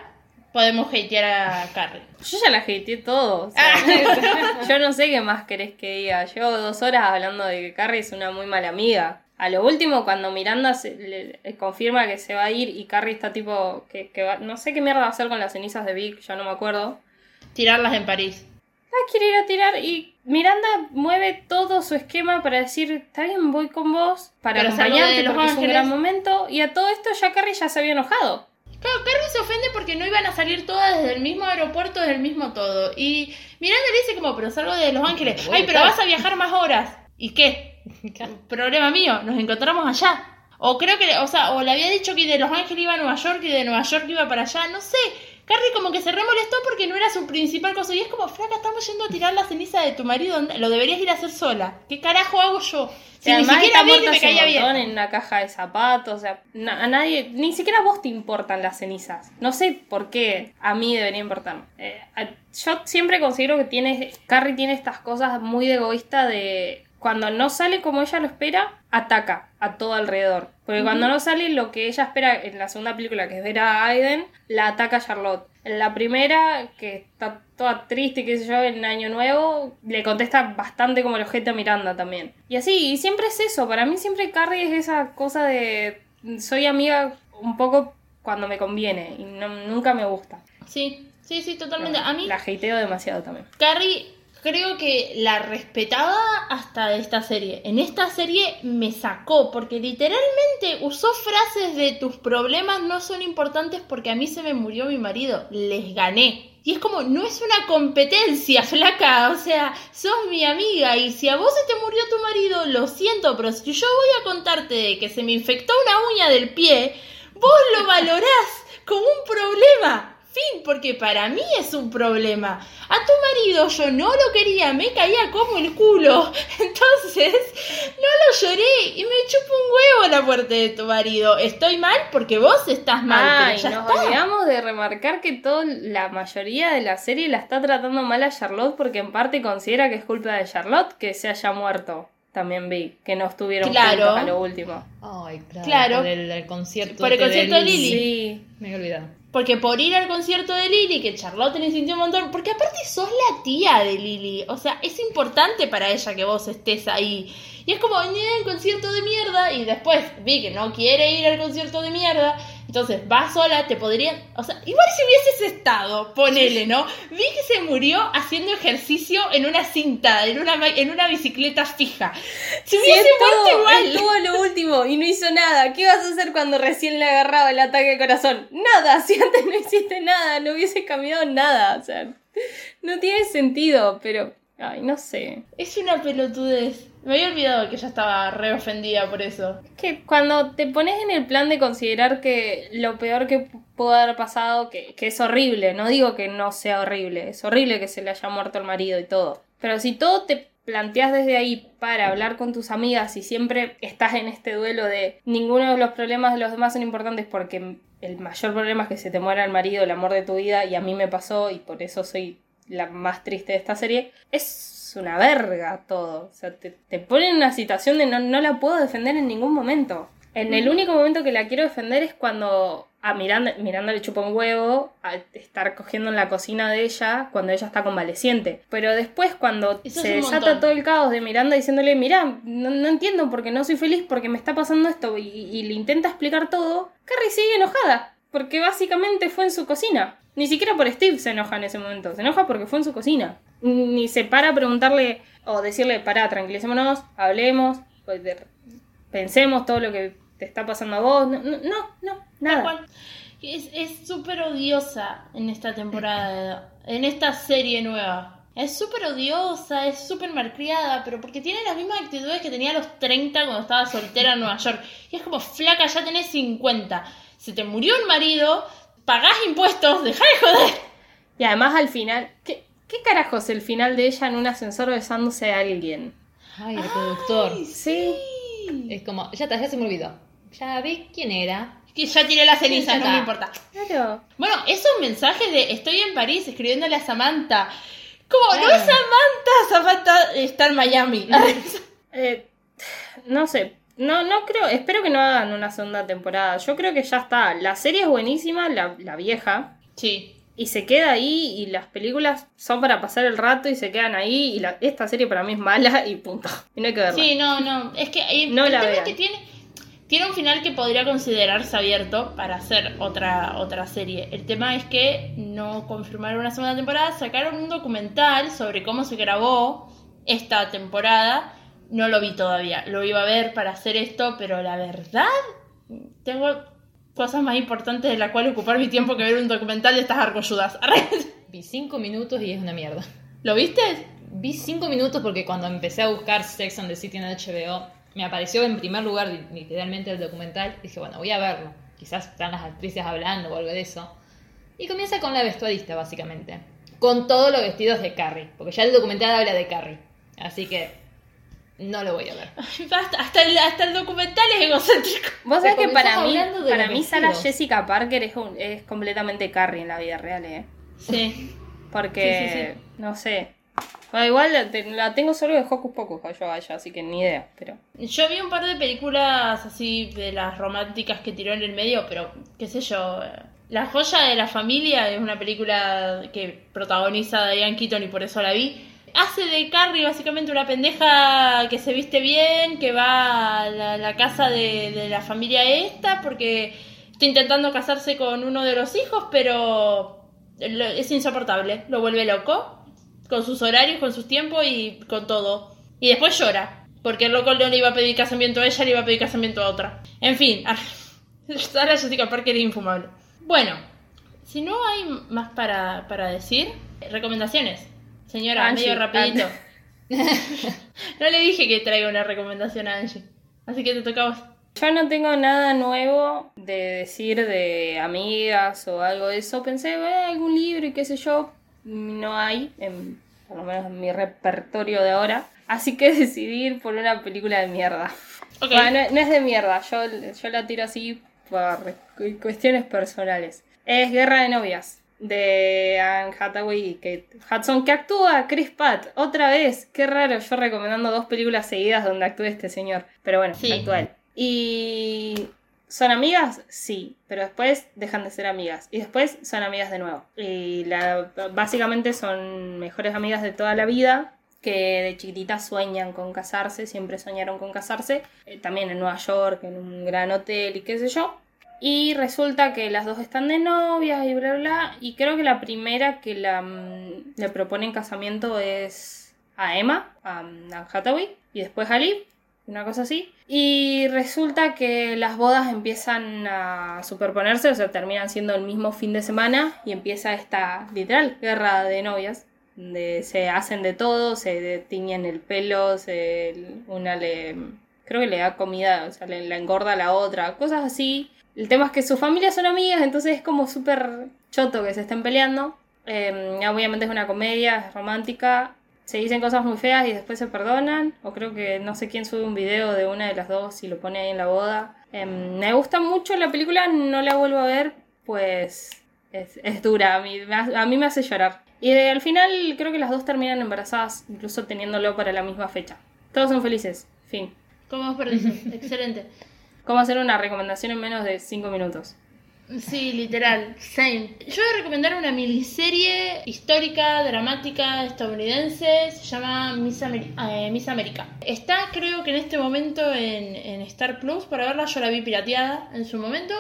podemos hatear a Carrie. Yo ya la hateé todo. o sea, yo no sé qué más querés que diga. Llevo dos horas hablando de que Carrie es una muy mala amiga. A lo último, cuando Miranda se, le- le confirma que se va a ir y Carrie está tipo. Que, que va- no sé qué mierda va a hacer con las cenizas de Vic, ya no me acuerdo. Tirarlas en París. Ah, quiere ir a tirar y Miranda mueve todo su esquema para decir, está bien, voy con vos, para Pero acompañarte de Los porque es un Ángeles. gran momento. Y a todo esto ya Carrie ya se había enojado. Claro, Carrie se ofende porque no iban a salir todas desde el mismo aeropuerto, desde el mismo todo. Y Miranda le dice como, pero salgo de Los Ángeles. Ay, pero vas a viajar más horas. ¿Y qué? Problema mío, nos encontramos allá. O creo que, o sea, o le había dicho que de Los Ángeles iba a Nueva York y de Nueva York iba para allá, no sé. Carrie como que se remolestó porque no era su principal cosa. Y es como, flaca, estamos yendo a tirar la ceniza de tu marido. Lo deberías ir a hacer sola. ¿Qué carajo hago yo? Si ni siquiera vi que me caía bien. en una caja de zapatos, o sea, na- a nadie, ni siquiera a vos te importan las cenizas. No sé por qué a mí debería importarme. Eh, yo siempre considero que tiene, Carrie tiene estas cosas muy de egoísta de cuando no sale como ella lo espera, ataca a todo alrededor. Porque cuando no sale lo que ella espera en la segunda película, que es ver a Aiden, la ataca a Charlotte. En la primera, que está toda triste, qué sé yo, en Año Nuevo, le contesta bastante como el objeto a Miranda también. Y así, y siempre es eso. Para mí siempre Carrie es esa cosa de soy amiga un poco cuando me conviene y no- nunca me gusta. Sí, sí, sí, totalmente. A mí, La hateo demasiado también. Carrie creo que la respetaba hasta esta serie. En esta serie me sacó porque literalmente usó frases de tus problemas no son importantes porque a mí se me murió mi marido. Les gané. Y es como, no es una competencia, flaca. O sea, sos mi amiga y si a vos se te murió tu marido, lo siento, pero si yo voy a contarte de que se me infectó una uña del pie, vos lo valorás como un problema. Fin, porque para mí es un problema. A tu marido yo no lo quería, me caía como el culo. Entonces, no lo lloré y me chupo un huevo la muerte de tu marido. Estoy mal porque vos estás mal, Ay, pero ya nos está. olvidamos de remarcar que toda la mayoría de la serie la está tratando mal a Charlotte porque en parte considera que es culpa de Charlotte que se haya muerto. También vi que no estuvieron Claro. juntos a lo último. Ay, claro. Claro. Por el, el concierto. Por el este concierto de Lili. Sí. Me he olvidado. Porque por ir al concierto de Lili, que Charlotte le sintió un montón, porque aparte sos la tía de Lili, o sea, es importante para ella que vos estés ahí. Y es como, "Ñe, un concierto de mierda, y después vi que no quiere ir al concierto de mierda, entonces va sola, te podría, o sea, igual si hubieses estado, ponele, ¿no? Vi que se murió haciendo ejercicio en una cinta, en una, en una bicicleta fija. Si Sí, hubiese muerto estuvo, igual. estuvo lo último y no hizo nada. ¿Qué vas a hacer cuando recién le agarraba el ataque de corazón? Nada, si antes no hiciste nada, no hubiese cambiado nada. O sea, no tiene sentido, pero, ay, no sé. Es una pelotudez. Me había olvidado que ella estaba re ofendida por eso. Es que cuando te pones en el plan de considerar que lo peor que pudo haber pasado, que, es horrible, no digo que no sea horrible, es horrible que se le haya muerto el marido y todo. Pero si todo te planteas desde ahí para hablar con tus amigas y siempre estás en este duelo de ninguno de los problemas de los demás son importantes porque el mayor problema es que se te muera el marido, el amor de tu vida, y a mí me pasó y por eso soy la más triste de esta serie, es una verga todo. O sea, te, te pone en una situación de no, no la puedo defender en ningún momento. En el único momento que la quiero defender es cuando a Miranda, Miranda le chupa un huevo a estar cogiendo en la cocina de ella cuando ella está convaleciente. Pero después cuando Eso se es desata montón. todo el caos de Miranda diciéndole, mira, no, no entiendo porque no soy feliz porque me está pasando esto y, y le intenta explicar todo, Carrie sigue enojada. Porque básicamente fue en su cocina. Ni siquiera por Steve se enoja en ese momento. Se enoja porque fue en su cocina. Ni se para a preguntarle o decirle, pará, tranquilicémonos, hablemos, pues, de- pensemos todo lo que te está pasando a vos. No, no, no, nada. Es es súper odiosa en esta temporada, en esta serie nueva. Es súper odiosa, es súper malcriada, pero porque tiene las mismas actitudes que tenía a los 30 cuando estaba soltera en Nueva York. Y es como, flaca, ya tenés 50. Se te murió el marido, pagás impuestos, dejá de joder. Y además al final, ¿qué, ¿qué carajos el final de ella en un ascensor besándose a alguien? Ay, el productor. Sí. Es como, ya está, ya se me olvidó. Ya vi quién era. Que ya tiré las cenizas, Sí, ya no me importa. Claro. Bueno, esos mensajes de estoy en París escribiéndole a Samantha. Como, no Claro. es Samantha, Samantha está en Miami. Eh, no sé. No, no creo, espero que no hagan una segunda temporada. Yo creo que ya está. La serie es buenísima, la, la vieja. sí. Y se queda ahí y las películas son para pasar el rato y se quedan ahí y la- esta serie para mí es mala y punto. Y no hay que verla. Sí, no, no. Es que eh, No el la tema es que tiene, tiene un final que podría considerarse abierto para hacer otra, otra serie. El tema es que no confirmaron una segunda temporada, sacaron un documental sobre cómo se grabó esta temporada. No lo vi todavía. Lo iba a ver para hacer esto, pero la verdad, tengo cosas más importantes de las cuales ocupar mi tiempo que ver un documental de estas argolludas. Vi cinco minutos y es una mierda. ¿Lo viste? Vi cinco minutos porque cuando empecé a buscar Sex and the City en HBO, me apareció en primer lugar li- literalmente el documental. Dije, bueno, voy a verlo. Quizás están las actrices hablando o algo de eso. Y comienza con la vestuarista, básicamente. Con todos los vestidos de Carrie. Porque ya el documental habla de Carrie. Así que no lo voy a ver. Basta, hasta el, hasta el documental es egocéntrico. Vos sabés que para mí, para mí Sarah vestidos. Jessica Parker es, un- es completamente Carrie en la vida real, ¿eh? Sí. Porque, Sí, sí, no sé. Bueno, igual la, te- la tengo solo de Hocus Pocus yo a ella, así que ni idea, pero... Yo vi un par de películas así de las románticas que tiró en el medio, pero qué sé yo. eh, La joya de la familia es una película que protagoniza Diane Keaton y por eso la vi. Hace de Carrie básicamente una pendeja que se viste bien, que va a la, casa de, la familia esta porque está intentando casarse con uno de los hijos, pero es insoportable, lo vuelve loco. con sus horarios, con sus tiempos y con todo. Y después llora, porque el loco no le iba a pedir casamiento a ella, le iba a pedir casamiento a otra. En fin, Sara Jessica Parker es infumable. Bueno, si no hay más para, para decir, recomendaciones. Señora, Angie, medio rapidito. no le dije que traiga una recomendación a Angie. Así que te toca a vos. Yo no tengo nada nuevo de decir de amigas o algo de eso. Pensé, "Eh, algún libro y qué sé yo. No hay, en, por lo menos en mi repertorio de ahora. Así que decidí ir por una película de mierda. Ok. Bueno, no, no es de mierda, yo, yo la tiro así por cu- cuestiones personales. Es Guerra de Novias, de Anne Hathaway y Kate Hudson, que actúa Chris Pratt, otra vez. Qué raro, yo recomendando dos películas seguidas donde actúe este señor. Pero bueno, Sí. él. Y... ¿Son amigas? Sí, pero después dejan de ser amigas. Y después son amigas de nuevo. Y la, básicamente son mejores amigas de toda la vida, que de chiquititas sueñan con casarse, siempre soñaron con casarse, eh, también en Nueva York, en un gran hotel y qué sé yo. Y resulta que las dos están de novias y bla, bla. Y creo que la primera que la, mm, le propone en casamiento es a Emma, a mm, Anne Hathaway, y después a Liv, una cosa así. Y resulta que las bodas empiezan a superponerse, o sea, terminan siendo el mismo fin de semana y empieza esta literal guerra de novias. Donde se hacen de todo, se tiñen el pelo, se, una le. Creo que le da comida, o sea, le, engorda a la otra, cosas así. El tema es que sus familias son amigas, entonces es como súper choto que se estén peleando. Eh, obviamente es una comedia, es romántica. Se dicen cosas muy feas y después se perdonan. O creo que no sé quién sube un video de una de las dos y lo pone ahí en la boda. Eh, me gusta mucho la película, no la vuelvo a ver, pues es, es dura, a mí, me hace- llorar. Y al final creo que las dos terminan embarazadas, incluso teniéndolo para la misma fecha. Todos son felices, fin. ¿Cómo os parece? Excelente. ¿Cómo hacer una recomendación en menos de 5 minutos? Sí, literal, same. Yo voy a recomendar una miniserie histórica, dramática, estadounidense, se llama Miss, Ameri- eh, Miss América. Está creo que en este momento en, en Star Plus para verla, yo la vi pirateada en su momento.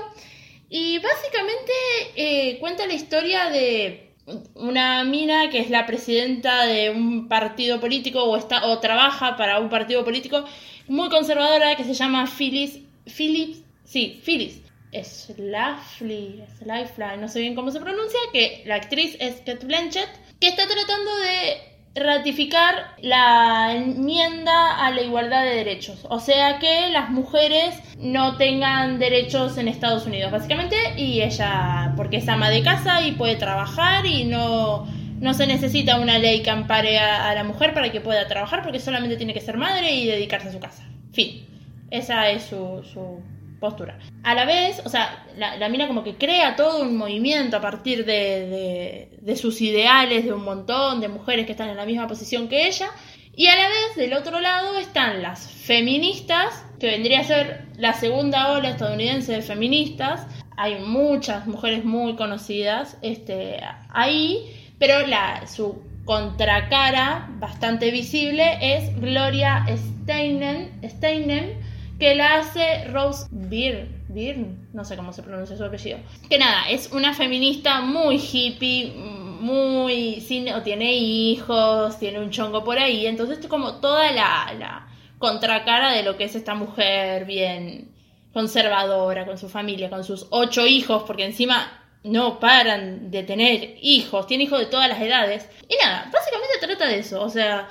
Y básicamente eh, cuenta la historia de una mina que es la presidenta de un partido político o, está, o trabaja para un partido político muy conservadora que se llama Phyllis, Phyllis, sí, Phyllis Schlafly, Schlafly, no sé bien cómo se pronuncia, que la actriz es Kate Blanchett, que está tratando de ratificar la enmienda a la igualdad de derechos, o sea que las mujeres no tengan derechos en Estados Unidos, básicamente, y ella, porque es ama de casa y puede trabajar y no, no se necesita una ley que ampare a, a la mujer para que pueda trabajar, porque solamente tiene que ser madre y dedicarse a su casa. Fin. Esa es su, su postura. A la vez, o sea, la, la mina como que crea todo un movimiento a partir de, de, sus ideales, de un montón de mujeres que están en la misma posición que ella. Y a la vez, del otro lado, están las feministas, que vendría a ser la segunda ola estadounidense de feministas. Hay muchas mujeres muy conocidas este, ahí, pero la, su contracara bastante visible es Gloria Steinem, Steinem que la hace Rose Byrne, Byrne, no sé cómo se pronuncia su apellido. Que nada, es una feminista muy hippie, muy o tiene hijos, tiene un chongo por ahí, entonces es como toda la, la contracara de lo que es esta mujer bien conservadora con su familia, con sus ocho hijos, porque encima no paran de tener hijos, tiene hijos de todas las edades. Y nada, básicamente trata de eso, o sea,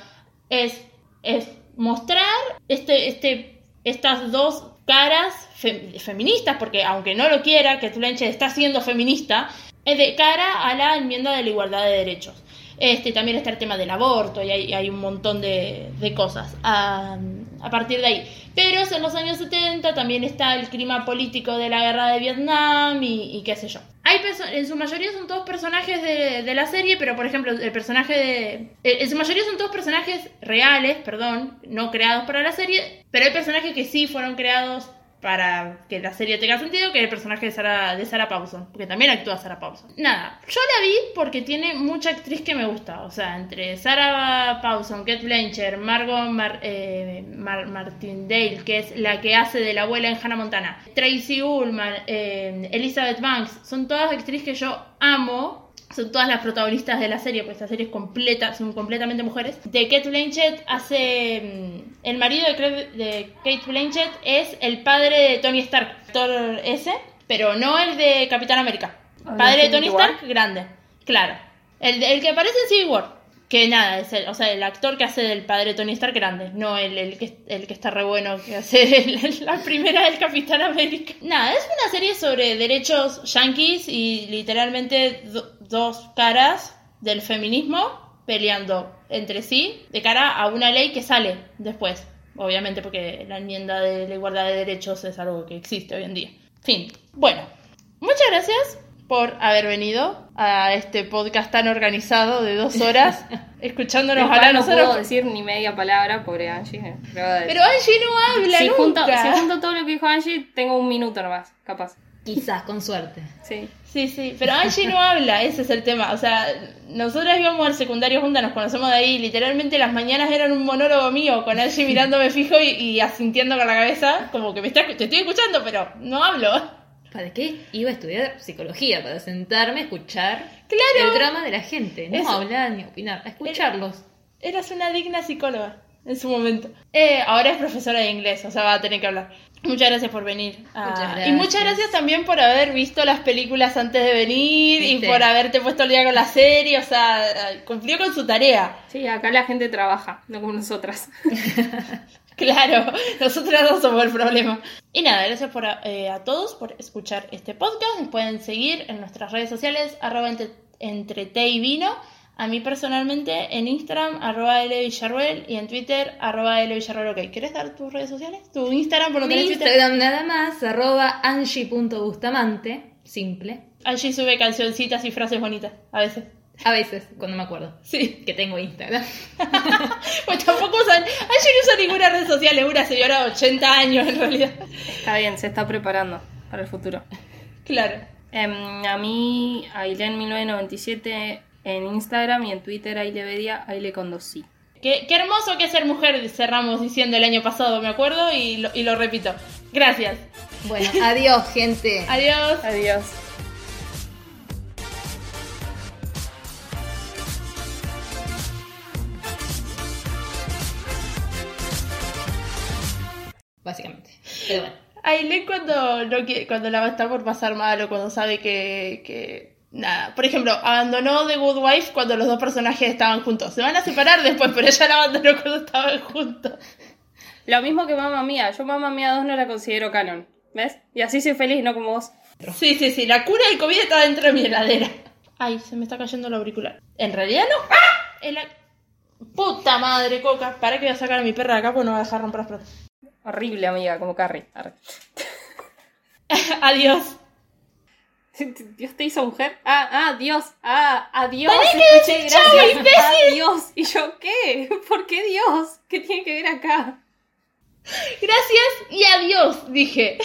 es, es mostrar este, este, estas dos caras fe- feministas, porque aunque no lo quiera, que Blanchett está siendo feminista, es de cara a la enmienda de la igualdad de derechos. Este, también está el tema del aborto y hay, un montón de, cosas a, a partir de ahí. Pero en los años 70 también está el clima político de la guerra de Vietnam y, qué sé yo. Hay en su mayoría son todos personajes de, de la serie, pero por ejemplo el personaje de... eh, En su mayoría son todos personajes reales, perdón, no creados para la serie, pero hay personajes que sí fueron creados para que la serie tenga sentido, que el personaje de Sarah, de Sarah Paulson, porque también actúa Sarah Paulson. Nada, yo la vi porque tiene mucha actriz que me gusta, o sea, entre Sarah Paulson, Kate Blanchett, Margot Mar- eh, Mar- Martindale, que es la que hace de la abuela en Hannah Montana, Tracy Ullman, eh, Elizabeth Banks, son todas actrices que yo amo son todas las protagonistas de la serie, pues esta serie es completa, son completamente mujeres. De Kate Blanchett hace. mm, El marido de, Kate Blanchett es el padre de Tony Stark, Thor S, pero no el de Capitán América. ¿El de Padre de Tony Infinity War? Stark, grande. Claro. El, el que aparece en Civil War. Que nada, es el, o sea, el actor que hace del padre de Tony Stark grande, no el, el, que, el que está re bueno, que hace el- la primera del Capitán América. Nada, es una serie sobre derechos yankees y literalmente do- dos caras del feminismo peleando entre sí de cara a una ley que sale después, obviamente porque la enmienda de la igualdad de derechos es algo que existe hoy en día. Fin. Bueno, muchas gracias por haber venido a este podcast tan organizado de dos horas, escuchándonos hablar no nosotros. puedo decir ni media palabra, pobre Angie. Pero, Angie no habla si, junto, nunca. si junto todo lo que dijo Angie, tengo un minuto nomás, capaz. Quizás, con suerte. Sí. Sí, sí, pero Angie no habla, ese es el tema. O sea, nosotras íbamos al secundario juntas, nos conocemos de ahí. Literalmente las mañanas eran un monólogo mío, con Angie mirándome fijo y, y asintiendo con la cabeza, como que me está, te estoy escuchando, pero no hablo. ¿Para qué iba a estudiar psicología? Para sentarme a escuchar Claro. el drama de la gente. No Eso. hablar ni opinar, a escucharlos. Eras una digna psicóloga en su momento. Eh, ahora es profesora de inglés, o sea, va a tener que hablar. Muchas gracias por venir. Ah, Muchas Y gracias. muchas gracias también por haber visto las películas antes de venir y por haberte puesto el día con la serie. O sea, cumplió con su tarea. Sí, acá la gente trabaja, no como nosotras. Claro, nosotras no somos el problema. Y nada, gracias por, eh, a todos por escuchar este podcast. Nos pueden seguir en nuestras redes sociales, arroba entre, entre té y vino. A mí personalmente en Instagram, arroba L Villarruel, y en Twitter, arroba L Villarruel. Ok, ¿quieres dar tus redes sociales? ¿Tu Instagram por tenés Twitter? Instagram nada más, arroba angie.bustamante, simple. Allí sube cancioncitas y frases bonitas, a veces. A veces, cuando me acuerdo. Sí. Que tengo Instagram. Pues tampoco usan. Allí no usa ninguna red social, es una señora de 80 años en realidad. Está bien, se está preparando para el futuro. Claro. Em, a mí, Ailen1997 en Instagram y en Twitter, Ailevedia, Aile con dos sí. Qué, qué hermoso que es ser mujer, cerramos diciendo el año pasado, me acuerdo, y lo, y lo repito. Gracias. Bueno, adiós, gente. Adiós. Adiós. Básicamente. Pero bueno. Ailén cuando, no cuando la va a estar por pasar mal o cuando sabe que, que... Nada, por ejemplo, abandonó The Good Wife cuando los dos personajes estaban juntos. Se van a separar después, pero ella la abandonó cuando estaban juntos. Lo mismo que Mamma Mía. Yo Mamma Mía 2 no la considero canon. ¿Ves? Y así soy feliz, no como vos. Sí, sí, sí, la cura del COVID está dentro de mi heladera. Ay, se me está cayendo el auricular. En realidad no. ¡Ah! El a- Puta madre, Coca. Para que voy a sacar a mi perra de acá porque no va a dejar romper las. Horrible, amiga, como Carrie. Adiós. Dios te hizo mujer. Ah, ah, Dios. Ah, adiós. Escuché, gracias. Adiós. ¿Y yo qué? ¿Por qué Dios? ¿Qué tiene que ver acá? Gracias y adiós, dije.